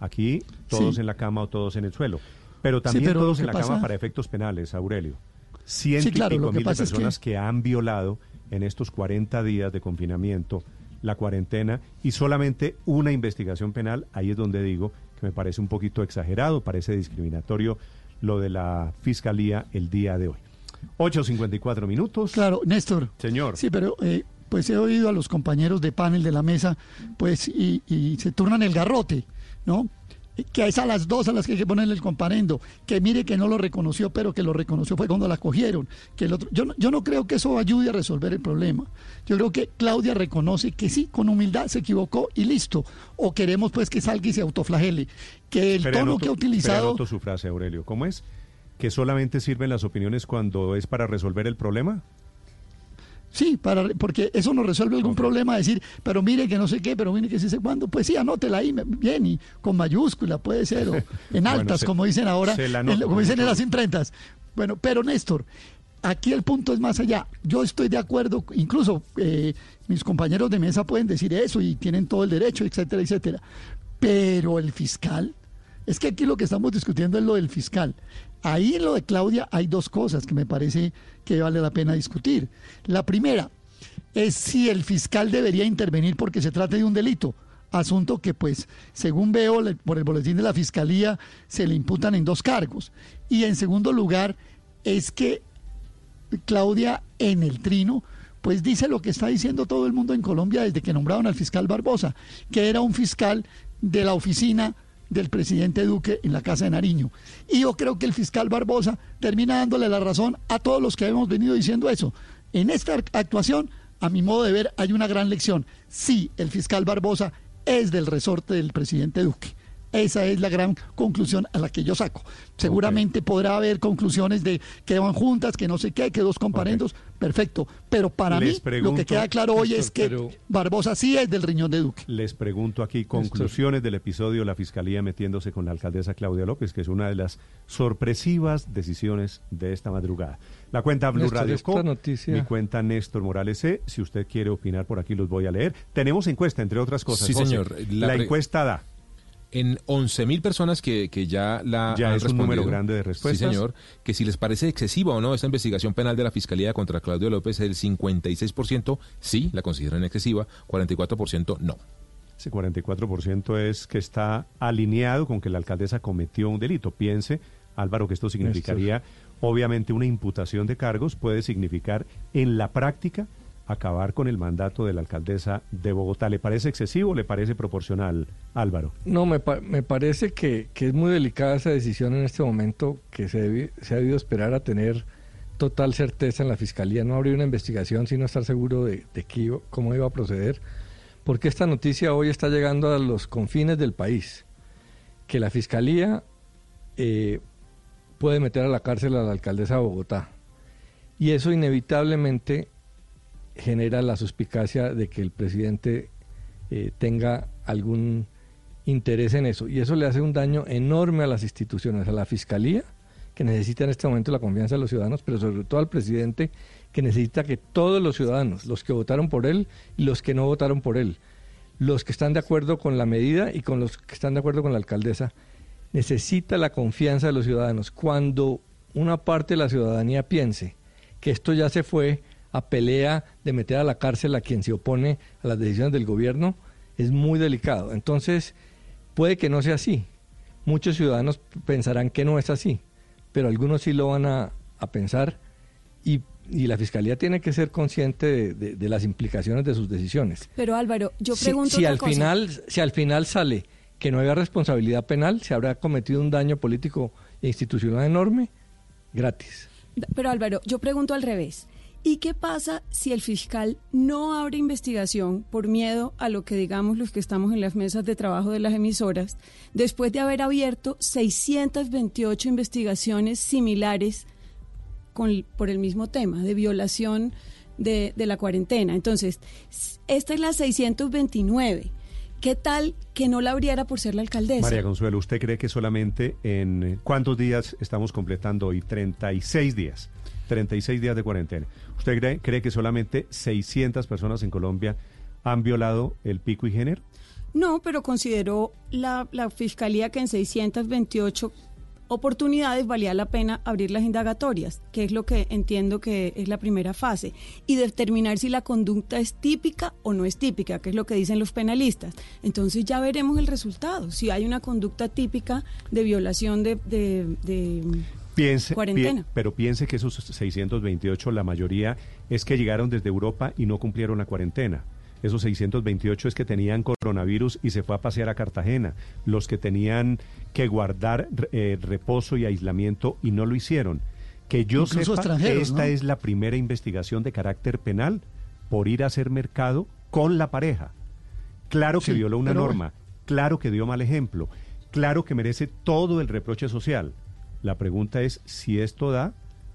Aquí todos Sí. en la cama o todos en el suelo. Pero también pero todos en la pasa- cama para efectos penales, Aurelio. Ciento Sí, claro, y pico lo que mil de pasa es que- personas que... han violado en estos 40 días de confinamiento la cuarentena y solamente una investigación penal, ahí es donde digo que me parece un poquito exagerado, parece discriminatorio lo de la fiscalía el día de hoy. 8.54 minutos. Claro, Néstor. Señor. Sí, pero eh, pues he oído a los compañeros de panel de la mesa, pues, y, y se turnan el garrote, ¿no? Que es a las dos a las que hay que ponerle el comparendo, que mire que no lo reconoció, pero que lo reconoció fue cuando la cogieron. Que el otro, yo, no, yo no creo que eso ayude a resolver el problema. Yo creo que Claudia reconoce que sí, con humildad se equivocó y listo. O queremos pues que salga y se autoflagele. Que el tono anoto- que ha utilizado... anoto su frase, Aurelio. ¿Cómo es? ¿Que solamente sirven las opiniones cuando es para resolver el problema? Sí, para, porque eso no resuelve algún problema, decir, pero mire que no sé qué, pero mire que sí sé cuándo. Pues sí, anótela ahí, bien, y con mayúscula puede ser, o en Bueno, altas, se- como dicen ahora, como dicen en las imprentas. Bueno, pero Néstor, aquí el punto es más allá. Yo estoy de acuerdo, incluso eh, mis compañeros de mesa pueden decir eso y tienen todo el derecho, etcétera, etcétera. Pero el fiscal, es que aquí lo que estamos discutiendo es lo del fiscal. Ahí en lo de Claudia hay dos cosas que me parece que vale la pena discutir. La primera es si el fiscal debería intervenir porque se trata de un delito. Asunto que, pues, según veo por el boletín de la fiscalía, se le imputan en dos cargos. Y en segundo lugar, es que Claudia en el trino, pues dice lo que está diciendo todo el mundo en Colombia desde que nombraron al fiscal Barbosa, que era un fiscal de la oficina del presidente Duque en la Casa de Nariño. Y yo creo que el fiscal Barbosa termina dándole la razón a todos los que hemos venido diciendo eso. En esta actuación, a mi modo de ver, hay una gran lección. Sí, el fiscal Barbosa es del resorte del presidente Duque. Esa es la gran conclusión a la que yo saco. Seguramente podrá haber conclusiones de que van juntas, que no sé qué, que dos comparendos, perfecto. Pero para Les mí, lo que queda claro hoy es que pero- Barbosa sí es del riñón de Duque. Les pregunto aquí conclusiones del episodio, la Fiscalía metiéndose con la alcaldesa Claudia López, que es una de las sorpresivas decisiones de esta madrugada. La cuenta Blue Néstor, Radio esta Co, noticia- mi cuenta Néstor Morales C. Si usted quiere opinar por aquí, los voy a leer. Tenemos encuesta, entre otras cosas. Sí, José. señor. La, encuesta da. En 11.000 personas que, que ya la Ya han es un número grande de respuestas. Sí, señor. Que si les parece excesiva o no esta investigación penal de la Fiscalía contra Claudio López, el 56% sí la consideran excesiva, 44% no. Ese 44% es que está alineado con que la alcaldesa cometió un delito. Piense, Álvaro, que esto significaría, obviamente, una imputación de cargos, puede significar en la práctica acabar con el mandato de la alcaldesa de Bogotá. ¿Le parece excesivo o le parece proporcional, Álvaro? No, me, me parece que, que es muy delicada esa decisión en este momento, que se, se ha debido esperar a tener total certeza en la fiscalía, no abrir una investigación sino estar seguro de, de qué iba- cómo iba a proceder, porque esta noticia hoy está llegando a los confines del país, que la fiscalía eh, puede meter a la cárcel a la alcaldesa de Bogotá, y eso inevitablemente genera la suspicacia de que el presidente eh, tenga algún interés en eso. Y eso le hace un daño enorme a las instituciones, a la Fiscalía, que necesita en este momento la confianza de los ciudadanos, pero sobre todo al presidente, que necesita que todos los ciudadanos, los que votaron por él y los que no votaron por él, los que están de acuerdo con la medida y con los que están de acuerdo con la alcaldesa, necesita la confianza de los ciudadanos. Cuando una parte de la ciudadanía piense que esto ya se fue a pelea de meter a la cárcel a quien se opone a las decisiones del gobierno, es muy delicado. Entonces, puede que no sea así. Muchos ciudadanos pensarán que no es así, pero algunos sí lo van a, a pensar y y la fiscalía tiene que ser consciente de, de, las implicaciones de sus decisiones. Pero Álvaro, yo pregunto si, si al final si al final sale que no haya responsabilidad penal, se habrá cometido un daño político e institucional enorme, gratis. Pero Álvaro, yo pregunto al revés. ¿Y qué pasa si el fiscal no abre investigación por miedo a lo que digamos los que estamos en las mesas de trabajo de las emisoras, después de haber abierto 628 investigaciones similares con, por el mismo tema de violación de, de la cuarentena. Entonces, esta es la 629. ¿Qué tal que no la abriera por ser la alcaldesa? María Consuelo, ¿usted cree que solamente en cuántos días estamos completando hoy? 36 días. 36 días de cuarentena. ¿Usted cree, cree que solamente 600 personas en Colombia han violado el pico y género? No, pero consideró la, la Fiscalía que en 628 oportunidades valía la pena abrir las indagatorias, que es lo que entiendo que es la primera fase, y determinar si la conducta es típica o no es típica, que es lo que dicen los penalistas. Entonces ya veremos el resultado, si hay una conducta típica de violación de, Piense, cuarentena. pi pero piense que esos 628, la mayoría es que llegaron desde Europa y no cumplieron la cuarentena. Esos 628 es que tenían coronavirus y se fue a pasear a Cartagena. Los que tenían que guardar eh, reposo y aislamiento y no lo hicieron. Que yo Incluso sepa, esta ¿no? es la primera investigación de carácter penal por ir a hacer mercado con la pareja. Claro que Sí, violó una pero norma, claro que dio mal ejemplo, claro que merece todo el reproche social. La pregunta es si esto da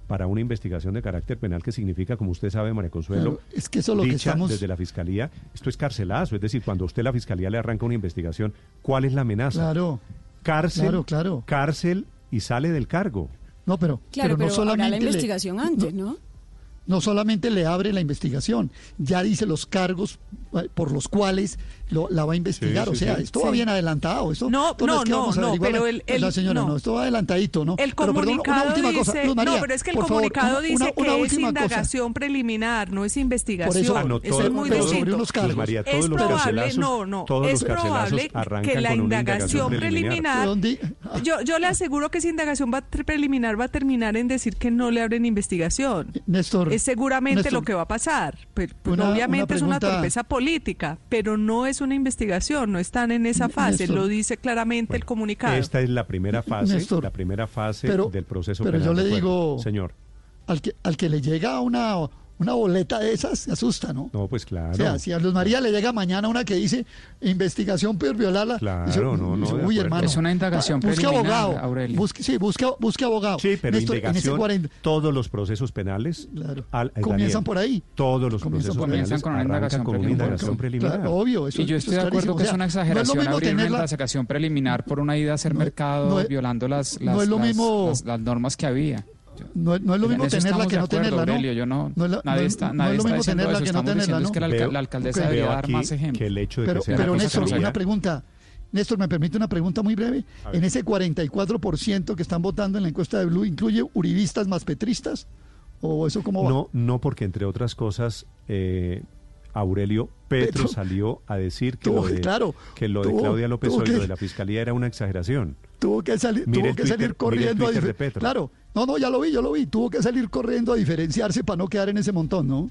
para una investigación de carácter penal que significa, como usted sabe, María Consuelo, Claro, es que eso que estamos- desde la fiscalía, esto es carcelazo, es decir, cuando usted la fiscalía le arranca una investigación, ¿cuál es la amenaza? Claro. Cárcel, Claro, claro. cárcel y sale del cargo. No, pero, Claro, pero, no habrá la solamente le- investigación antes, ¿no? no solamente le abre la investigación, ya dice los cargos eh, por los cuales lo- la va a investigar. Sí, o sea, sí. esto va bien adelantado. Esto, No, esto no, es que no, vamos a no, averiguar pero el- el- la señora, no. no. esto va adelantadito, ¿no? El Pero, perdón, comunicado una última dice, cosa, Luz María, no, pero es que el favor, comunicado dice una- una que es cosa. indagación preliminanar, no es investigación. Por eso- Ah, no, eso todo- es muy todo- distinto. Luz María, todos es los probable, no, no, todos es los probable que la indagación preliminar. preliminar. Yo, yo le aseguro que esa indagación va preliminar va a terminar en decir que no le abren investigación. Néstor, es seguramente Néstor, lo que va a pasar. Pero, pues, una- obviamente es una torpeza política, pero no es una investigación, no están en esa fase, Néstor. lo dice claramente el comunicado. Esta es la primera fase, Néstor, la primera fase pero- del proceso pero penal. yo le digo- Señor. Al que, al que le llega una, una boleta de esas, se asusta, ¿no? No, pues claro. O sea, si a Luz María le llega mañana una que dice investigación por violarla, Claro, dice, no, no, dice, de uy, hermano. Es una indagación busque preliminar, abogado. Aurelio. Busque, sí, busque, busque abogado. Sí, pero Néstor, en ese indagación, 40 todos los procesos penales al- eh, Comienzan Daniel, por ahí. Todos los Comienzan procesos ahí. penales Comienzan con una indagación con una preliminar. indagación preliminar. Claro, obvio, eso- y yo eso estoy de es acuerdo que es una O sea, no es lo exageración mismo abrir una tenerla- investigación preliminar por una ida a hacer mercado no es- violando no es las normas que había. No, es- no es lo mismo tenerla que no acuerdo, tenerla, ¿no? Aurelio, yo no- No es lo- nadie no- está, no nadie es lo está mismo tenerla eso, que no tenerla, ¿no? es que la, Veo- la alcaldesa debería dar aquí más ejemplos. que el hecho de Pero, que sea pero una cosa Néstor, que no una pregunta. Néstor, ¿me permite una pregunta muy breve? En ese 44% que están votando en la encuesta de Blue, ¿incluye uribistas más petristas? ¿O eso cómo va? No, no, porque entre otras cosas, eh, Aurelio Petro, Petro salió a decir que tuvo lo de, claro, que lo de Claudia López que- de la fiscalía era una exageración. Tuvo que salir, tuvo que Twitter- salir corriendo a. Claro, no, no, ya lo vi, yo lo vi. Tuvo que salir corriendo a diferenciarse para no quedar en ese montón, ¿no?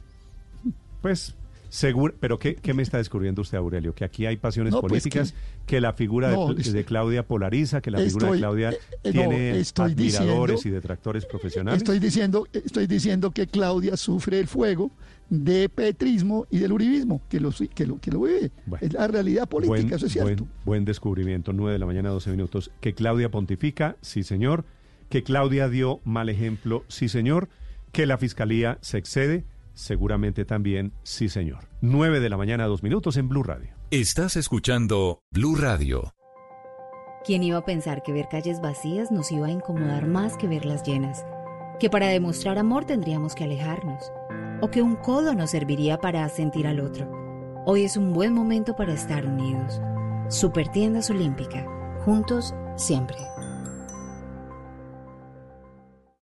Pues, seguro, pero ¿qué, qué me está descubriendo usted, Aurelio? Que aquí hay pasiones No, pues políticas, que, la figura de- No, Claudia polariza, que la figura de Claudia eh, eh, no, tiene estoy admiradores diciendo- y detractores profesionales. Estoy diciendo, estoy diciendo que Claudia sufre el fuego de petrismo y del uribismo, que lo, que lo, que lo vive. Bueno. es la realidad política, buen, eso es cierto. buen, buen descubrimiento, 9 de la mañana, 12 minutos. Que Claudia pontifica, sí señor. Que Claudia dio mal ejemplo, sí señor. Que la fiscalía se excede, seguramente también, sí señor. 9 de la mañana, 2 minutos en Blue Radio. Estás escuchando Blue Radio. ¿Quién iba a pensar que ver calles vacías nos iba a incomodar más que verlas llenas? Que para demostrar amor tendríamos que alejarnos. O que un codo nos serviría para sentir al otro. Hoy es un buen momento para estar unidos. Supertiendas Olímpica. Juntos siempre.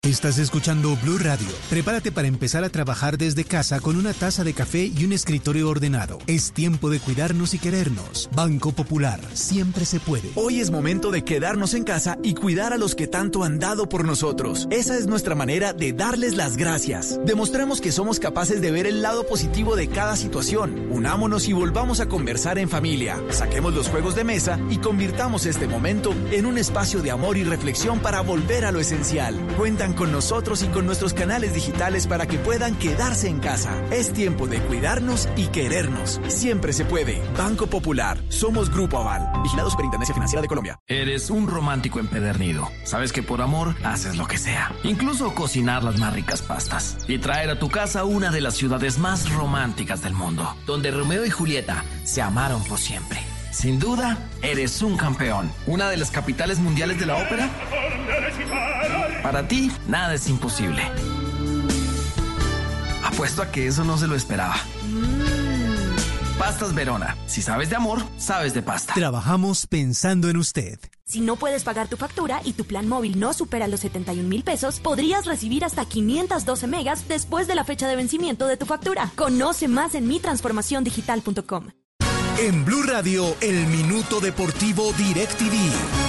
Estás escuchando Blue Radio. Prepárate para empezar a trabajar desde casa con una taza de café y un escritorio ordenado. Es tiempo de cuidarnos y querernos. Banco Popular, siempre se puede. Hoy es momento de quedarnos en casa y cuidar a los que tanto han dado por nosotros. Esa es nuestra manera de darles las gracias. Demostremos que somos capaces de ver el lado positivo de cada situación. Unámonos y volvamos a conversar en familia. Saquemos los juegos de mesa y convirtamos este momento en un espacio de amor y reflexión para volver a lo esencial. Cuentan con nosotros y con nuestros canales digitales para que puedan quedarse en casa. Es tiempo de cuidarnos y querernos. Siempre se puede. Banco Popular. Somos Grupo Aval. Vigilado Superintendencia Financiera de Colombia. Eres un romántico empedernido. Sabes que por amor haces lo que sea. Incluso cocinar las más ricas pastas. Y traer a tu casa una de las ciudades más románticas del mundo. Donde Romeo y Julieta se amaron por siempre. Sin duda, eres un campeón. Una de las capitales mundiales de la ópera. Para ti, nada es imposible. Apuesto a que eso no se lo esperaba. Pastas Verona. Si sabes de amor, sabes de pasta. Trabajamos pensando en usted. Si no puedes pagar tu factura y tu plan móvil no supera los 71 mil pesos, podrías recibir hasta 512 megas después de la fecha de vencimiento de tu factura. Conoce más en mitransformaciondigital.com. En Blue Radio, el Minuto Deportivo DirecTV.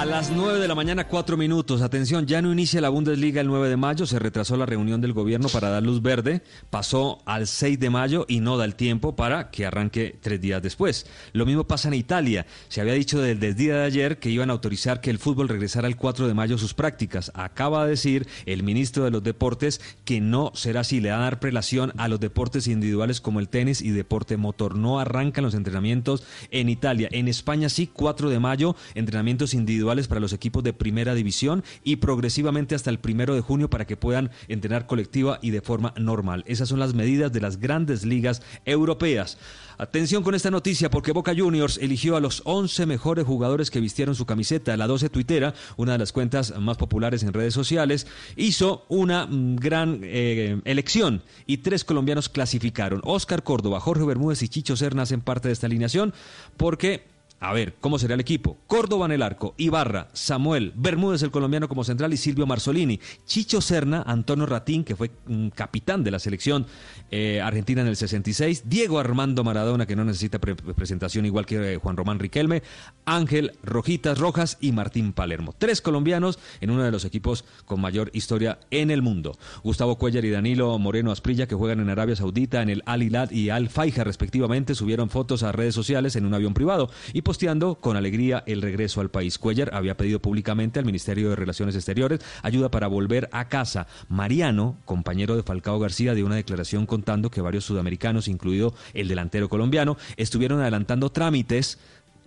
A las 9 de la mañana, 4 minutos. Atención, ya no inicia la Bundesliga el 9 de mayo. Se retrasó la reunión del gobierno para dar luz verde. Pasó al 6 de mayo y no da el tiempo para que arranque tres días después. Lo mismo pasa en Italia. Se había dicho desde el día de ayer que iban a autorizar que el fútbol regresara el 4 de mayo sus prácticas. Acaba de decir el ministro de los Deportes que no será así. Le va a dar prelación a los deportes individuales como el tenis y deporte motor. No arrancan los entrenamientos en Italia. En España sí, 4 de mayo, entrenamientos individuales para los equipos de primera división y progresivamente hasta el primero de junio para que puedan entrenar colectiva y de forma normal. Esas son las medidas de las grandes ligas europeas. Atención con esta noticia porque Boca Juniors eligió a los 11 mejores jugadores que vistieron su camiseta. La 12 tuitera, una de las cuentas más populares en redes sociales, hizo una mm, gran eh, elección y tres colombianos clasificaron. Oscar Córdoba, Jorge Bermúdez y Chicho Serna hacen parte de esta alineación porque a ver, ¿cómo será el equipo? Córdoba en el arco, Ibarra, Samuel, Bermúdez el colombiano como central y Silvio Marzolini. Chicho Serna, Antonio Ratín, que fue mm, capitán de la selección eh, argentina en el 66, Diego Armando Maradona, que no necesita presentación igual que eh, Juan Román Riquelme, Ángel Rojitas Rojas y Martín Palermo. Tres colombianos en uno de los equipos con mayor historia en el mundo. Gustavo Cuellar y Danilo Moreno Asprilla, que juegan en Arabia Saudita, en el Al Hilal y Al Faija respectivamente, subieron fotos a redes sociales en un avión privado y posteando con alegría el regreso al país. Cuellar había pedido públicamente al Ministerio de Relaciones Exteriores ayuda para volver a casa. Mariano, compañero de Falcao García, dio una declaración contando que varios sudamericanos, incluido el delantero colombiano, estuvieron adelantando trámites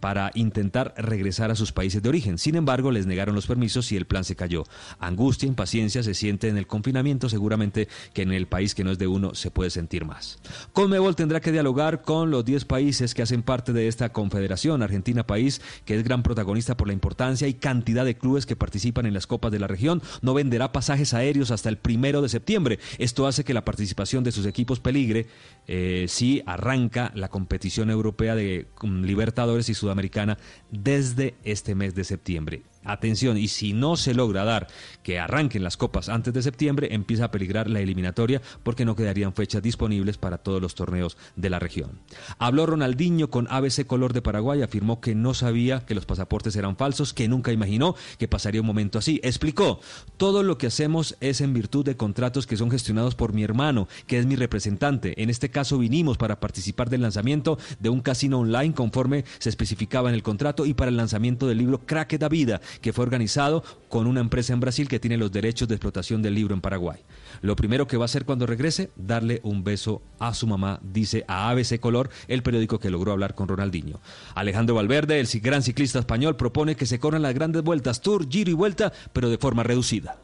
para intentar regresar a sus países de origen. Sin embargo, les negaron los permisos y el plan se cayó. Angustia, impaciencia se siente en el confinamiento, seguramente que en el país que no es de uno se puede sentir más. Conmebol tendrá que dialogar con los 10 países que hacen parte de esta confederación. Argentina, país que es gran protagonista por la importancia y cantidad de clubes que participan en las copas de la región, no venderá pasajes aéreos hasta el primero de septiembre. Esto hace que la participación de sus equipos peligre eh, si arranca la competición europea de Libertadores y Sudamericana americana desde este mes de septiembre. Atención, y si no se logra dar que arranquen las copas antes de septiembre, empieza a peligrar la eliminatoria porque no quedarían fechas disponibles para todos los torneos de la región. Habló Ronaldinho con ABC Color de Paraguay, afirmó que no sabía que los pasaportes eran falsos, que nunca imaginó que pasaría un momento así. Explicó, todo lo que hacemos es en virtud de contratos que son gestionados por mi hermano, que es mi representante. En este caso vinimos para participar del lanzamiento de un casino online conforme se especificaba en el contrato y para el lanzamiento del libro Craque da Vida, que fue organizado con una empresa en Brasil que tiene los derechos de explotación del libro en Paraguay. Lo primero que va a hacer cuando regrese, darle un beso a su mamá, dice a ABC Color, el periódico que logró hablar con Ronaldinho. Alejandro Valverde, el gran ciclista español, propone que se corran las grandes vueltas, Tour, Giro y Vuelta, pero de forma reducida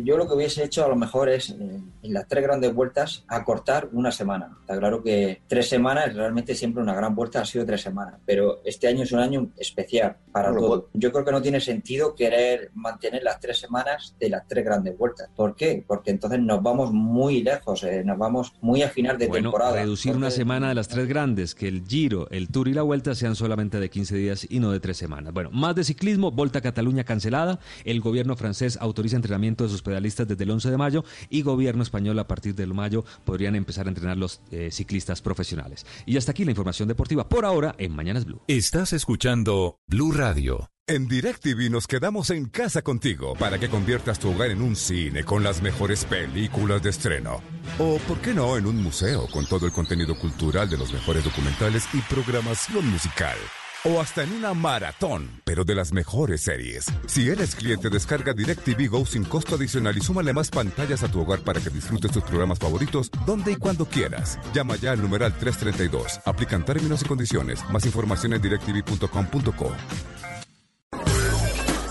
yo lo que hubiese hecho a lo mejor es, eh, en las tres grandes vueltas, acortar una semana. Está claro que tres semanas, realmente siempre una gran vuelta ha sido tres semanas, pero este año es un año especial para todo. Yo creo que no tiene sentido querer mantener las tres semanas de las tres grandes vueltas. ¿Por qué? Porque entonces nos vamos muy lejos, eh, nos vamos muy a final de bueno, temporada. reducir una semana de las tres grandes, que el Giro, el Tour y la Vuelta sean solamente de 15 días y no de tres semanas. Bueno, más de ciclismo, Volta a Cataluña cancelada, el gobierno francés autoriza entrenamiento de sus pedalistas desde el 11 de mayo y gobierno español a partir del mayo podrían empezar a entrenar los eh, ciclistas profesionales. Y hasta aquí la información deportiva por ahora en Mañanas Blue. Estás escuchando Blue Radio. En DirecTV nos quedamos en casa contigo para que conviertas tu hogar en un cine con las mejores películas de estreno. O, ¿por qué no, en un museo con todo el contenido cultural de los mejores documentales y programación musical? O hasta en una maratón, pero de las mejores series. Si eres cliente, descarga DirecTV Go sin costo adicional y súmale más pantallas a tu hogar para que disfrutes tus programas favoritos donde y cuando quieras. Llama ya al numeral 332. Aplican términos y condiciones. Más información en directv.com.co.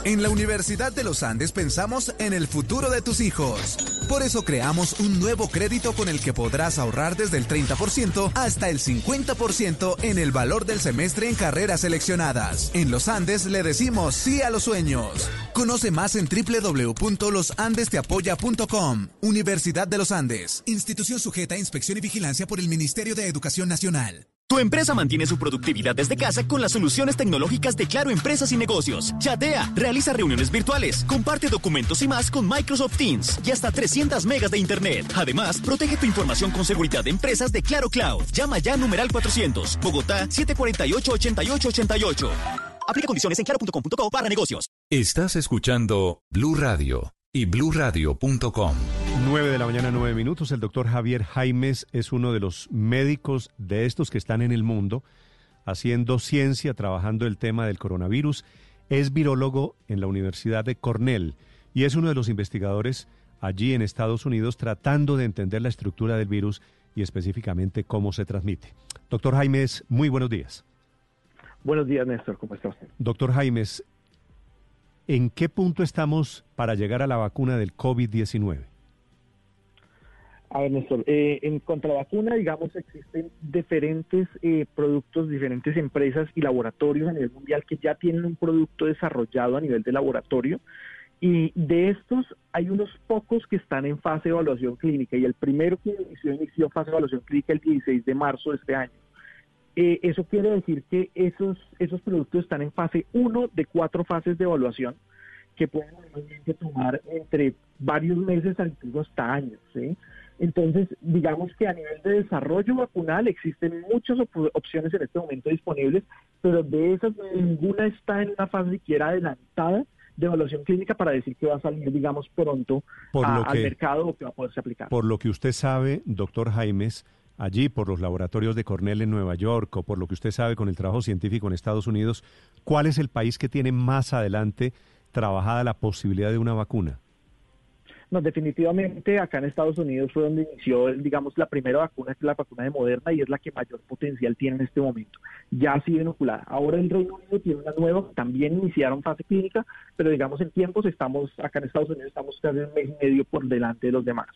En la Universidad de los Andes pensamos en el futuro de tus hijos. Por eso creamos un nuevo crédito con el que podrás ahorrar desde el 30% hasta el 50% en el valor del semestre en carreras seleccionadas. En los Andes le decimos sí a los sueños. Conoce más en www.losandesteapoya.com. Universidad de los Andes. Institución sujeta a inspección y vigilancia por el Ministerio de Educación Nacional. Tu empresa mantiene su productividad desde casa con las soluciones tecnológicas de Claro Empresas y Negocios. Chatea, realiza reuniones virtuales, comparte documentos y más con Microsoft Teams y hasta 300 megas de internet. Además, protege tu información con seguridad de empresas de Claro Cloud. Llama ya numeral 400, Bogotá 748-8888. Aplica condiciones en claro.com.co para negocios. Estás escuchando Blue Radio y bluradio.com. 9 de la mañana, 9 minutos. El doctor Javier Jaimes es uno de los médicos de estos que están en el mundo haciendo ciencia, trabajando el tema del coronavirus. Es virólogo en la Universidad de Cornell y es uno de los investigadores allí en Estados Unidos tratando de entender la estructura del virus y específicamente cómo se transmite. Doctor Jaimes, muy buenos días. Buenos días, Néstor. ¿Cómo está usted? Doctor Jaimes, ¿en qué punto estamos para llegar a la vacuna del COVID-19? A ver, Néstor, eh, en cuanto a la vacuna, digamos, existen diferentes eh, productos, diferentes empresas y laboratorios a nivel mundial que ya tienen un producto desarrollado a nivel de laboratorio. Y de estos hay unos pocos que están en fase de evaluación clínica. Y el primero que inició, inició fase de evaluación clínica el 16 de marzo de este año. Eh, eso quiere decir que esos, esos productos están en fase 1 de cuatro fases de evaluación que pueden normalmente tomar entre varios meses a incluso hasta años. ¿sí? Entonces, digamos que a nivel de desarrollo vacunal existen muchas op opciones en este momento disponibles, pero de esas ninguna está en una fase siquiera adelantada de evaluación clínica para decir que va a salir, digamos, pronto Por a- lo al mercado o que va a poderse aplicar. Por lo que usted sabe, doctor Jaimes, allí por los laboratorios de Cornell en Nueva York o por lo que usted sabe con el trabajo científico en Estados Unidos, ¿cuál es el país que tiene más adelante trabajada la posibilidad de una vacuna? No, definitivamente acá en Estados Unidos fue donde inició, digamos, la primera vacuna, que es la vacuna de Moderna, y es la que mayor potencial tiene en este momento. Ya ha sido inoculada. Ahora el Reino Unido tiene una nueva, también iniciaron fase clínica, pero digamos en tiempos estamos, acá en Estados Unidos estamos casi un mes y medio por delante de los demás.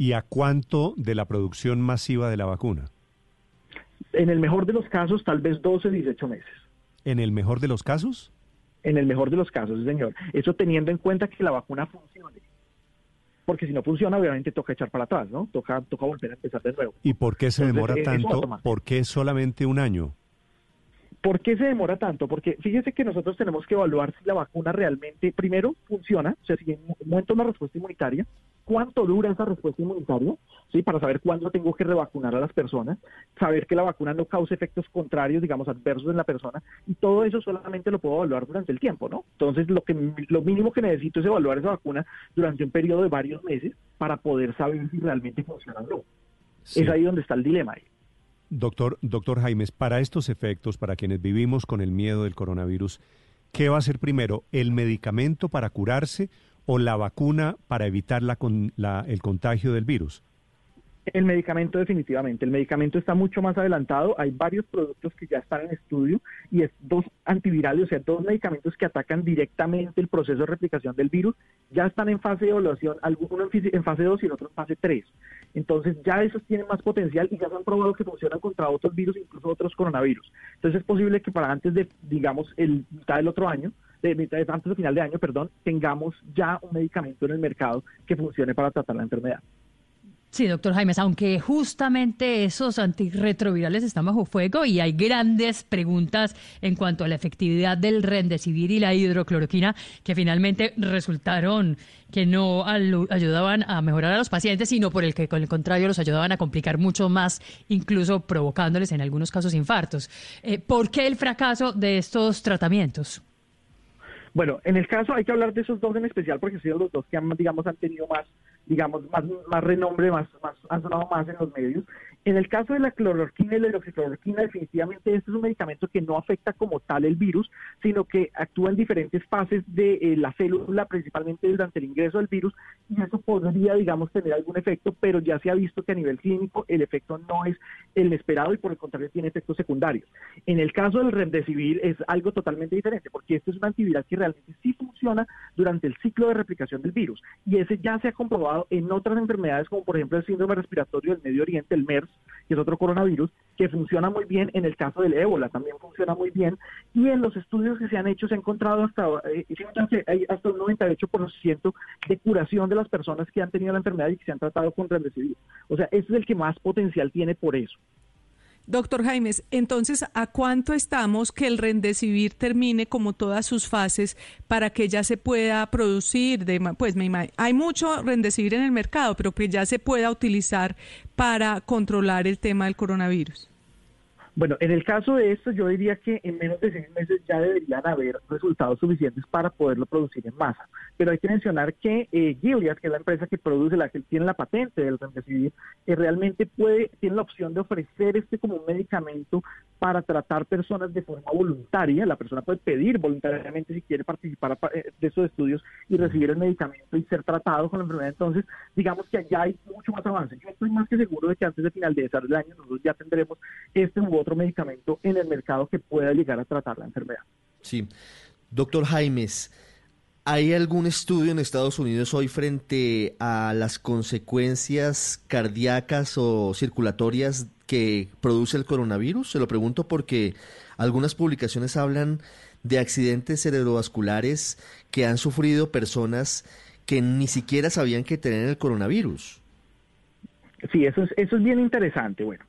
¿Y a cuánto de la producción masiva de la vacuna? En el mejor de los casos, tal vez 12, 18 meses. ¿En el mejor de los casos? En el mejor de los casos, señor. Eso teniendo en cuenta que la vacuna funcione. Porque si no funciona, obviamente toca echar para atrás, ¿no? Toca, toca volver a empezar de nuevo. ¿Y por qué se Entonces, demora eh, tanto? ¿Por qué solamente un año? ¿Por qué se demora tanto? Porque fíjese que nosotros tenemos que evaluar si la vacuna realmente, primero, funciona, o sea, si aumenta una respuesta inmunitaria, cuánto dura esa respuesta inmunitaria, ¿sí? Para saber cuándo tengo que revacunar a las personas, saber que la vacuna no causa efectos contrarios, digamos, adversos en la persona, y todo eso solamente lo puedo evaluar durante el tiempo, ¿no? Entonces, lo, que, lo mínimo que necesito es evaluar esa vacuna durante un periodo de varios meses para poder saber si realmente funciona o no. Sí. Es ahí donde está el dilema. ahí. Doctor, doctor Jaimes, para estos efectos, para quienes vivimos con el miedo del coronavirus, ¿qué va a ser primero? ¿El medicamento para curarse o la vacuna para evitar la con- la- el contagio del virus? El medicamento definitivamente, el medicamento está mucho más adelantado, hay varios productos que ya están en estudio y es dos antivirales, o sea, dos medicamentos que atacan directamente el proceso de replicación del virus, ya están en fase de evaluación, algunos en fase 2 y el otro en fase 3. Entonces ya esos tienen más potencial y ya se han probado que funcionan contra otros virus, incluso otros coronavirus. Entonces es posible que para antes de, digamos, el mitad del otro año, de, antes del final de año, perdón, tengamos ya un medicamento en el mercado que funcione para tratar la enfermedad. Sí, doctor Jaimes, aunque justamente esos antirretrovirales están bajo fuego y hay grandes preguntas en cuanto a la efectividad del rendecibir y la hidrocloroquina, que finalmente resultaron que no ayudaban a mejorar a los pacientes, sino por el que, con el contrario, los ayudaban a complicar mucho más, incluso provocándoles en algunos casos infartos. Eh, ¿Por qué el fracaso de estos tratamientos? Bueno, en el caso hay que hablar de esos dos en especial porque sido los dos que han, digamos, han tenido más, digamos, más, más renombre, más, más, han sonado más en los medios. En el caso de la clororquina y la hidroxicloroquina, definitivamente este es un medicamento que no afecta como tal el virus, sino que actúa en diferentes fases de eh, la célula, principalmente durante el ingreso del virus, y eso podría, digamos, tener algún efecto, pero ya se ha visto que a nivel clínico el efecto no es el esperado y por el contrario tiene efectos secundarios. En el caso del remdesivir es algo totalmente diferente, porque este es un antiviral que realmente sí funciona durante el ciclo de replicación del virus, y ese ya se ha comprobado en otras enfermedades, como por ejemplo el síndrome respiratorio del Medio Oriente, el MERS, que es otro coronavirus, que funciona muy bien en el caso del ébola, también funciona muy bien, y en los estudios que se han hecho se ha encontrado hasta, eh, hay hasta un 98% de curación de las personas que han tenido la enfermedad y que se han tratado con remdesivir. O sea, ese es el que más potencial tiene por eso. Doctor Jaimes, entonces, ¿a cuánto estamos que el Rendecibir termine como todas sus fases para que ya se pueda producir? De, pues me hay mucho Rendecibir en el mercado, pero que ya se pueda utilizar para controlar el tema del coronavirus. Bueno, en el caso de esto, yo diría que en menos de seis meses ya deberían haber resultados suficientes para poderlo producir en masa. Pero hay que mencionar que eh, Gilead, que es la empresa que produce, la que tiene la patente del remdesivir, que realmente puede, tiene la opción de ofrecer este como un medicamento para tratar personas de forma voluntaria. La persona puede pedir voluntariamente si quiere participar eh, de esos estudios y recibir el medicamento y ser tratado con la enfermedad. Entonces, digamos que allá hay mucho más avance. Yo estoy más que seguro de que antes de final de del año nosotros ya tendremos este u otro medicamento en el mercado que pueda llegar a tratar la enfermedad. Sí. Doctor Jaimes, ¿hay algún estudio en Estados Unidos hoy frente a las consecuencias cardíacas o circulatorias que produce el coronavirus? Se lo pregunto porque algunas publicaciones hablan de accidentes cerebrovasculares que han sufrido personas que ni siquiera sabían que tenían el coronavirus. Sí, eso es, eso es bien interesante. Bueno,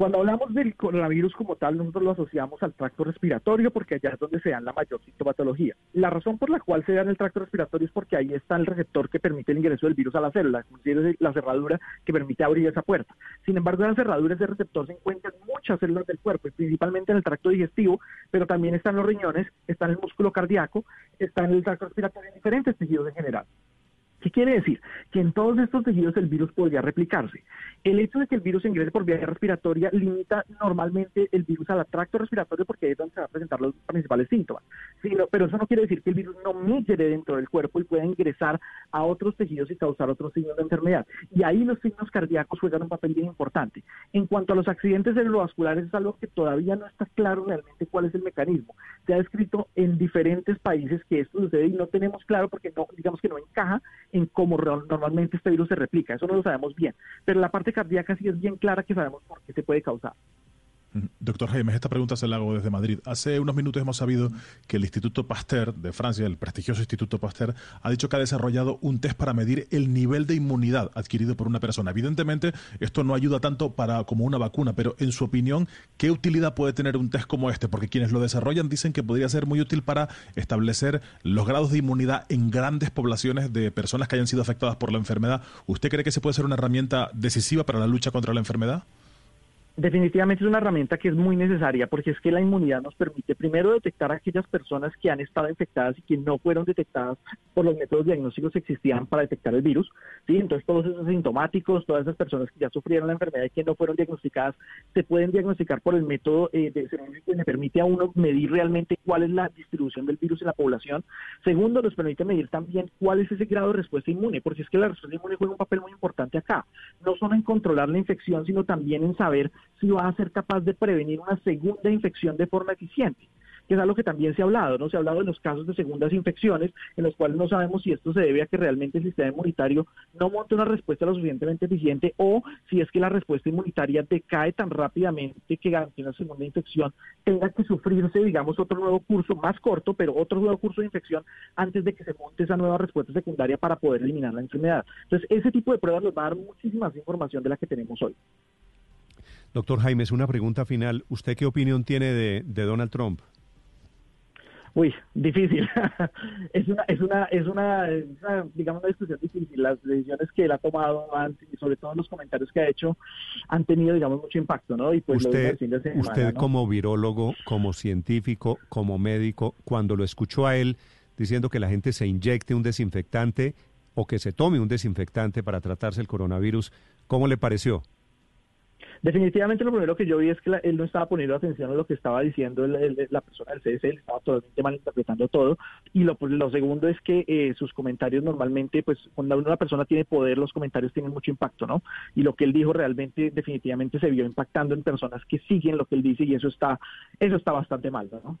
cuando hablamos del coronavirus como tal, nosotros lo asociamos al tracto respiratorio porque allá es donde se dan la mayor sintomatología. La razón por la cual se da en el tracto respiratorio es porque ahí está el receptor que permite el ingreso del virus a la célula, la cerradura que permite abrir esa puerta. Sin embargo, en la cerradura ese receptor se encuentra en muchas células del cuerpo, principalmente en el tracto digestivo, pero también están los riñones, está en el músculo cardíaco, está en el tracto respiratorio en diferentes tejidos en general. ¿Qué quiere decir? Que en todos estos tejidos el virus podría replicarse. El hecho de que el virus ingrese por vía respiratoria limita normalmente el virus al tracto respiratorio porque es donde se van a presentar los principales síntomas. pero eso no quiere decir que el virus no migre dentro del cuerpo y pueda ingresar a otros tejidos y causar otros signos de enfermedad. Y ahí los signos cardíacos juegan un papel bien importante. En cuanto a los accidentes cerebrovasculares, es algo que todavía no está claro realmente cuál es el mecanismo. Se ha descrito en diferentes países que esto sucede y no tenemos claro porque no, digamos que no encaja en cómo normalmente este virus se replica. Eso no lo sabemos bien. Pero la parte cardíaca sí es bien clara que sabemos por qué se puede causar. Doctor Jaime, esta pregunta se la hago desde Madrid. Hace unos minutos hemos sabido que el Instituto Pasteur de Francia, el prestigioso Instituto Pasteur, ha dicho que ha desarrollado un test para medir el nivel de inmunidad adquirido por una persona. Evidentemente, esto no ayuda tanto para como una vacuna, pero en su opinión, ¿qué utilidad puede tener un test como este? Porque quienes lo desarrollan dicen que podría ser muy útil para establecer los grados de inmunidad en grandes poblaciones de personas que hayan sido afectadas por la enfermedad. ¿Usted cree que se puede ser una herramienta decisiva para la lucha contra la enfermedad? Definitivamente es una herramienta que es muy necesaria porque es que la inmunidad nos permite primero detectar a aquellas personas que han estado infectadas y que no fueron detectadas por los métodos diagnósticos que existían para detectar el virus. ¿sí? Entonces todos esos sintomáticos, todas esas personas que ya sufrieron la enfermedad y que no fueron diagnosticadas, se pueden diagnosticar por el método eh, de que le permite a uno medir realmente cuál es la distribución del virus en la población. Segundo, nos permite medir también cuál es ese grado de respuesta inmune, porque es que la respuesta inmune juega un papel muy importante acá, no solo en controlar la infección, sino también en saber si va a ser capaz de prevenir una segunda infección de forma eficiente que es algo que también se ha hablado, ¿no? Se ha hablado de los casos de segundas infecciones, en los cuales no sabemos si esto se debe a que realmente el sistema inmunitario no monte una respuesta lo suficientemente eficiente o si es que la respuesta inmunitaria decae tan rápidamente que ante una segunda infección tenga que sufrirse, digamos, otro nuevo curso más corto, pero otro nuevo curso de infección antes de que se monte esa nueva respuesta secundaria para poder eliminar la enfermedad. Entonces, ese tipo de pruebas nos va a dar muchísima más información de la que tenemos hoy. Doctor Jaime, es una pregunta final. ¿Usted qué opinión tiene de, Donald Trump? Uy, difícil. es una, es una, es una, digamos, una discusión difícil. Las decisiones que él ha tomado antes y sobre todo los comentarios que ha hecho han tenido, digamos, mucho impacto, ¿no? Y pues usted, usted como virólogo, como científico, como médico, cuando lo escuchó a él diciendo que la gente se inyecte un desinfectante o que se tome un desinfectante para tratarse el coronavirus, ¿cómo le pareció? Definitivamente lo primero que yo vi es que él no estaba poniendo atención a lo que estaba diciendo la persona del CSL, estaba totalmente malinterpretando todo. Y lo, pues, lo segundo es que eh, sus comentarios normalmente, pues cuando una persona tiene poder, los comentarios tienen mucho impacto, ¿no? Y lo que él dijo realmente, definitivamente se vio impactando en personas que siguen lo que él dice y eso está, eso está bastante mal, ¿no?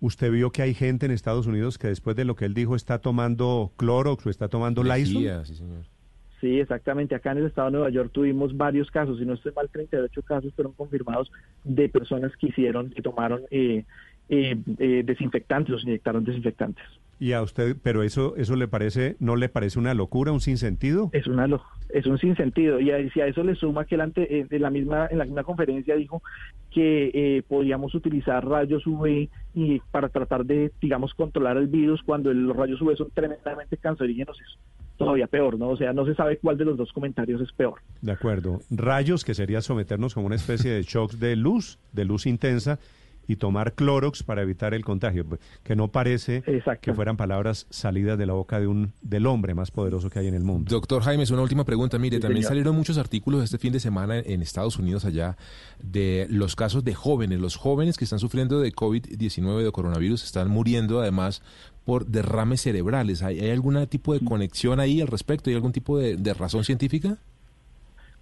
¿Usted vio que hay gente en Estados Unidos que después de lo que él dijo está tomando Clorox o está tomando Lysol? Sí, señor. Sí, exactamente. Acá en el estado de Nueva York tuvimos varios casos, si no estoy mal, 38 casos fueron confirmados de personas que hicieron, que tomaron eh, eh, eh, desinfectantes, los inyectaron desinfectantes. ¿Y a usted, pero eso, eso le parece, no le parece una locura, un sinsentido? Es una es un sinsentido. Y si a eso le suma que él ante, en la misma, en la misma conferencia dijo que eh, podíamos utilizar rayos UV y para tratar de, digamos, controlar el virus cuando los rayos UV son tremendamente cancerígenos, todavía peor, ¿no? O sea, no se sabe cuál de los dos comentarios es peor. De acuerdo. Rayos, que sería someternos como una especie de shocks de luz, de luz intensa, y tomar Clorox para evitar el contagio, pues, que no parece que fueran palabras salidas de la boca de un del hombre más poderoso que hay en el mundo. Doctor Jaime, es una última pregunta. Mire, también salieron muchos artículos este fin de semana en Estados Unidos allá de los casos de jóvenes. Los jóvenes que están sufriendo de COVID-19, de coronavirus, están muriendo además por derrames cerebrales. ¿Hay, algún tipo de conexión ahí al respecto? ¿Hay algún tipo de razón científica?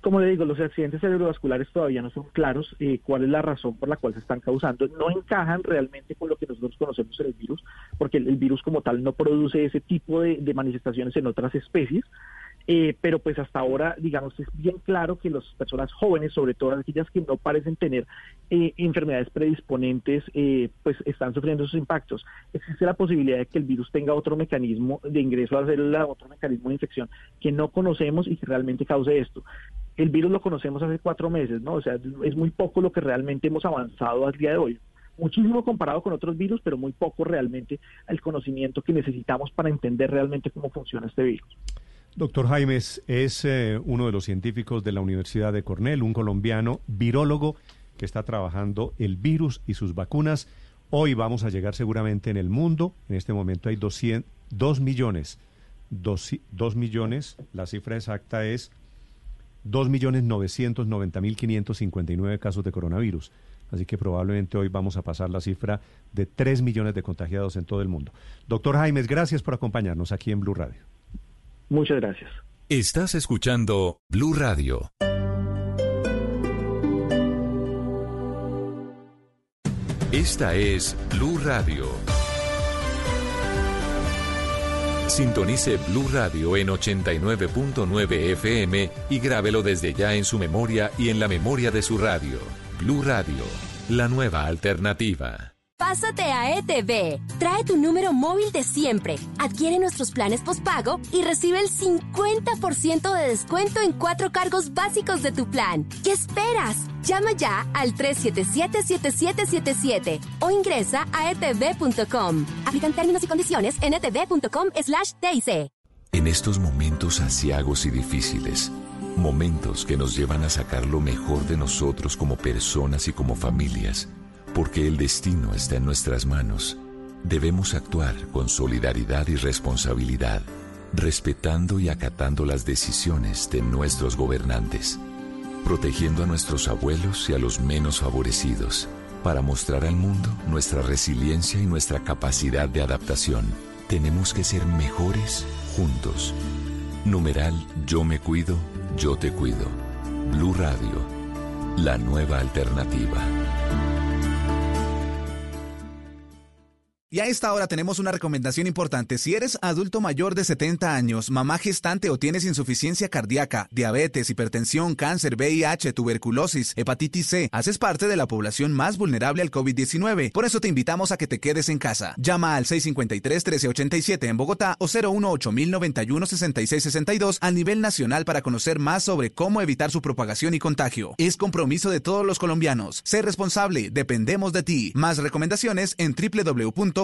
Como le digo, los accidentes cerebrovasculares todavía no son claros eh, cuál es la razón por la cual se están causando. No encajan realmente con lo que nosotros conocemos en el virus, porque el, virus como tal no produce ese tipo de, manifestaciones en otras especies. Eh, pero pues hasta ahora, digamos, es bien claro que las personas jóvenes, sobre todo aquellas que no parecen tener eh, enfermedades predisponentes, pues están sufriendo esos impactos. Existe la posibilidad de que el virus tenga otro mecanismo de ingreso a la célula, otro mecanismo de infección que no conocemos y que realmente cause esto el virus lo conocemos hace cuatro meses, ¿no? O sea, es muy poco lo que realmente hemos avanzado al día de hoy. Muchísimo comparado con otros virus, pero muy poco realmente el conocimiento que necesitamos para entender realmente cómo funciona este virus. Doctor Jaimes es eh, uno de los científicos de la Universidad de Cornell, un colombiano virólogo que está trabajando el virus y sus vacunas. Hoy vamos a llegar seguramente en el mundo, en este momento hay 200, 2 millones, 2 millones, la cifra exacta es 2.990.559 casos de coronavirus. Así que probablemente hoy vamos a pasar la cifra de 3 millones de contagiados en todo el mundo. Doctor Jaimes, gracias por acompañarnos aquí en Blue Radio. Muchas gracias. Estás escuchando Blue Radio. Esta es Blue Radio. Sintonice Blue Radio en 89.9 FM y grábelo desde ya en su memoria y en la memoria de su radio. Blue Radio, la nueva alternativa. Pásate a ETV. Trae tu número móvil de siempre. Adquiere nuestros planes postpago y recibe el 50% de descuento en cuatro cargos básicos de tu plan. ¿Qué esperas? Llama ya al 377-7777 o ingresa a etv.com. Aplican términos y condiciones en etv.com slash En estos momentos asiagos y difíciles, Momentos que nos llevan a sacar lo mejor de nosotros como personas y como familias, porque el destino está en nuestras manos. Debemos actuar con solidaridad y responsabilidad, respetando y acatando las decisiones de nuestros gobernantes, protegiendo a nuestros abuelos y a los menos favorecidos, para mostrar al mundo nuestra resiliencia y nuestra capacidad de adaptación. Tenemos que ser mejores juntos. Numeral Yo me cuido yo te cuido. Blue Radio, la nueva alternativa. Y a esta hora tenemos una recomendación importante. Si eres adulto mayor de 70 años, mamá gestante o tienes insuficiencia cardíaca, diabetes, hipertensión, cáncer, VIH, tuberculosis, hepatitis C, haces parte de la población más vulnerable al COVID-19. Por eso te invitamos a que te quedes en casa. Llama al 653-1387 en Bogotá o 018-1091-6662 a nivel nacional para conocer más sobre cómo evitar su propagación y contagio. Es compromiso de todos los colombianos. Sé responsable, dependemos de ti. Más recomendaciones en www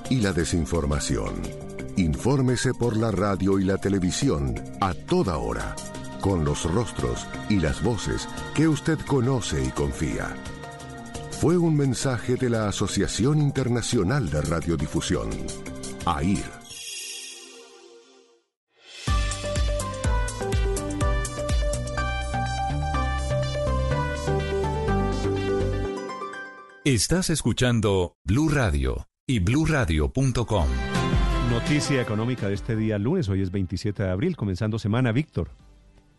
y la desinformación. Infórmese por la radio y la televisión a toda hora, con los rostros y las voces que usted conoce y confía. Fue un mensaje de la Asociación Internacional de Radiodifusión, AIR. Estás escuchando Blue Radio y bluradio.com. Noticia económica de este día lunes, hoy es 27 de abril, comenzando semana, Víctor.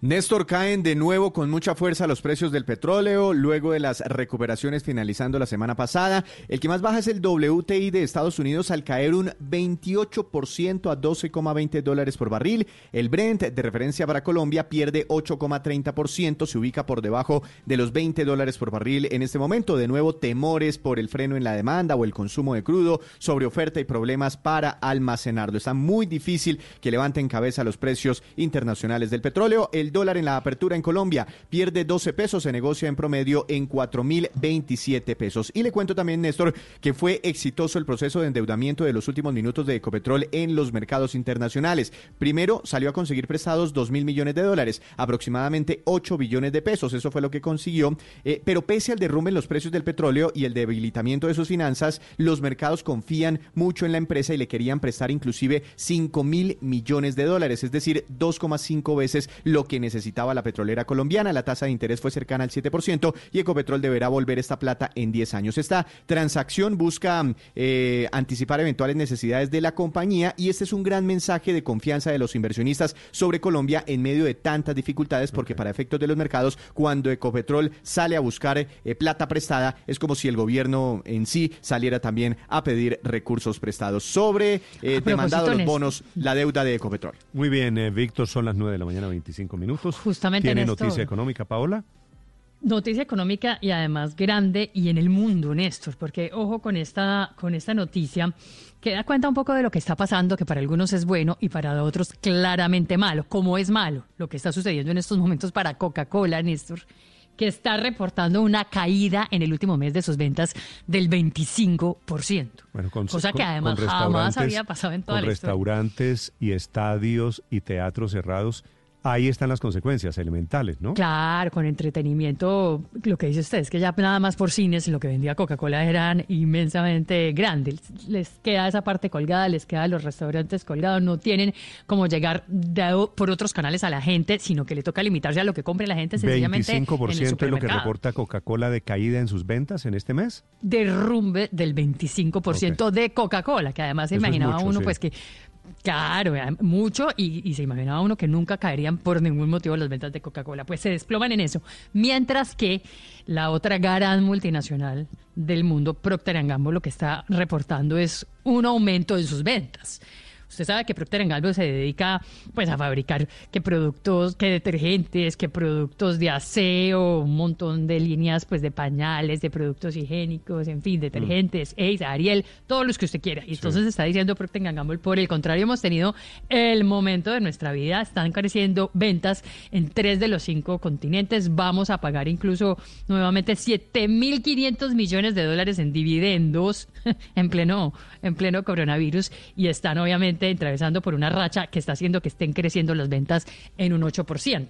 Néstor, caen de nuevo con mucha fuerza los precios del petróleo luego de las recuperaciones finalizando la semana pasada. El que más baja es el WTI de Estados Unidos al caer un 28% a 12,20 dólares por barril. El Brent de referencia para Colombia pierde 8,30%, se ubica por debajo de los 20 dólares por barril en este momento. De nuevo, temores por el freno en la demanda o el consumo de crudo, sobre oferta y problemas para almacenarlo. Está muy difícil que levanten cabeza los precios internacionales del petróleo. El dólar en la apertura en Colombia pierde 12 pesos, se negocia en promedio en 4.027 pesos. Y le cuento también, Néstor, que fue exitoso el proceso de endeudamiento de los últimos minutos de Ecopetrol en los mercados internacionales. Primero salió a conseguir prestados 2 mil millones de dólares, aproximadamente 8 billones de pesos. Eso fue lo que consiguió. Eh, pero pese al derrumbe en los precios del petróleo y el debilitamiento de sus finanzas, los mercados confían mucho en la empresa y le querían prestar inclusive 5 mil millones de dólares, es decir, 2,5 veces lo que necesitaba la petrolera colombiana. La tasa de interés fue cercana al 7% y Ecopetrol deberá volver esta plata en 10 años. Esta transacción busca eh, anticipar eventuales necesidades de la compañía y este es un gran mensaje de confianza de los inversionistas sobre Colombia en medio de tantas dificultades porque para efectos de los mercados, cuando Ecopetrol sale a buscar eh, plata prestada, es como si el gobierno en sí saliera también a pedir recursos prestados. Sobre eh, demandado los bonos, la deuda de Ecopetrol. Muy bien, Víctor, son las 9 de la mañana, 25 minutos. Justamente ¿Tiene noticia económica, Paola? Noticia económica y además grande y en el mundo, Néstor, porque ojo con esta, con esta noticia que da cuenta un poco de lo que está pasando, que para algunos es bueno y para otros claramente malo. ¿Cómo es malo? Lo que está sucediendo en estos momentos para Coca-Cola, Néstor, que está reportando una caída en el último mes de sus ventas del 25%. Bueno, cosa que además jamás había pasado en toda la historia. Restaurantes y estadios y teatros cerrados ahí están las consecuencias elementales, ¿no? Claro, con entretenimiento, lo que dice usted es que ya nada más por cines lo que vendía Coca-Cola eran inmensamente grandes. Les queda esa parte colgada, les queda los restaurantes colgados, no tienen como llegar por otros canales a la gente, sino que le toca limitarse a lo que compre la gente sencillamente 25% es lo que reporta Coca-Cola de caída en sus ventas en este mes. Derrumbe del 25% de Coca-Cola, que además se imaginaba uno pues que Claro, mucho y, se imaginaba uno que nunca caerían por ningún motivo las ventas de Coca-Cola. Pues se desploman en eso. Mientras que la otra gran multinacional del mundo, Procter Gamble, lo que está reportando es un aumento en sus ventas. Usted sabe que Procter Gamble se dedica pues a fabricar que productos, que detergentes, que productos de aseo, un montón de líneas pues de pañales, de productos higiénicos, en fin, detergentes, mm. Ace, Ariel, todos los que usted quiera. Y entonces está diciendo Procter Gamble, por el contrario, hemos tenido el momento de nuestra vida, están creciendo ventas en tres de los cinco continentes, vamos a pagar incluso nuevamente 7.500 millones de dólares en dividendos en pleno, en pleno coronavirus y están obviamente atravesando por una racha que está haciendo que estén creciendo las ventas en un 8%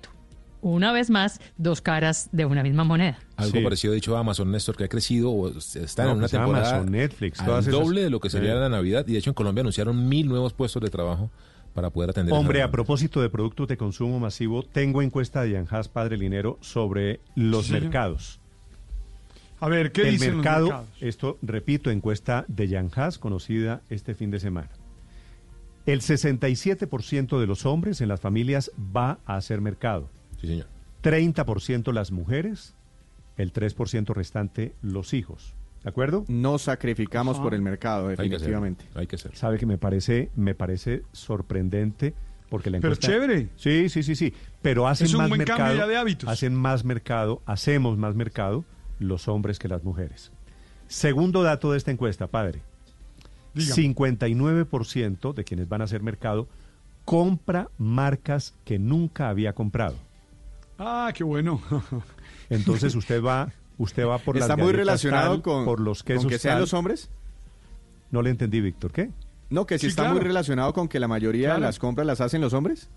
una vez más, dos caras de una misma moneda. Algo parecido ha dicho Amazon, Néstor, que ha crecido o está en una pues temporada Amazon, Netflix, al doble de lo que sería la Navidad. Y de hecho en Colombia anunciaron mil nuevos puestos de trabajo para poder atender. Hombre, a propósito de productos de consumo masivo, tengo encuesta de Yanjas Padre Linero sobre los mercados. A ver, ¿qué El dicen mercado, los mercados? esto, repito, encuesta de Yanjas, conocida este fin de semana. El 67% de los hombres en las familias va a hacer mercado. Sí, señor. 30% las mujeres, el 3% restante los hijos. ¿De acuerdo? Nos sacrificamos por el mercado, definitivamente. Hay que hacerlo. Sabe que me parece, me parece sorprendente porque la Pero encuesta... chévere. Sí, sí, sí, sí. Pero hacen Es un más buen mercado. cambio ya de hábitos. Hacen más mercado, hacemos más mercado los hombres que las mujeres. Segundo dato de esta encuesta, padre. Dígame. 59% de quienes van a hacer mercado compra marcas que nunca había comprado. Ah, qué bueno. Entonces usted va, usted va por las ¿Está muy galletas relacionado tal, con, por los con quesos que sean tal. los hombres? No le entendí, Víctor, ¿qué? No, que si Sí, está claro. muy relacionado con que la mayoría Claro. de las compras las hacen los hombres.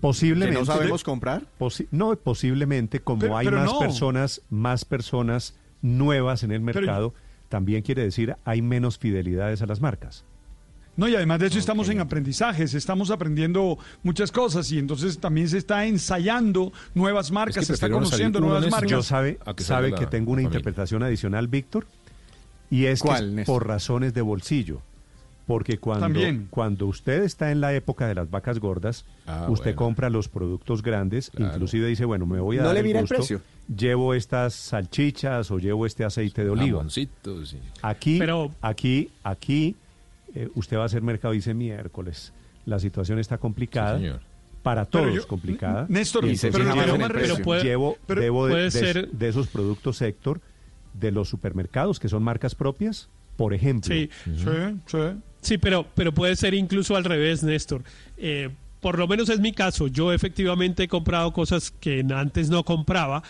Posiblemente. ¿Que no sabemos comprar? Posi- no, posiblemente como Pero- hay pero más no. personas, más personas nuevas en el Pero- mercado, también quiere decir hay menos fidelidades a las marcas. No, y además de eso estamos en aprendizajes, estamos aprendiendo muchas cosas y entonces también se está ensayando nuevas marcas, se está conociendo nuevas marcas. Yo sabe, que sabe que tengo una familia. interpretación adicional, Víctor, y es que ¿Cuál, es por razones de bolsillo. Porque cuando, También. cuando usted está en la época de las vacas gordas, Ah, usted bueno. compra los productos grandes, inclusive dice, bueno, me voy a No dar le el mira el gusto, precio. llevo estas salchichas o llevo este aceite de oliva. Sí. Aquí, Pero- aquí, aquí, eh, usted va a hacer mercado, dice miércoles. La situación está complicada. Sí, señor. Para Pero todos yo- complicada. Néstor, Y se pero precio. refiero- puede- Llevo, pero debo de, puede de- ser- de esos productos, Héctor, de los supermercados, que son marcas propias, por ejemplo. Sí. Sí, sí. Sí, pero, pero puede ser incluso al revés, Néstor. Eh, por lo menos es mi caso. Yo efectivamente he comprado cosas que antes no compraba,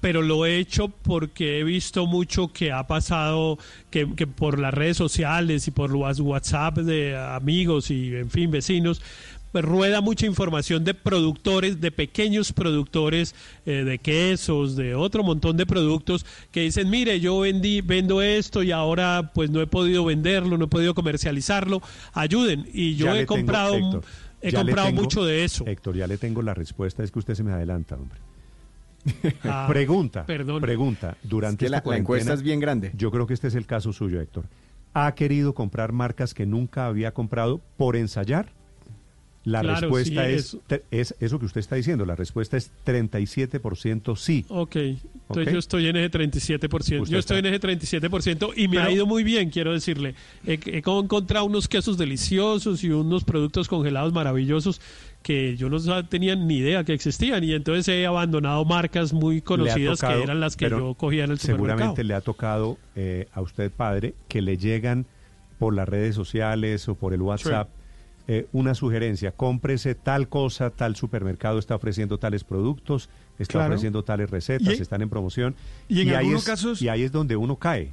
pero lo he hecho porque he visto mucho que ha pasado, que, que por las redes sociales y por los WhatsApp de amigos y, en fin, vecinos, rueda mucha información de productores, de pequeños productores eh, de quesos, de otro montón de productos que dicen, mire, yo vendí, vendo esto y ahora pues no he podido venderlo, no he podido comercializarlo, ayuden. Y yo Ya he tengo, comprado, Héctor, he comprado tengo- mucho de eso. Héctor, ya le tengo la respuesta, es que usted se me adelanta, hombre. Ah, pregunta, perdón. pregunta. Durante Es que esta la- la encuesta es bien grande. Yo creo que este es el caso suyo, Héctor. ¿Ha querido comprar marcas que nunca había comprado por ensayar? La Claro, respuesta sí, es, es eso que usted está diciendo. La respuesta es 37% sí. Ok, entonces yo estoy en ese 37%. Usted Yo estoy está- en ese 37% y me Pero- ha ido muy bien, quiero decirle. He, he encontrado unos quesos deliciosos y unos productos congelados maravillosos que yo no tenía ni idea que existían y entonces he abandonado marcas muy conocidas tocado, que eran las que yo cogía en el supermercado. Seguramente le ha tocado eh, a usted, padre, que le llegan por las redes sociales o por el WhatsApp eh, una sugerencia. Cómprese tal cosa, tal supermercado está ofreciendo tales productos, está Claro. ofreciendo tales recetas, Y- están en promoción. y en ahí algunos es- casos- Y ahí es donde uno cae.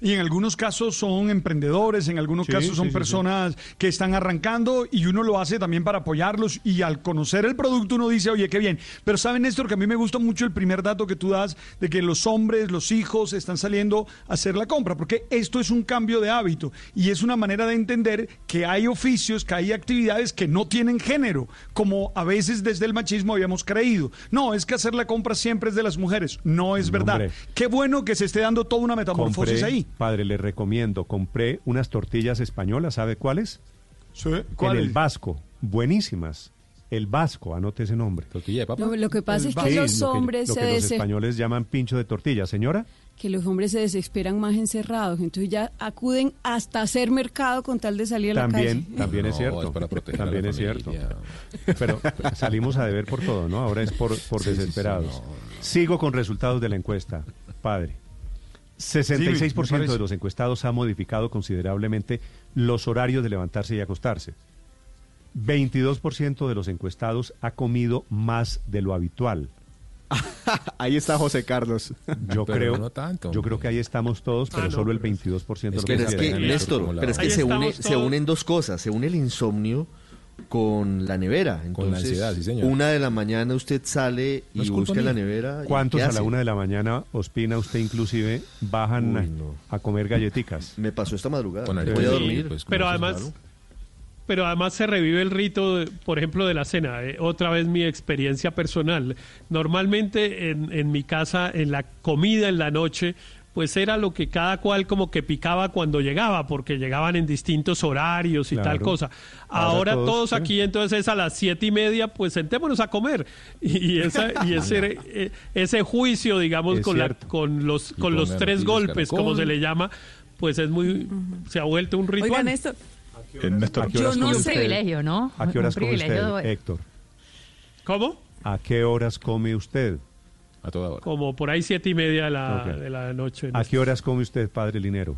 Y en algunos casos son emprendedores, en algunos Sí, casos son sí, sí, personas que están arrancando y uno lo hace también para apoyarlos y al conocer el producto uno dice, oye, qué bien. Pero saben, Néstor, que a mí me gusta mucho el primer dato que tú das de que los hombres, los hijos están saliendo a hacer la compra, porque esto es un cambio de hábito y es una manera de entender que hay oficios, que hay actividades que no tienen género, como a veces desde el machismo habíamos creído. No, es que hacer la compra siempre es de las mujeres. No es verdad. hombre. Qué bueno que se esté dando toda una metamorfosis Compré, ahí. Padre, le recomiendo, compré unas tortillas españolas, ¿sabe cuáles? Sí, En ¿cuáles? el Vasco, buenísimas. El vasco, anote ese nombre. Tortilla de papa. Lo, lo que pasa es que Sí, los lo que- hombres se los españoles llaman pincho de tortilla. Señora, que los hombres se desesperan más encerrados, entonces ya acuden hasta hacer mercado con tal de salir a la también, calle. también es No, cierto. es para proteger a también la es cierto. Pero salimos a deber por todo, ¿no? Ahora es por, por Sí, sí, sí, desesperados. no. Sigo con resultados de la encuesta, padre. 66% Sí, de los encuestados ha modificado considerablemente los horarios de levantarse y acostarse. 22% de los encuestados ha comido más de lo habitual. Ahí está José Carlos. Yo Pero creo, no tanto, yo creo que ahí estamos todos, pero Ah, no, solo el pero 22% es lo que Pero es que, pero es se, une, unen dos cosas. Se une el insomnio con la nevera. Entonces, Con la ansiedad, sí, señor. Una de la mañana usted sale No y busca la nevera. ¿y ¿Cuántos a la una de la mañana, Ospina, usted inclusive bajan Uy, a- no. a comer galletitas? Me pasó esta madrugada. Con Voy a dormir. pues, Pero además, pero además se revive el rito, de- por ejemplo, de la cena. Eh, otra vez mi experiencia personal. Normalmente en, en mi casa, en la comida en la noche, pues era lo que cada cual como que picaba cuando llegaba, porque llegaban en distintos horarios y Claro. tal cosa. Ahora Ahora, todos, todos, sí. aquí entonces es a las siete y media, pues sentémonos a comer. Y, y esa, y ese, eh, ese juicio, digamos, Es con, la, con los, con los tres golpes, caracol. como se le llama, pues es muy, se ha vuelto un ritual. Oigan, esto, Eh, Néstor, ¿A qué Yo no sé. privilegio, ¿no? ¿A qué horas come usted, Héctor? ¿Cómo? ¿A qué horas come usted? A toda hora. Como por ahí siete y media de la, de la noche. ¿A qué horas come usted, padre Linero?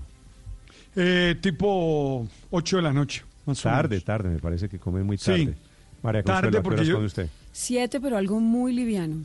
Eh, tipo 8 de la noche. Más o Tarde, menos. tarde, me parece que come muy Sí. tarde. María Tarde Consuelo, ¿a qué horas yo- come usted? Siete, pero algo muy liviano.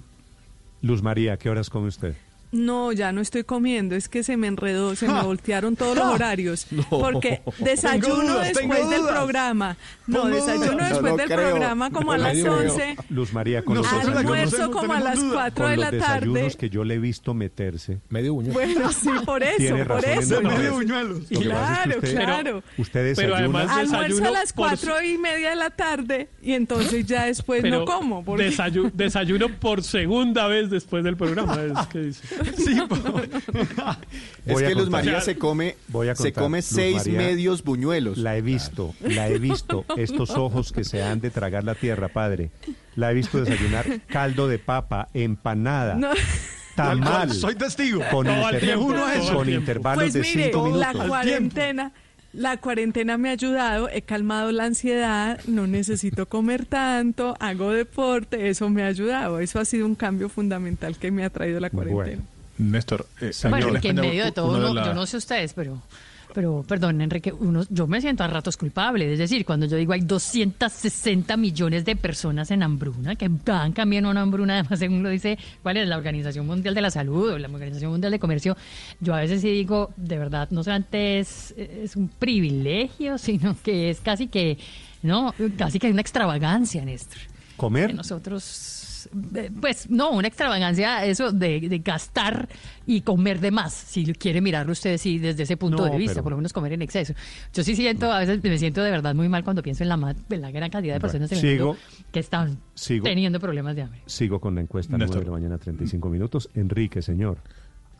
Luz María, ¿a qué horas come usted? No, ya no estoy comiendo, es que se me enredó, se me voltearon todos los horarios. Porque desayuno dudas, después del programa. No, desayuno dudas. después No del creo. programa como a No las creo. 11. Luz María, con los, Nosotros Almuerzo como a las dudas. 4 con de los la desayunos tarde. que yo le he visto meterse. Medio buñuelo. Bueno, sí, por eso, Tiene por eso. Medio buñuelos. Es que Claro, usted- claro. Usted Pero además Almuerzo a las por cuatro y media de la tarde y entonces ya después Pero no como. Porque... desayu- desayuno por segunda vez después del programa. Es que dice. Sí, Es que Luz. María se come, Voy a se come Luz seis María, medios buñuelos. La he visto, la he visto. Estos ojos que se han de tragar la tierra, padre. La he visto desayunar caldo de papa, empanada, No. tamal. Soy testigo. Con, tiempo. intervalos Pues de mire, cinco la minutos. cuarentena, la cuarentena me ha ayudado, he calmado la ansiedad, no necesito comer tanto, hago deporte, eso me ha ayudado. Eso ha sido un cambio fundamental que me ha traído la cuarentena. Néstor, eh, Bueno, en que en medio de todo, uno de uno- la- yo no sé ustedes, pero, pero perdón, Enrique, uno, yo me siento a ratos culpable. Es decir, cuando yo digo hay 260 millones de personas en hambruna, que van cambiando una hambruna, además, según lo dice, ¿cuál es la Organización Mundial de la Salud o la Organización Mundial de Comercio? Yo a veces sí digo, de verdad, no solamente es, es un privilegio, sino que es casi que, no, casi que hay una extravagancia, Néstor. ¿Comer? Que nosotros, eh, pues no, una extravagancia, eso de, de gastar y comer de más, si quiere mirarlo usted sí, desde ese punto No, de vista, pero- por lo menos comer en exceso. Yo sí siento, a veces me siento de verdad muy mal cuando pienso en la, en la gran cantidad de personas sigo- que están sigo- teniendo problemas de hambre. Sigo con la encuesta, Néstor. 9 de la mañana, 35 minutos. Enrique, señor.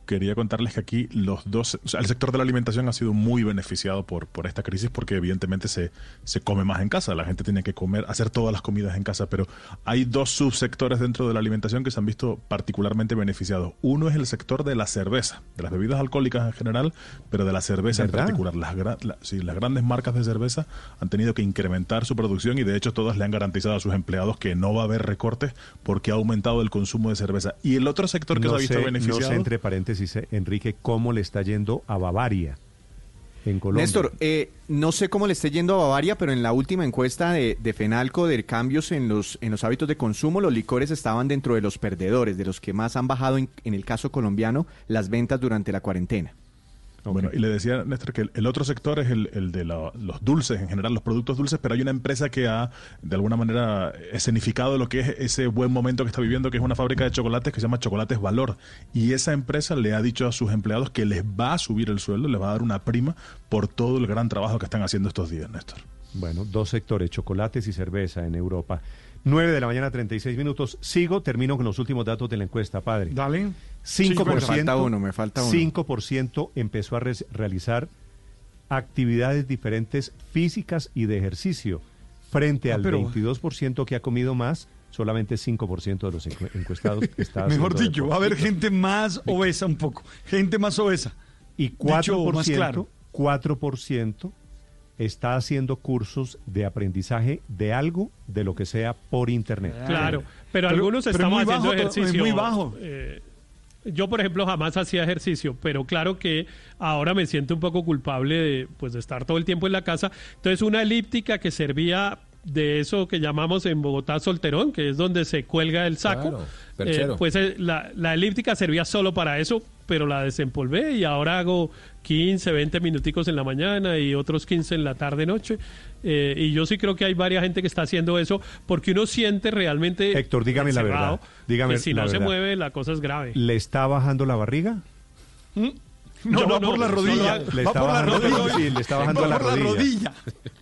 Quería contarles que aquí los dos, o sea, el sector de la alimentación ha sido muy beneficiado por, por esta crisis porque evidentemente se, se come más en casa, la gente tiene que comer, hacer todas las comidas en casa, pero hay dos subsectores dentro de la alimentación que se han visto particularmente beneficiados. Uno es el sector de la cerveza, de las bebidas alcohólicas en general, pero de la cerveza en particular. Las, gra- la- sí, las grandes marcas de cerveza han tenido que incrementar su producción y de hecho todas le han garantizado a sus empleados que no va a haber recortes porque ha aumentado el consumo de cerveza. Y el otro sector que se ha visto sé, beneficiado... no sé, entre paréntesis, eh, Enrique, cómo le está yendo a Bavaria en Colombia. Néstor, eh, no sé cómo le esté yendo a Bavaria, pero en la última encuesta de, de Fenalco de cambios en los, en los hábitos de consumo, los licores estaban dentro de los perdedores, de los que más han bajado en, en el caso colombiano las ventas durante la cuarentena. Bueno, y le decía, Néstor, que el, el otro sector es el, el de la- los dulces, en general, los productos dulces, pero hay una empresa que ha, de alguna manera, escenificado lo que es ese buen momento que está viviendo, que es una fábrica de chocolates que se llama Chocolates Valor. Y esa empresa le ha dicho a sus empleados que les va a subir el sueldo, les va a dar una prima por todo el gran trabajo que están haciendo estos días, Néstor. Bueno, dos sectores, chocolates y cerveza en Europa. 9 de la mañana, 36 minutos. Sigo, termino con los últimos datos de la encuesta, padre. Dale. 5%, Me falta uno, me falta uno. 5% empezó a re- realizar actividades diferentes físicas y de ejercicio frente Ah, al pero- 22% que ha comido más, solamente 5% de los encu- encuestados está Mejor dicho, va a haber gente más obesa un poco. Gente más obesa. Y Dicho 4%, más claro. 4% está haciendo cursos de aprendizaje de algo, de lo que sea, por Internet. Claro, pero, Pero- algunos pero estamos muy haciendo bajo, muy bajo. eh, yo, por ejemplo, jamás hacía ejercicio, pero claro que ahora me siento un poco culpable de, pues, de estar todo el tiempo en la casa. Entonces, una elíptica que servía de eso que llamamos en Bogotá solterón, que es donde se cuelga el saco, Claro, eh, pues eh, la, la elíptica servía solo para eso, pero la desempolvé y ahora hago 15, 20 minuticos en la mañana y otros 15 en la tarde noche. Eh, y yo sí creo que hay varias gente que está haciendo eso porque uno siente realmente Héctor, dígame la verdad, dígame que si la no se mueve la cosa es grave. ¿Le está bajando la barriga? No, va no, por la no, rodilla. no, Le va está por la bajando, rodilla. sí, le está bajando Va la por rodilla.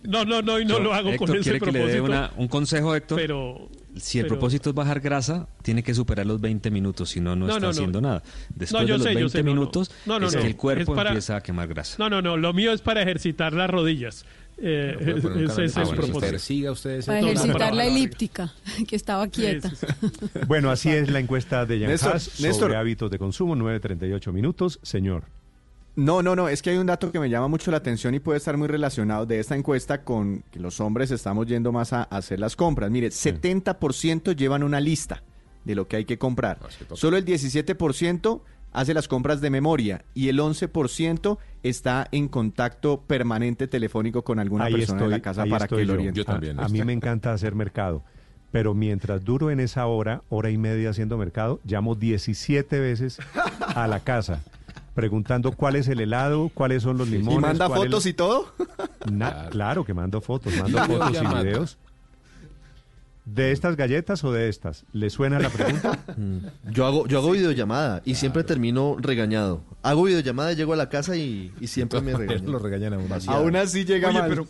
No, no, no, y no Yo- lo hago Héctor, con ese ¿quiere que le dé propósito. una- un consejo, Héctor? Pero Si el pero- propósito es bajar grasa, tiene que superar los 20 minutos, si no, no, No, está no, no. haciendo nada. Después No, yo de los sé, yo 20 sé, no, no. minutos No, no, es no. que el cuerpo para- empieza a quemar grasa. No, no, no, lo mío es para ejercitar las rodillas. Eh, ese es el Ah, bueno, propósito. usted siga usted ese Para ejercitar la elíptica, que estaba quieta. Bueno, así es la encuesta de Jan Néstor, Haas sobre Néstor. hábitos de consumo, 9.38 minutos. Señor. No, no, no, es que hay un dato que me llama mucho la atención y puede estar muy relacionado de esta encuesta con que los hombres estamos yendo más a, a hacer las compras. Mire, 70% llevan una lista de lo que hay que comprar. Solo el 17% hace las compras de memoria y el 11% está en contacto permanente telefónico con alguna ahí persona estoy, de la casa para que lo yo. oriente. A- A, mí me encanta hacer mercado. Pero mientras duro en esa hora, hora y media haciendo mercado, llamo 17 veces a la casa preguntando cuál es el helado, cuáles son los limones. ¿Y manda fotos y todo? Na- claro que mando fotos, mando fotos y videos. ¿De estas galletas o de estas? ¿Le suena la pregunta? Yo hago, yo hago videollamada y siempre termino regañado. Hago videollamada, llego a la casa y, y siempre me regañan. Lo regañan a uno. Aún así llega Oye, mal. pero-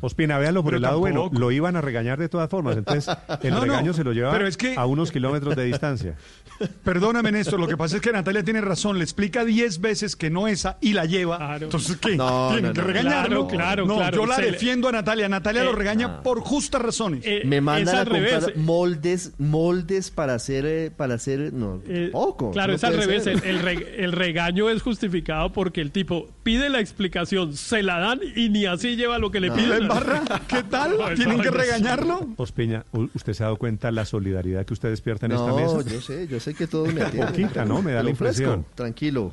Ospina, véanlo por Pero el lado bueno. Lo iban a regañar de todas formas. Entonces, el No, no, regaño se lo lleva pero es que- a unos kilómetros de distancia. Perdóname, Néstor, lo que pasa es que Natalia tiene razón. Le explica 10 veces que no esa y la lleva. Entonces, ¿qué? No, Tienen no, que regañarlo. Claro, claro, no, claro. yo la defiendo a Natalia. Natalia Eh, lo regaña ah. por justas razones. Eh, Me mandan revés. moldes, moldes para hacer, eh, para hacer, no, Eh, poco. Claro, eso es no al revés. El, el re- el regaño es justificado porque el tipo pide la explicación, se la dan y ni así lleva lo que le No. piden. ¿En barra? ¿Qué tal? No, ¿Tienen que regañarlo? Ospiña, ¿usted se ha dado cuenta la solidaridad que usted despierta en esta No, mesa? yo sé, yo sé que todos me atienden. Poquita, ¿no? Me da la impresión. Tranquilo.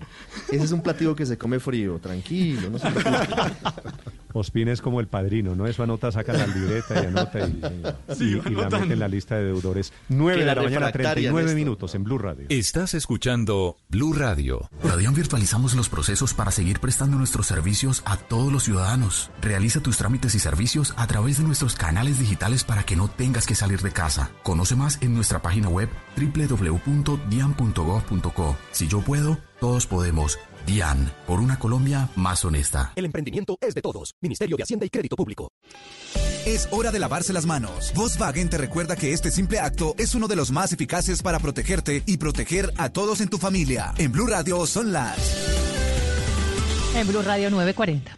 Ese es un platillo que se come frío. Tranquilo, no se preocupe. Ospina es como el padrino, ¿no? Eso anota, saca la libreta y anota y, Sí, y- y la mete en la lista de deudores. 9 de la mañana, refractaria, 39 Néstor. minutos en Blue Radio. Estás escuchando Blue Radio. Radian virtualizamos los procesos para seguir prestando nuestros servicios a todos los ciudadanos. Realiza tus trámites y servicios a través de nuestros canales digitales para que no tengas que salir de casa. Conoce más en nuestra página web www.dian.gov.co. Si yo puedo, todos podemos. DIAN, por una Colombia más honesta. El emprendimiento es de todos. Ministerio de Hacienda y Crédito Público. Es hora de lavarse las manos. Volkswagen te recuerda que este simple acto es uno de los más eficaces para protegerte y proteger a todos en tu familia. En Blue Radio son las... En Blue Radio 940.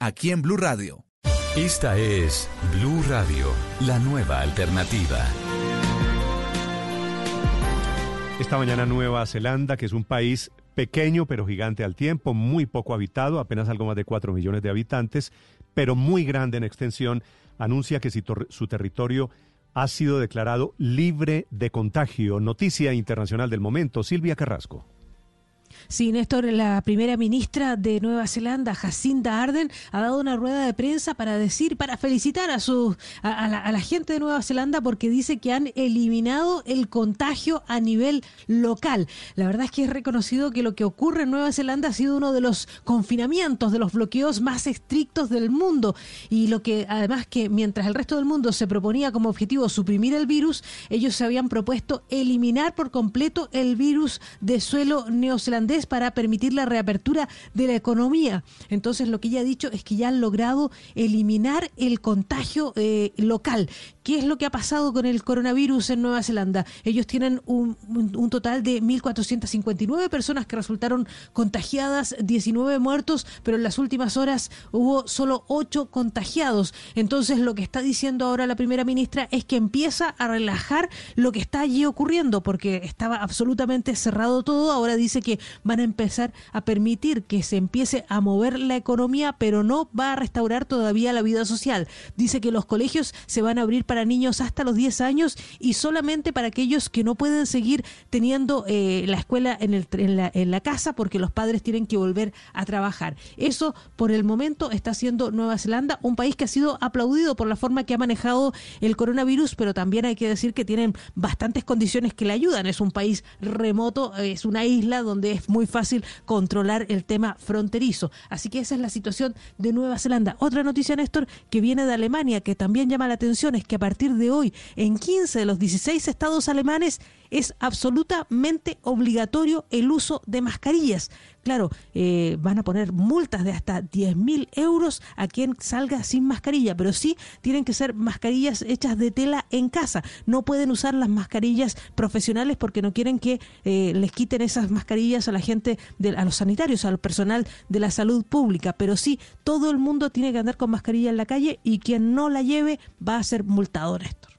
aquí en Blue Radio. Esta es Blue Radio, la nueva alternativa. Esta mañana Nueva Zelanda, que es un país pequeño pero gigante al tiempo, muy poco habitado, apenas algo más de 4 millones de habitantes, pero muy grande en extensión, anuncia que su territorio ha sido declarado libre de contagio. Noticia internacional del momento, Silvia Carrasco. Sí, Néstor, la primera ministra de Nueva Zelanda, Jacinda Arden, ha dado una rueda de prensa para decir, para felicitar a, su, a, la, gente de Nueva Zelanda porque dice que han eliminado el contagio a nivel local. La verdad es que es reconocido que lo que ocurre en Nueva Zelanda ha sido uno de los confinamientos, de los bloqueos más estrictos del mundo y lo que además que mientras el resto del mundo se proponía como objetivo suprimir el virus, ellos se habían propuesto eliminar por completo el virus de suelo neozelandés para permitir la reapertura de la economía. Entonces lo que ella ha dicho es que ya han logrado eliminar el contagio eh, local. ¿Qué es lo que ha pasado con el coronavirus en Nueva Zelanda? Ellos tienen un, un total de 1.459 personas que resultaron contagiadas, 19 muertos, pero en las últimas horas hubo solo 8 contagiados. Entonces lo que está diciendo ahora la primera ministra es que empieza a relajar lo que está allí ocurriendo, porque estaba absolutamente cerrado todo. Ahora dice que van a empezar a permitir que se empiece a mover la economía, pero no va a restaurar todavía la vida social. Dice que los colegios se van a abrir para niños hasta los 10 años y solamente para aquellos que no pueden seguir teniendo eh, la escuela en, el, en, la, en la casa porque los padres tienen que volver a trabajar. Eso por el momento está haciendo Nueva Zelanda, un país que ha sido aplaudido por la forma que ha manejado el coronavirus, pero también hay que decir que tienen bastantes condiciones que le ayudan. Es un país remoto, es una isla donde es muy fácil controlar el tema fronterizo. Así que esa es la situación de Nueva Zelanda. Otra noticia, Néstor, que viene de Alemania, que también llama la atención, es que a partir de hoy, en 15 de los 16 estados alemanes, es absolutamente obligatorio el uso de mascarillas. Claro, eh, van a poner multas de hasta 10 mil euros a quien salga sin mascarilla, pero sí tienen que ser mascarillas hechas de tela en casa. No pueden usar las mascarillas profesionales porque no quieren que eh, les quiten esas mascarillas a la gente, a los sanitarios, al personal de la salud pública. Pero sí, todo el mundo tiene que andar con mascarilla en la calle y quien no la lleve va a ser multado, Néstor.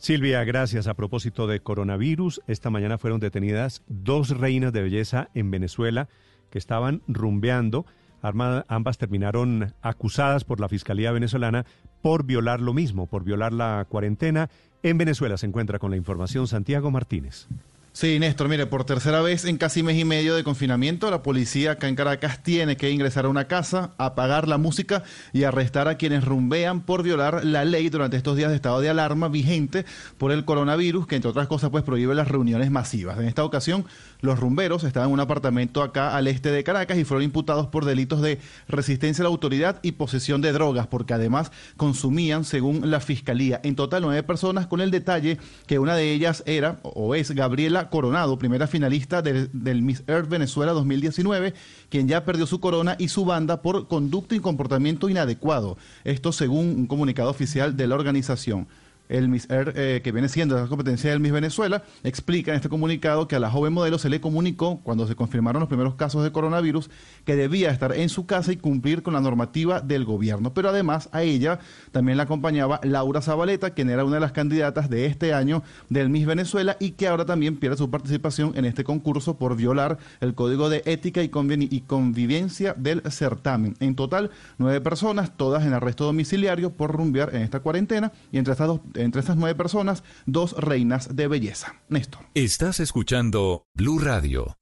Silvia, gracias. A propósito de coronavirus, esta mañana fueron detenidas dos reinas de belleza en Venezuela que estaban rumbeando. ambas terminaron acusadas por la Fiscalía venezolana por violar lo mismo, por violar la cuarentena. En Venezuela se encuentra con la información Santiago Martínez. Sí, Néstor, mire, por tercera vez en casi mes y medio de confinamiento, la policía acá en Caracas tiene que ingresar a una casa, apagar la música y arrestar a quienes rumbean por violar la ley durante estos días de estado de alarma vigente por el coronavirus, que entre otras cosas pues prohíbe las reuniones masivas. En esta ocasión, los rumberos estaban en un apartamento acá al este de Caracas y fueron imputados por delitos de resistencia a la autoridad y posesión de drogas, porque además consumían, según la fiscalía, en total nueve personas, con el detalle que una de ellas era o es Gabriela Coronado, primera finalista del Miss Earth Venezuela 2019, quien ya perdió su corona y su banda por conducto y comportamiento inadecuado. Esto según un comunicado oficial de la organización el Miss eh, que viene siendo la competencia del Miss Venezuela, explica en este comunicado que a la joven modelo se le comunicó, cuando se confirmaron los primeros casos de coronavirus, que debía estar en su casa y cumplir con la normativa del gobierno. Pero además a ella también la acompañaba Laura Zabaleta, quien era una de las candidatas de este año del Miss Venezuela y que ahora también pierde su participación en este concurso por violar el código de ética y, convivencia del certamen. En total, nueve personas, todas en arresto domiciliario por rumbear en esta cuarentena y entre estas dos entre estas nueve personas, dos reinas de belleza. Néstor. Estás escuchando Blue Radio.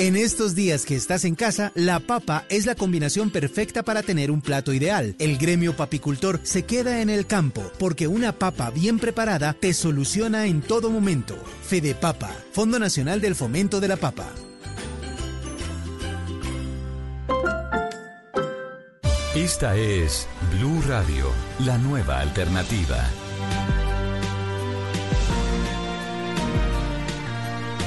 En estos días que estás en casa, la papa es la combinación perfecta para tener un plato ideal. El gremio papicultor se queda en el campo porque una papa bien preparada te soluciona en todo momento. Fede Papa, Fondo Nacional del Fomento de la Papa. Esta es Blue Radio, la nueva alternativa.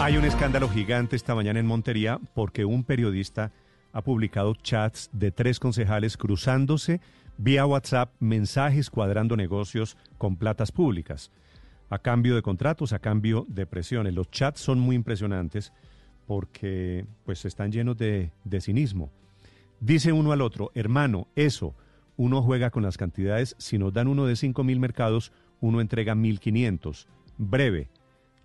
Hay un escándalo gigante esta mañana en Montería porque un periodista ha publicado chats de tres concejales cruzándose vía WhatsApp mensajes cuadrando negocios con platas públicas a cambio de contratos, a cambio de presiones. Los chats son muy impresionantes porque pues están llenos de, de cinismo. Dice uno al otro, hermano, eso, uno juega con las cantidades, si nos dan uno de cinco mil mercados, uno entrega mil quinientos. Breve,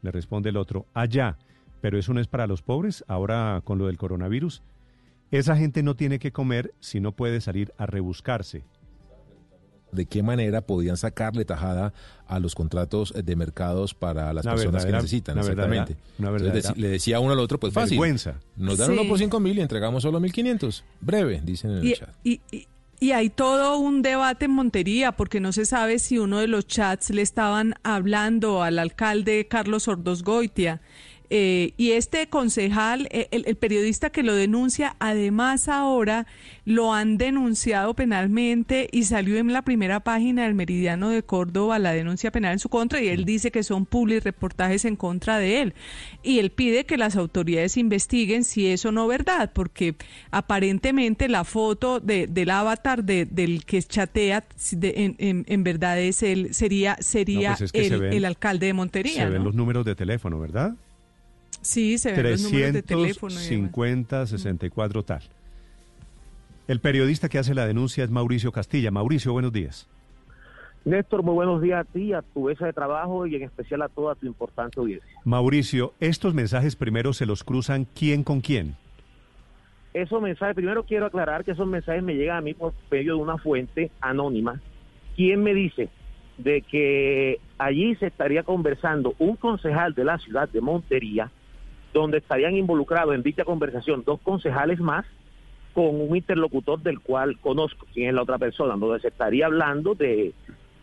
le responde el otro, allá, pero eso no es para los pobres, ahora con lo del coronavirus. Esa gente no tiene que comer si no puede salir a rebuscarse. De qué manera podían sacarle tajada a los contratos de mercados para las Una personas que necesitan. una exactamente. una Entonces, le decía uno al otro, pues fácil. vergüenza. Nos dan Sí. uno por cinco mil y entregamos solo mil quinientos. Breve, dicen en el Y, chat. y- y- y hay todo un debate en Montería porque no se sabe si uno de los chats le estaban hablando al alcalde Carlos Ordós Goitia. Eh, y este concejal, eh, el, el periodista que lo denuncia, además ahora lo han denunciado penalmente y salió en la primera página del Meridiano de Córdoba la denuncia penal en su contra y él dice que son public reportajes en contra de él. Y él pide que las autoridades investiguen si es o no verdad, porque aparentemente la foto de, del avatar de- del que chatea de- en, en- en verdad es él, sería, sería No, pues es que se el, ven- el alcalde de Montería. Se ven los números de teléfono, ¿verdad? Sí, se ven los números de teléfono. y demás. 350, 64 tal. El periodista que hace la denuncia es Mauricio Castilla. Mauricio, buenos días. Néstor, muy buenos días a ti, a tu mesa de trabajo y en especial a toda tu importante audiencia. Mauricio, estos mensajes primero se los cruzan quién con quién. Esos mensajes, primero quiero aclarar que esos mensajes me llegan a mí por medio de una fuente anónima. ¿Quién me dice de que allí se estaría conversando un concejal de la ciudad de Montería, donde estarían involucrados en dicha conversación dos concejales más, con un interlocutor del cual conozco quién es la otra persona, donde se estaría hablando de,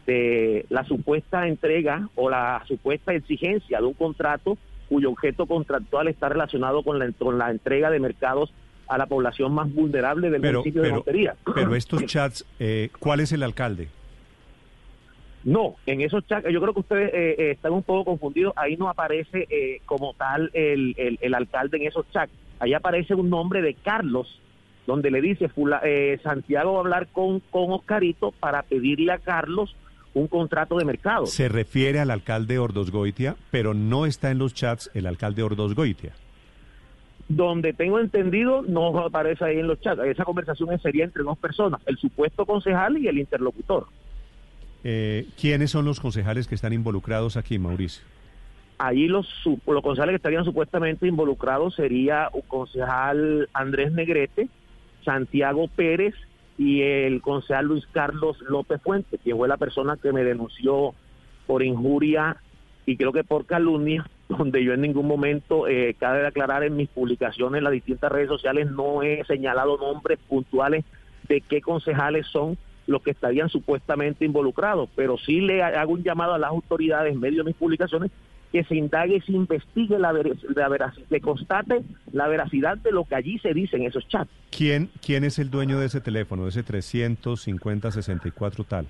de la supuesta entrega o la supuesta exigencia de un contrato cuyo objeto contractual está relacionado con la, con la entrega de mercados a la población más vulnerable del Pero, municipio de Montería. pero estos chats, eh, ¿cuál es el alcalde? No, en esos chats, yo creo que ustedes eh, eh, están un poco confundidos. Ahí no aparece eh, como tal el, el- el alcalde en esos chats. Ahí aparece un nombre de Carlos, donde le dice fula- eh, Santiago va a hablar con, con Oscarito para pedirle a Carlos un contrato de mercado. Se refiere al alcalde Ordos Goitia, pero no está en los chats el alcalde Ordos Goitia. Donde tengo entendido, no aparece ahí en los chats. Esa conversación sería entre dos personas, el supuesto concejal y el interlocutor. Eh, ¿Quiénes son los concejales que están involucrados aquí, Mauricio? Allí los, los concejales que estarían supuestamente involucrados sería un concejal Andrés Negrete, Santiago Pérez y el concejal Luis Carlos López Fuentes, quien fue la persona que me denunció por injuria y creo que por calumnia, donde yo en ningún momento, eh, cabe aclarar en mis publicaciones en las distintas redes sociales, no he señalado nombres puntuales de qué concejales son los que estarían supuestamente involucrados, pero sí le ha- hago un llamado a las autoridades en medio de mis publicaciones que se indague y se investigue la, ver- la veracidad, que constate la veracidad de lo que allí se dice en esos chats. ¿Quién, ¿Quién es el dueño de ese teléfono, de ese 350-64 tal?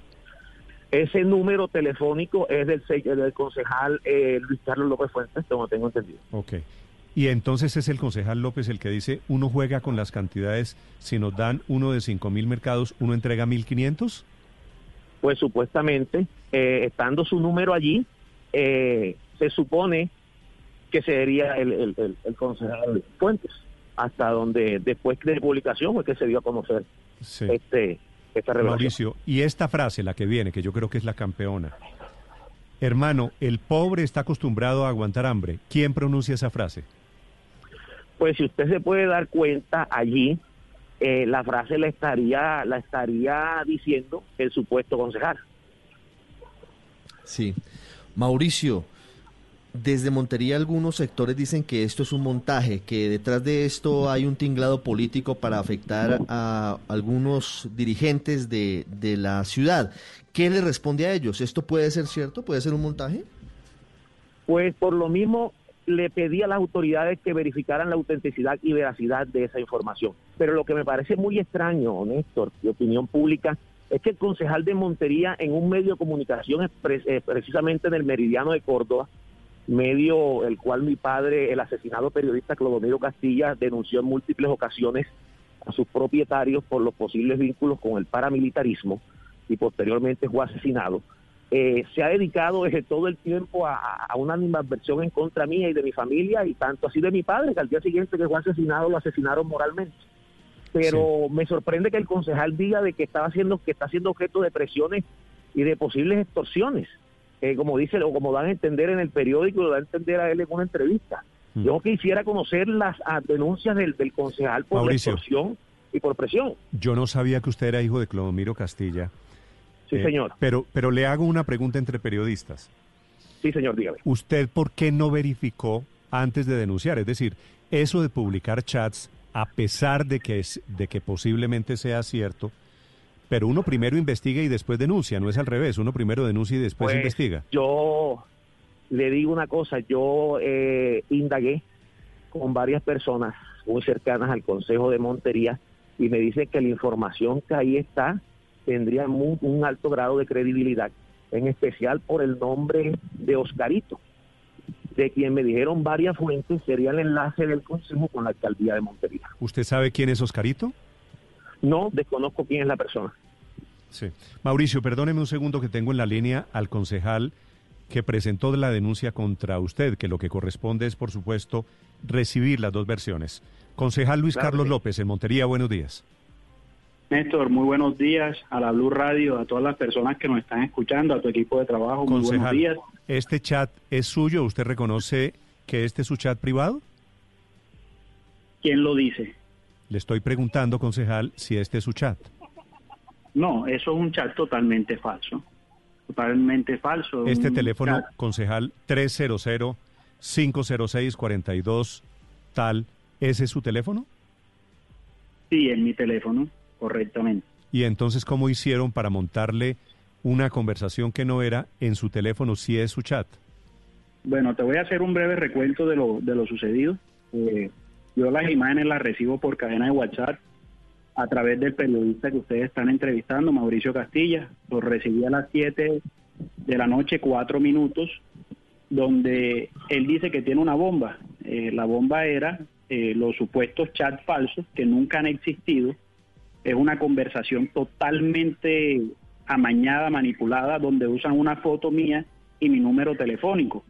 Ese número telefónico es del, del concejal eh, Luis Carlos López Fuentes, como tengo entendido. Ok. Y entonces es el concejal López el que dice, uno juega con las cantidades, si nos dan uno de 5 mil mercados, uno entrega 1.500. Pues supuestamente, eh, estando su número allí, eh, se supone que sería el, el, el- el concejal Fuentes, hasta donde después de publicación fue que se dio a conocer Sí. este, esta revelación. Mauricio, y esta frase, la que viene, que yo creo que es la campeona. Hermano, el pobre está acostumbrado a aguantar hambre. ¿Quién pronuncia esa frase? Pues si usted se puede dar cuenta allí, eh, la frase la estaría, la estaría diciendo el supuesto concejal. Sí. Mauricio, desde Montería algunos sectores dicen que esto es un montaje, que detrás de esto hay un tinglado político para afectar a algunos dirigentes de, de la ciudad. ¿Qué le responde a ellos? ¿Esto puede ser cierto? ¿Puede ser un montaje? Pues por lo mismo le pedí a las autoridades que verificaran la autenticidad y veracidad de esa información. Pero lo que me parece muy extraño, Néstor, de opinión pública, es que el concejal de Montería en un medio de comunicación, eh, precisamente en el Meridiano de Córdoba, medio el cual mi padre, el asesinado periodista Clodomiro Castilla, denunció en múltiples ocasiones a sus propietarios por los posibles vínculos con el paramilitarismo y posteriormente fue asesinado. Eh, se ha dedicado desde todo el tiempo a, a una animadversión en contra mía y de mi familia y tanto así de mi padre, que al día siguiente que fue asesinado lo asesinaron moralmente. Pero me sorprende que el concejal diga de que estaba haciendo, que está siendo objeto de presiones y de posibles extorsiones, eh, como dice o como dan a entender en el periódico, lo da a entender a él en una entrevista. Mm. Yo quisiera conocer las ah, denuncias del, del concejal por Mauricio. extorsión y por presión. Yo no sabía que usted era hijo de Clodomiro Castilla. Sí, Eh, señor. Pero, pero le hago una pregunta entre periodistas. Sí, señor, dígame. ¿Usted por qué no verificó antes de denunciar? Es decir, eso de publicar chats, a pesar de que, es, de que posiblemente sea cierto, pero uno primero investiga y después denuncia, no es al revés, uno primero denuncia y después Pues, investiga. Yo le digo una cosa, yo eh, indagué con varias personas muy cercanas al Consejo de Montería y me dicen que la información que ahí está tendría un alto grado de credibilidad, en especial por el nombre de Oscarito, de quien me dijeron varias fuentes sería el enlace del Consejo con la alcaldía de Montería. ¿Usted sabe quién es Oscarito? No desconozco quién es la persona. Sí. Mauricio, perdóneme un segundo que tengo en la línea al concejal que presentó la denuncia contra usted, que lo que corresponde es, por supuesto, recibir las dos versiones. Concejal Luis Claro Carlos sí. López, en Montería, buenos días. Néstor, muy buenos días a la Blue Radio, a todas las personas que nos están escuchando, a tu equipo de trabajo, muy buenos días. ¿este chat es suyo? ¿Usted reconoce que este es su chat privado? ¿Quién lo dice? Le estoy preguntando, concejal, si este es su chat. No, eso es un chat totalmente falso. Totalmente falso. Este teléfono, chat- concejal 300-506-42 tal, ¿ese es su teléfono? Sí, en mi teléfono, correctamente. Y entonces, ¿cómo hicieron para montarle una conversación que no era en su teléfono si es su chat? Bueno, te voy a hacer un breve recuento de lo, de lo sucedido. Eh, yo las imágenes las recibo por cadena de WhatsApp a través del periodista que ustedes están entrevistando, Mauricio Castilla. Lo recibí a las 7 de la noche, cuatro minutos, donde él dice que tiene una bomba. Eh, la bomba era eh, los supuestos chats falsos que nunca han existido. Es una conversación totalmente amañada, manipulada, donde usan una foto mía y mi número telefónico.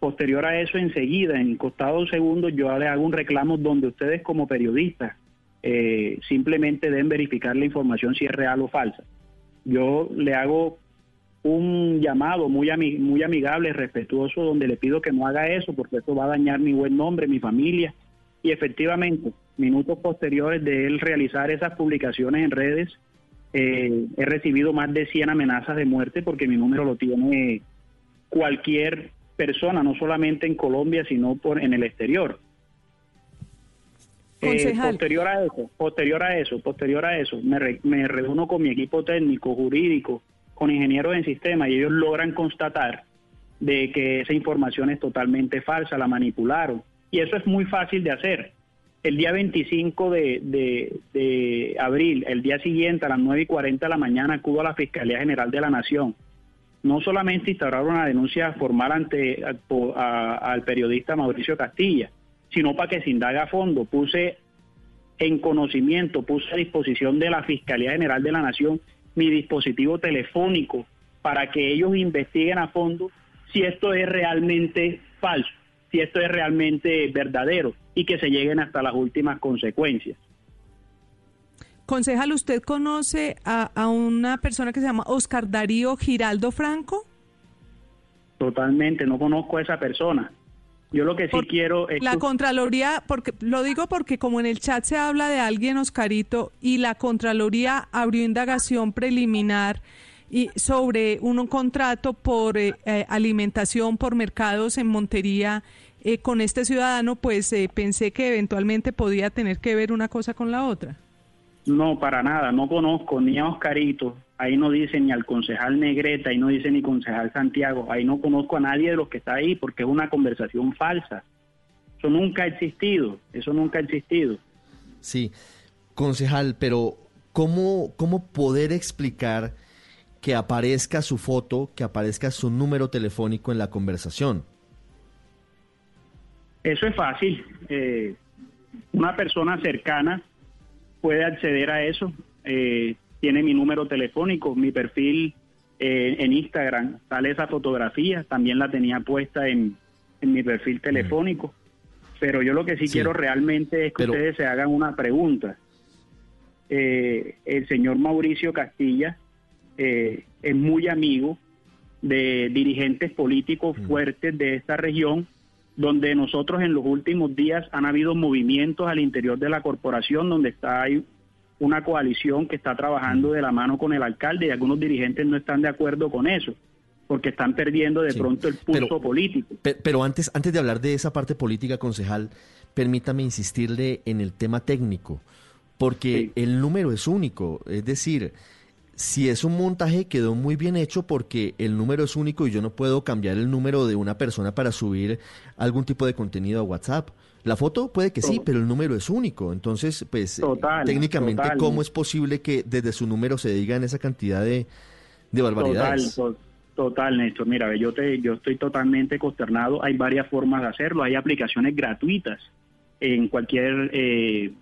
Posterior a eso, enseguida, en costados segundos, yo le hago un reclamo donde ustedes como periodistas eh, simplemente deben verificar la información si es real o falsa. Yo le hago un llamado muy, muy amigable, respetuoso, donde le pido que no haga eso, porque eso va a dañar mi buen nombre, mi familia. Y efectivamente, minutos posteriores de él realizar esas publicaciones en redes, eh, he recibido más de 100 amenazas de muerte porque mi número lo tiene cualquier persona, no solamente en Colombia, sino por en el exterior. Eh, posterior a eso, posterior a eso, posterior a eso, me, re- me reúno con mi equipo técnico, jurídico, con ingenieros en sistema y ellos logran constatar de que esa información es totalmente falsa, la manipularon. Y eso es muy fácil de hacer. El día 25 de, de- abril, el día siguiente a las 9 y 40 de la mañana, acudo a la Fiscalía General de la Nación. No solamente instauraron una denuncia formal ante al periodista Mauricio Castilla, sino para que se indaga a fondo. Puse en conocimiento, puse a disposición de la Fiscalía General de la Nación mi dispositivo telefónico para que ellos investiguen a fondo si esto es realmente falso, si esto es realmente verdadero y que se lleguen hasta las últimas consecuencias. Concejal, ¿usted conoce a, a una persona que se llama Oscar Darío Giraldo Franco? Totalmente, no conozco a esa persona. Yo lo que sí quiero es La Contraloría, porque lo digo porque como en el chat se habla de alguien, Oscarito, y la Contraloría abrió indagación preliminar y sobre un, contrato por eh, eh, alimentación por mercados en Montería eh, con este ciudadano, pues eh, pensé que eventualmente podía tener que ver una cosa con la otra. No, para nada, no conozco ni a Oscarito, ahí no dice ni al concejal Negreta, ahí no dice ni concejal Santiago, ahí no conozco a nadie de los que está ahí porque es una conversación falsa. Eso nunca ha existido, eso nunca ha existido. Sí, concejal, pero ¿cómo, ¿cómo poder explicar que aparezca su foto, que aparezca su número telefónico en la conversación? Eso es fácil. eh, una persona cercana puede acceder a eso. eh, tiene mi número telefónico, mi perfil eh, en Instagram, sale esa fotografía, también la tenía puesta en, en mi perfil telefónico. Pero yo lo que sí, Sí. quiero realmente es que Pero- ustedes se hagan una pregunta. Eh, el señor Mauricio Castilla eh, es muy amigo de dirigentes políticos fuertes de esta región, donde nosotros en los últimos días han habido movimientos al interior de la corporación, donde está ahí una coalición que está trabajando de la mano con el alcalde y algunos dirigentes no están de acuerdo con eso porque están perdiendo de pronto el pulso político. Pero, antes, antes de hablar de esa parte política, concejal, permítame insistirle en el tema técnico, porque el número es único, es decir, si es un montaje quedó muy bien hecho porque el número es único y yo no puedo cambiar el número de una persona para subir algún tipo de contenido a WhatsApp. La foto puede que sí, pero el número es único. Entonces, pues técnicamente, ¿cómo es posible que desde su número se digan esa cantidad de, de barbaridades? Total, total, Néstor. Mira, yo, te, yo estoy totalmente consternado. Hay varias formas de hacerlo. Hay aplicaciones gratuitas en cualquier eh,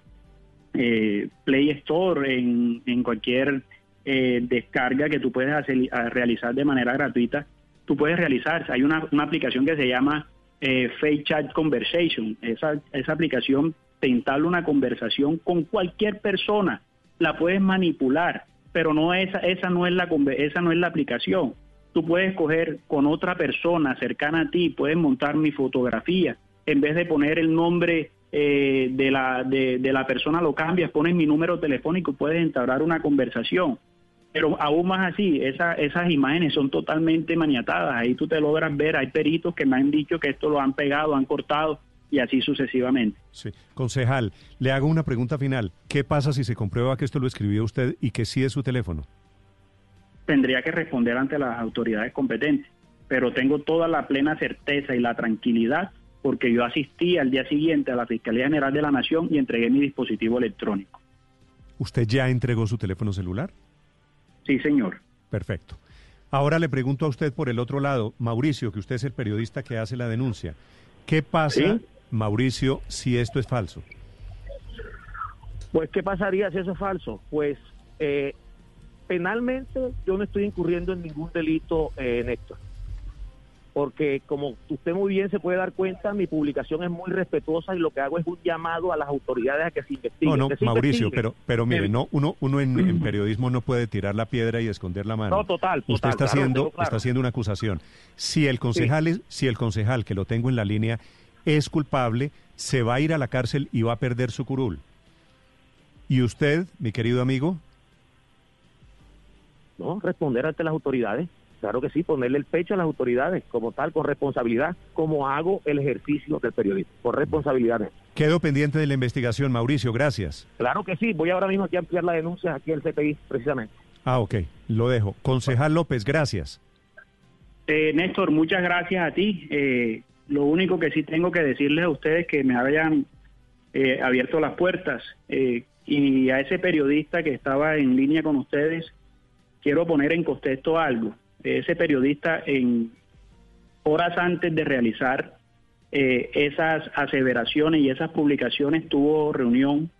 eh, Play Store, en, en cualquier eh, descarga que tú puedes hacer, realizar de manera gratuita, tú puedes realizar. Hay una, aplicación que se llama eh, Face Chat Conversation. Esa, esa aplicación te instala una conversación con cualquier persona. La puedes manipular, pero no esa, esa, no es la, esa no es la aplicación. Tú puedes coger con otra persona cercana a ti, puedes montar mi fotografía. En vez de poner el nombre eh, de, la, de, de, la persona, lo cambias, pones mi número telefónico, puedes entablar una conversación. Pero aún más así, esas imágenes son totalmente maniatadas. Ahí tú te logras ver, hay peritos que me han dicho que esto lo han pegado, han cortado y así sucesivamente. Sí. Concejal, le hago una pregunta final. ¿Qué pasa si se comprueba que esto lo escribió usted y que sí es su teléfono? Tendría que responder ante las autoridades competentes, pero tengo toda la plena certeza y la tranquilidad porque yo asistí al día siguiente a la Fiscalía General de la Nación y entregué mi dispositivo electrónico. ¿Usted ya entregó su teléfono celular? Sí, señor. Perfecto. Ahora le pregunto a usted por el otro lado, Mauricio, que usted es el periodista que hace la denuncia. ¿Qué pasa, Mauricio, si esto es falso? Pues, ¿qué pasaría si eso es falso? Pues, eh, penalmente yo no estoy incurriendo en ningún delito, eh, Néstor porque como usted muy bien se puede dar cuenta, mi publicación es muy respetuosa y lo que hago es un llamado a las autoridades a que se investiguen. No, no, Mauricio, pero, pero mire, no, uno, uno en, periodismo no puede tirar la piedra y esconder la mano. No, total, Usted está haciendo, está haciendo una acusación. Si el concejal si el concejal que lo tengo en la línea es culpable, se va a ir a la cárcel y va a perder su curul. ¿Y usted, mi querido amigo? No, responder ante las autoridades. Claro que sí, ponerle el pecho a las autoridades como tal, con responsabilidad, como hago el ejercicio del periodismo, con responsabilidad. Quedo pendiente de la investigación, Mauricio, gracias. Claro que sí, voy ahora mismo aquí a ampliar la denuncia aquí al CPI, precisamente. Ah, ok, lo dejo. Concejal López, gracias. Eh, Néstor, muchas gracias a ti. Eh, lo único que sí tengo que decirles a ustedes que me hayan eh, abierto las puertas y a ese periodista que estaba en línea con ustedes, quiero poner en contexto algo ese periodista en horas antes de realizar eh, esas aseveraciones y esas publicaciones tuvo reunión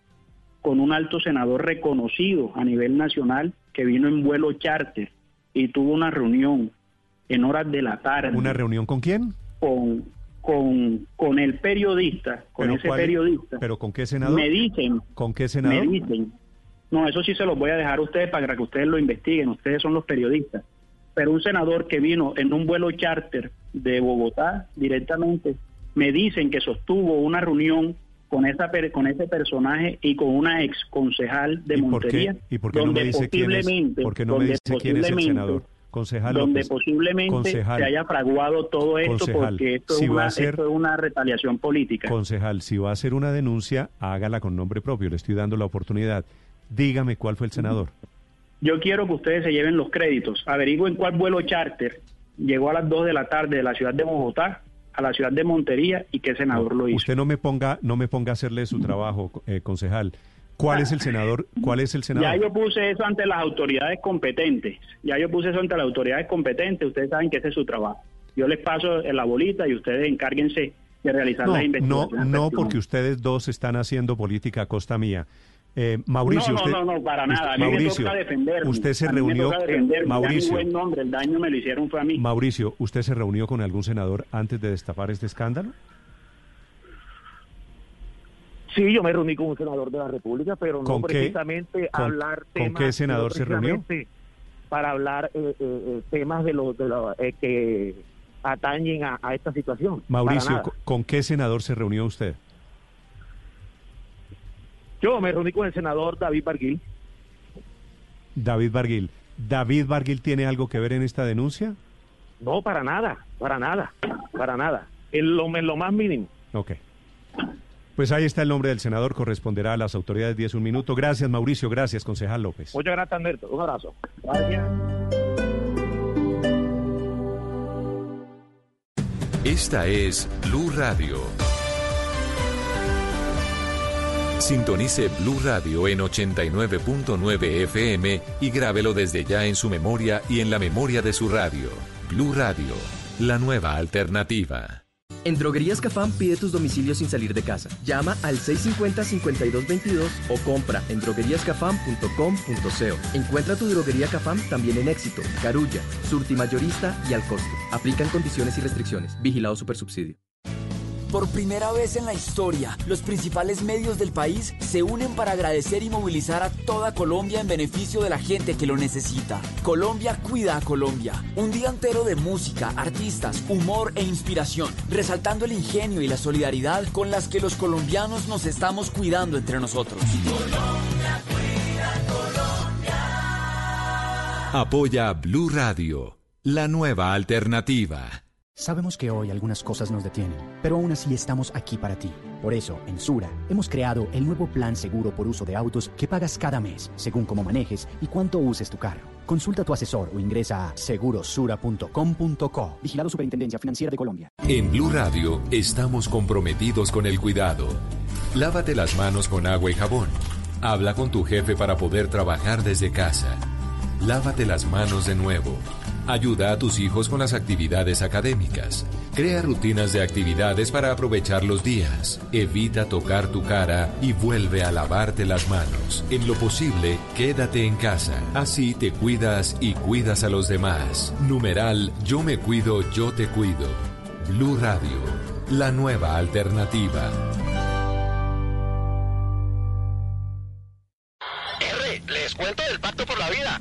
con un alto senador reconocido a nivel nacional que vino en vuelo charter y tuvo una reunión en horas de la tarde. ¿Una reunión con quién? Con, con, con el periodista, con ese periodista. ¿Pero con qué senador? Me dicen. ¿Con qué senador? Me dicen. No, eso sí se los voy a dejar a ustedes para que ustedes lo investiguen. Ustedes son los periodistas pero un senador que vino en un vuelo charter de Bogotá directamente, me dicen que sostuvo una reunión con esa con ese personaje y con una ex concejal de Montería, ¿Y por qué no me dice quién es, no me dice quién es el senador? Concejal donde posiblemente se haya fraguado todo esto porque esto, es una, esto es una retaliación política. Concejal, si va a hacer una denuncia, hágala con nombre propio, le estoy dando la oportunidad. Dígame cuál fue el senador. Yo quiero que ustedes se lleven los créditos. Averigüen cuál vuelo charter llegó a las 2 de la tarde de la ciudad de Bogotá a la ciudad de Montería y qué senador lo hizo. Usted no me ponga no me ponga a hacerle su trabajo, eh, concejal. ¿Cuál es el senador? ¿Cuál es el senador? Ya yo puse eso ante las autoridades competentes. Ya yo puse eso ante las autoridades competentes. Ustedes saben que ese es su trabajo. Yo les paso la bolita y ustedes encárguense de realizar la investigación. No, no, porque ustedes dos están haciendo política a costa mía. Eh, Mauricio, no, usted, no, no, para nada. A mí Mauricio, me usted se reunió. Mauricio, buen nombre, el daño me lo hicieron fue a mí. Mauricio, ¿usted se reunió con algún senador antes de destapar este escándalo? Sí, yo me reuní con un senador de la República, pero no precisamente hablar temas. ¿Con qué senador se reunió? Para hablar eh, eh, eh, temas de los de lo, que atañen a, a, esta situación. Mauricio, ¿con qué senador se reunió usted? Yo me reuní con el senador David Barguil. David Barguil. ¿David Barguil tiene algo que ver en esta denuncia? No, para nada, para nada, para nada. En lo, en lo más mínimo. Ok. Pues ahí está el nombre del senador, corresponderá a las autoridades 10 un minuto. Gracias, Mauricio, gracias, concejal López. Muchas gracias, Néstor. Un abrazo. Gracias. Esta es Blue Radio. Sintonice Blue Radio en 89.9 FM y grábelo desde ya en su memoria y en la memoria de su radio. Blue Radio, la nueva alternativa. En Droguerías Cafam pide tus domicilios sin salir de casa. Llama al 650-5222 o compra en drogueríascafam.com.co. Encuentra tu droguería Cafam también en Éxito, Carulla, Surti Mayorista y al costo. Aplican condiciones y restricciones. Vigilado Supersubsidio. Por primera vez en la historia, los principales medios del país se unen para agradecer y movilizar a toda Colombia en beneficio de la gente que lo necesita. Colombia cuida a Colombia. Un día entero de música, artistas, humor e inspiración, resaltando el ingenio y la solidaridad con las que los colombianos nos estamos cuidando entre nosotros. Colombia cuida Colombia. Apoya Blue Radio, la nueva alternativa. Sabemos que hoy algunas cosas nos detienen, pero aún así estamos aquí para ti. Por eso, en Sura, hemos creado el nuevo plan seguro por uso de autos que pagas cada mes, según cómo manejes y cuánto uses tu carro. Consulta a tu asesor o ingresa a segurosura.com.co. Vigilado Superintendencia Financiera de Colombia. En Blue Radio estamos comprometidos con el cuidado. Lávate las manos con agua y jabón. Habla con tu jefe para poder trabajar desde casa. Lávate las manos de nuevo. Ayuda a tus hijos con las actividades académicas. Crea rutinas de actividades para aprovechar los días. Evita tocar tu cara y vuelve a lavarte las manos. En lo posible, quédate en casa. Así te cuidas y cuidas a los demás. Numeral Yo me cuido, yo te cuido. Blue Radio, la nueva alternativa. Les cuento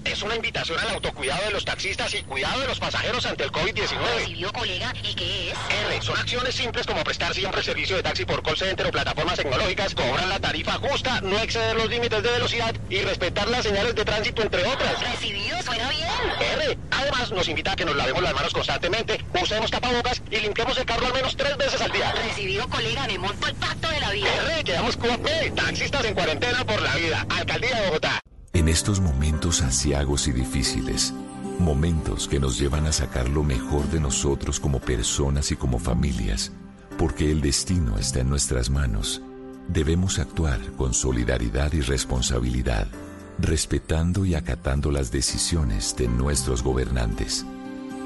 Es una invitación al autocuidado de los taxistas y cuidado de los pasajeros ante el COVID-19. ¿Recibió, colega? ¿Y qué es? R. Son acciones simples como prestar siempre servicio de taxi por call center o plataformas tecnológicas, cobrar la tarifa justa, no exceder los límites de velocidad y respetar las señales de tránsito, entre otras. ¿Recibido? Suena bien. R. Además, nos invita a que nos lavemos las manos constantemente, usemos tapabocas y limpiemos el carro al menos tres veces al día. Recibido, colega. Me monto el Pacto de la Vida. R. Quedamos con P. Taxistas en cuarentena por la vida. Alcaldía de Bogotá. En estos momentos asiagos y difíciles, momentos que nos llevan a sacar lo mejor de nosotros como personas y como familias, porque el destino está en nuestras manos, debemos actuar con solidaridad y responsabilidad, respetando y acatando las decisiones de nuestros gobernantes,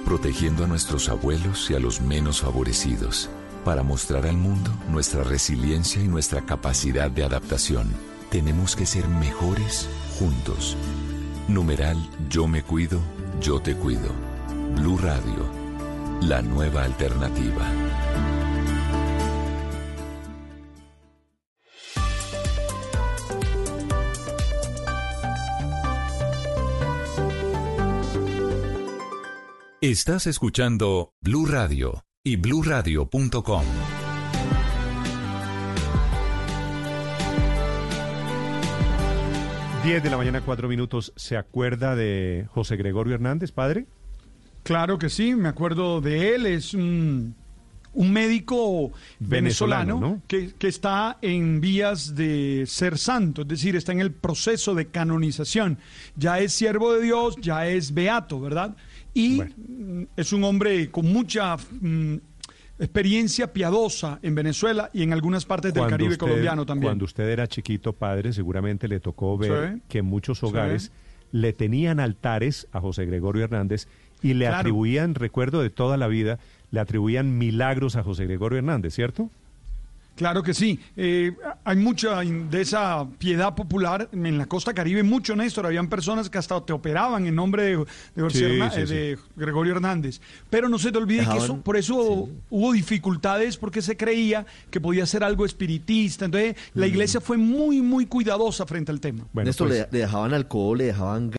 protegiendo a nuestros abuelos y a los menos favorecidos, para mostrar al mundo nuestra resiliencia y nuestra capacidad de adaptación. Tenemos que ser mejores juntos. Numeral Yo me cuido, yo te cuido. Blue Radio, la nueva alternativa. Estás escuchando Blue Radio y bluradio.com. 10 de la mañana, cuatro minutos. ¿Se acuerda de José Gregorio Hernández, padre? Claro que sí, me acuerdo de él. Es un, un médico venezolano, Venezolano, ¿no? que, que está en vías de ser santo, es decir, está en el proceso de canonización. Ya es siervo de Dios, ya es beato, ¿verdad? Y es un hombre con mucha mm, experiencia piadosa en Venezuela y en algunas partes del Cuando Caribe usted- colombiano también. Cuando usted era chiquito, padre, seguramente le tocó ver Sí. que en muchos Sí. hogares le tenían altares a José Gregorio Hernández y le Claro. atribuían, recuerdo de toda la vida, le atribuían milagros a José Gregorio Hernández, ¿cierto? Claro que sí. Eh, hay mucha de esa piedad popular en la costa caribe, mucho, Néstor. Habían personas que hasta te operaban en nombre de, de José Sí, Herna- sí, eh, sí. de Gregorio Hernández. Pero no se te olvide que eso, por eso hubo dificultades porque se creía que podía ser algo espiritista. Entonces, la iglesia fue muy, muy cuidadosa frente al tema. Bueno, Néstor, pues- le, le dejaban alcohol, le dejaban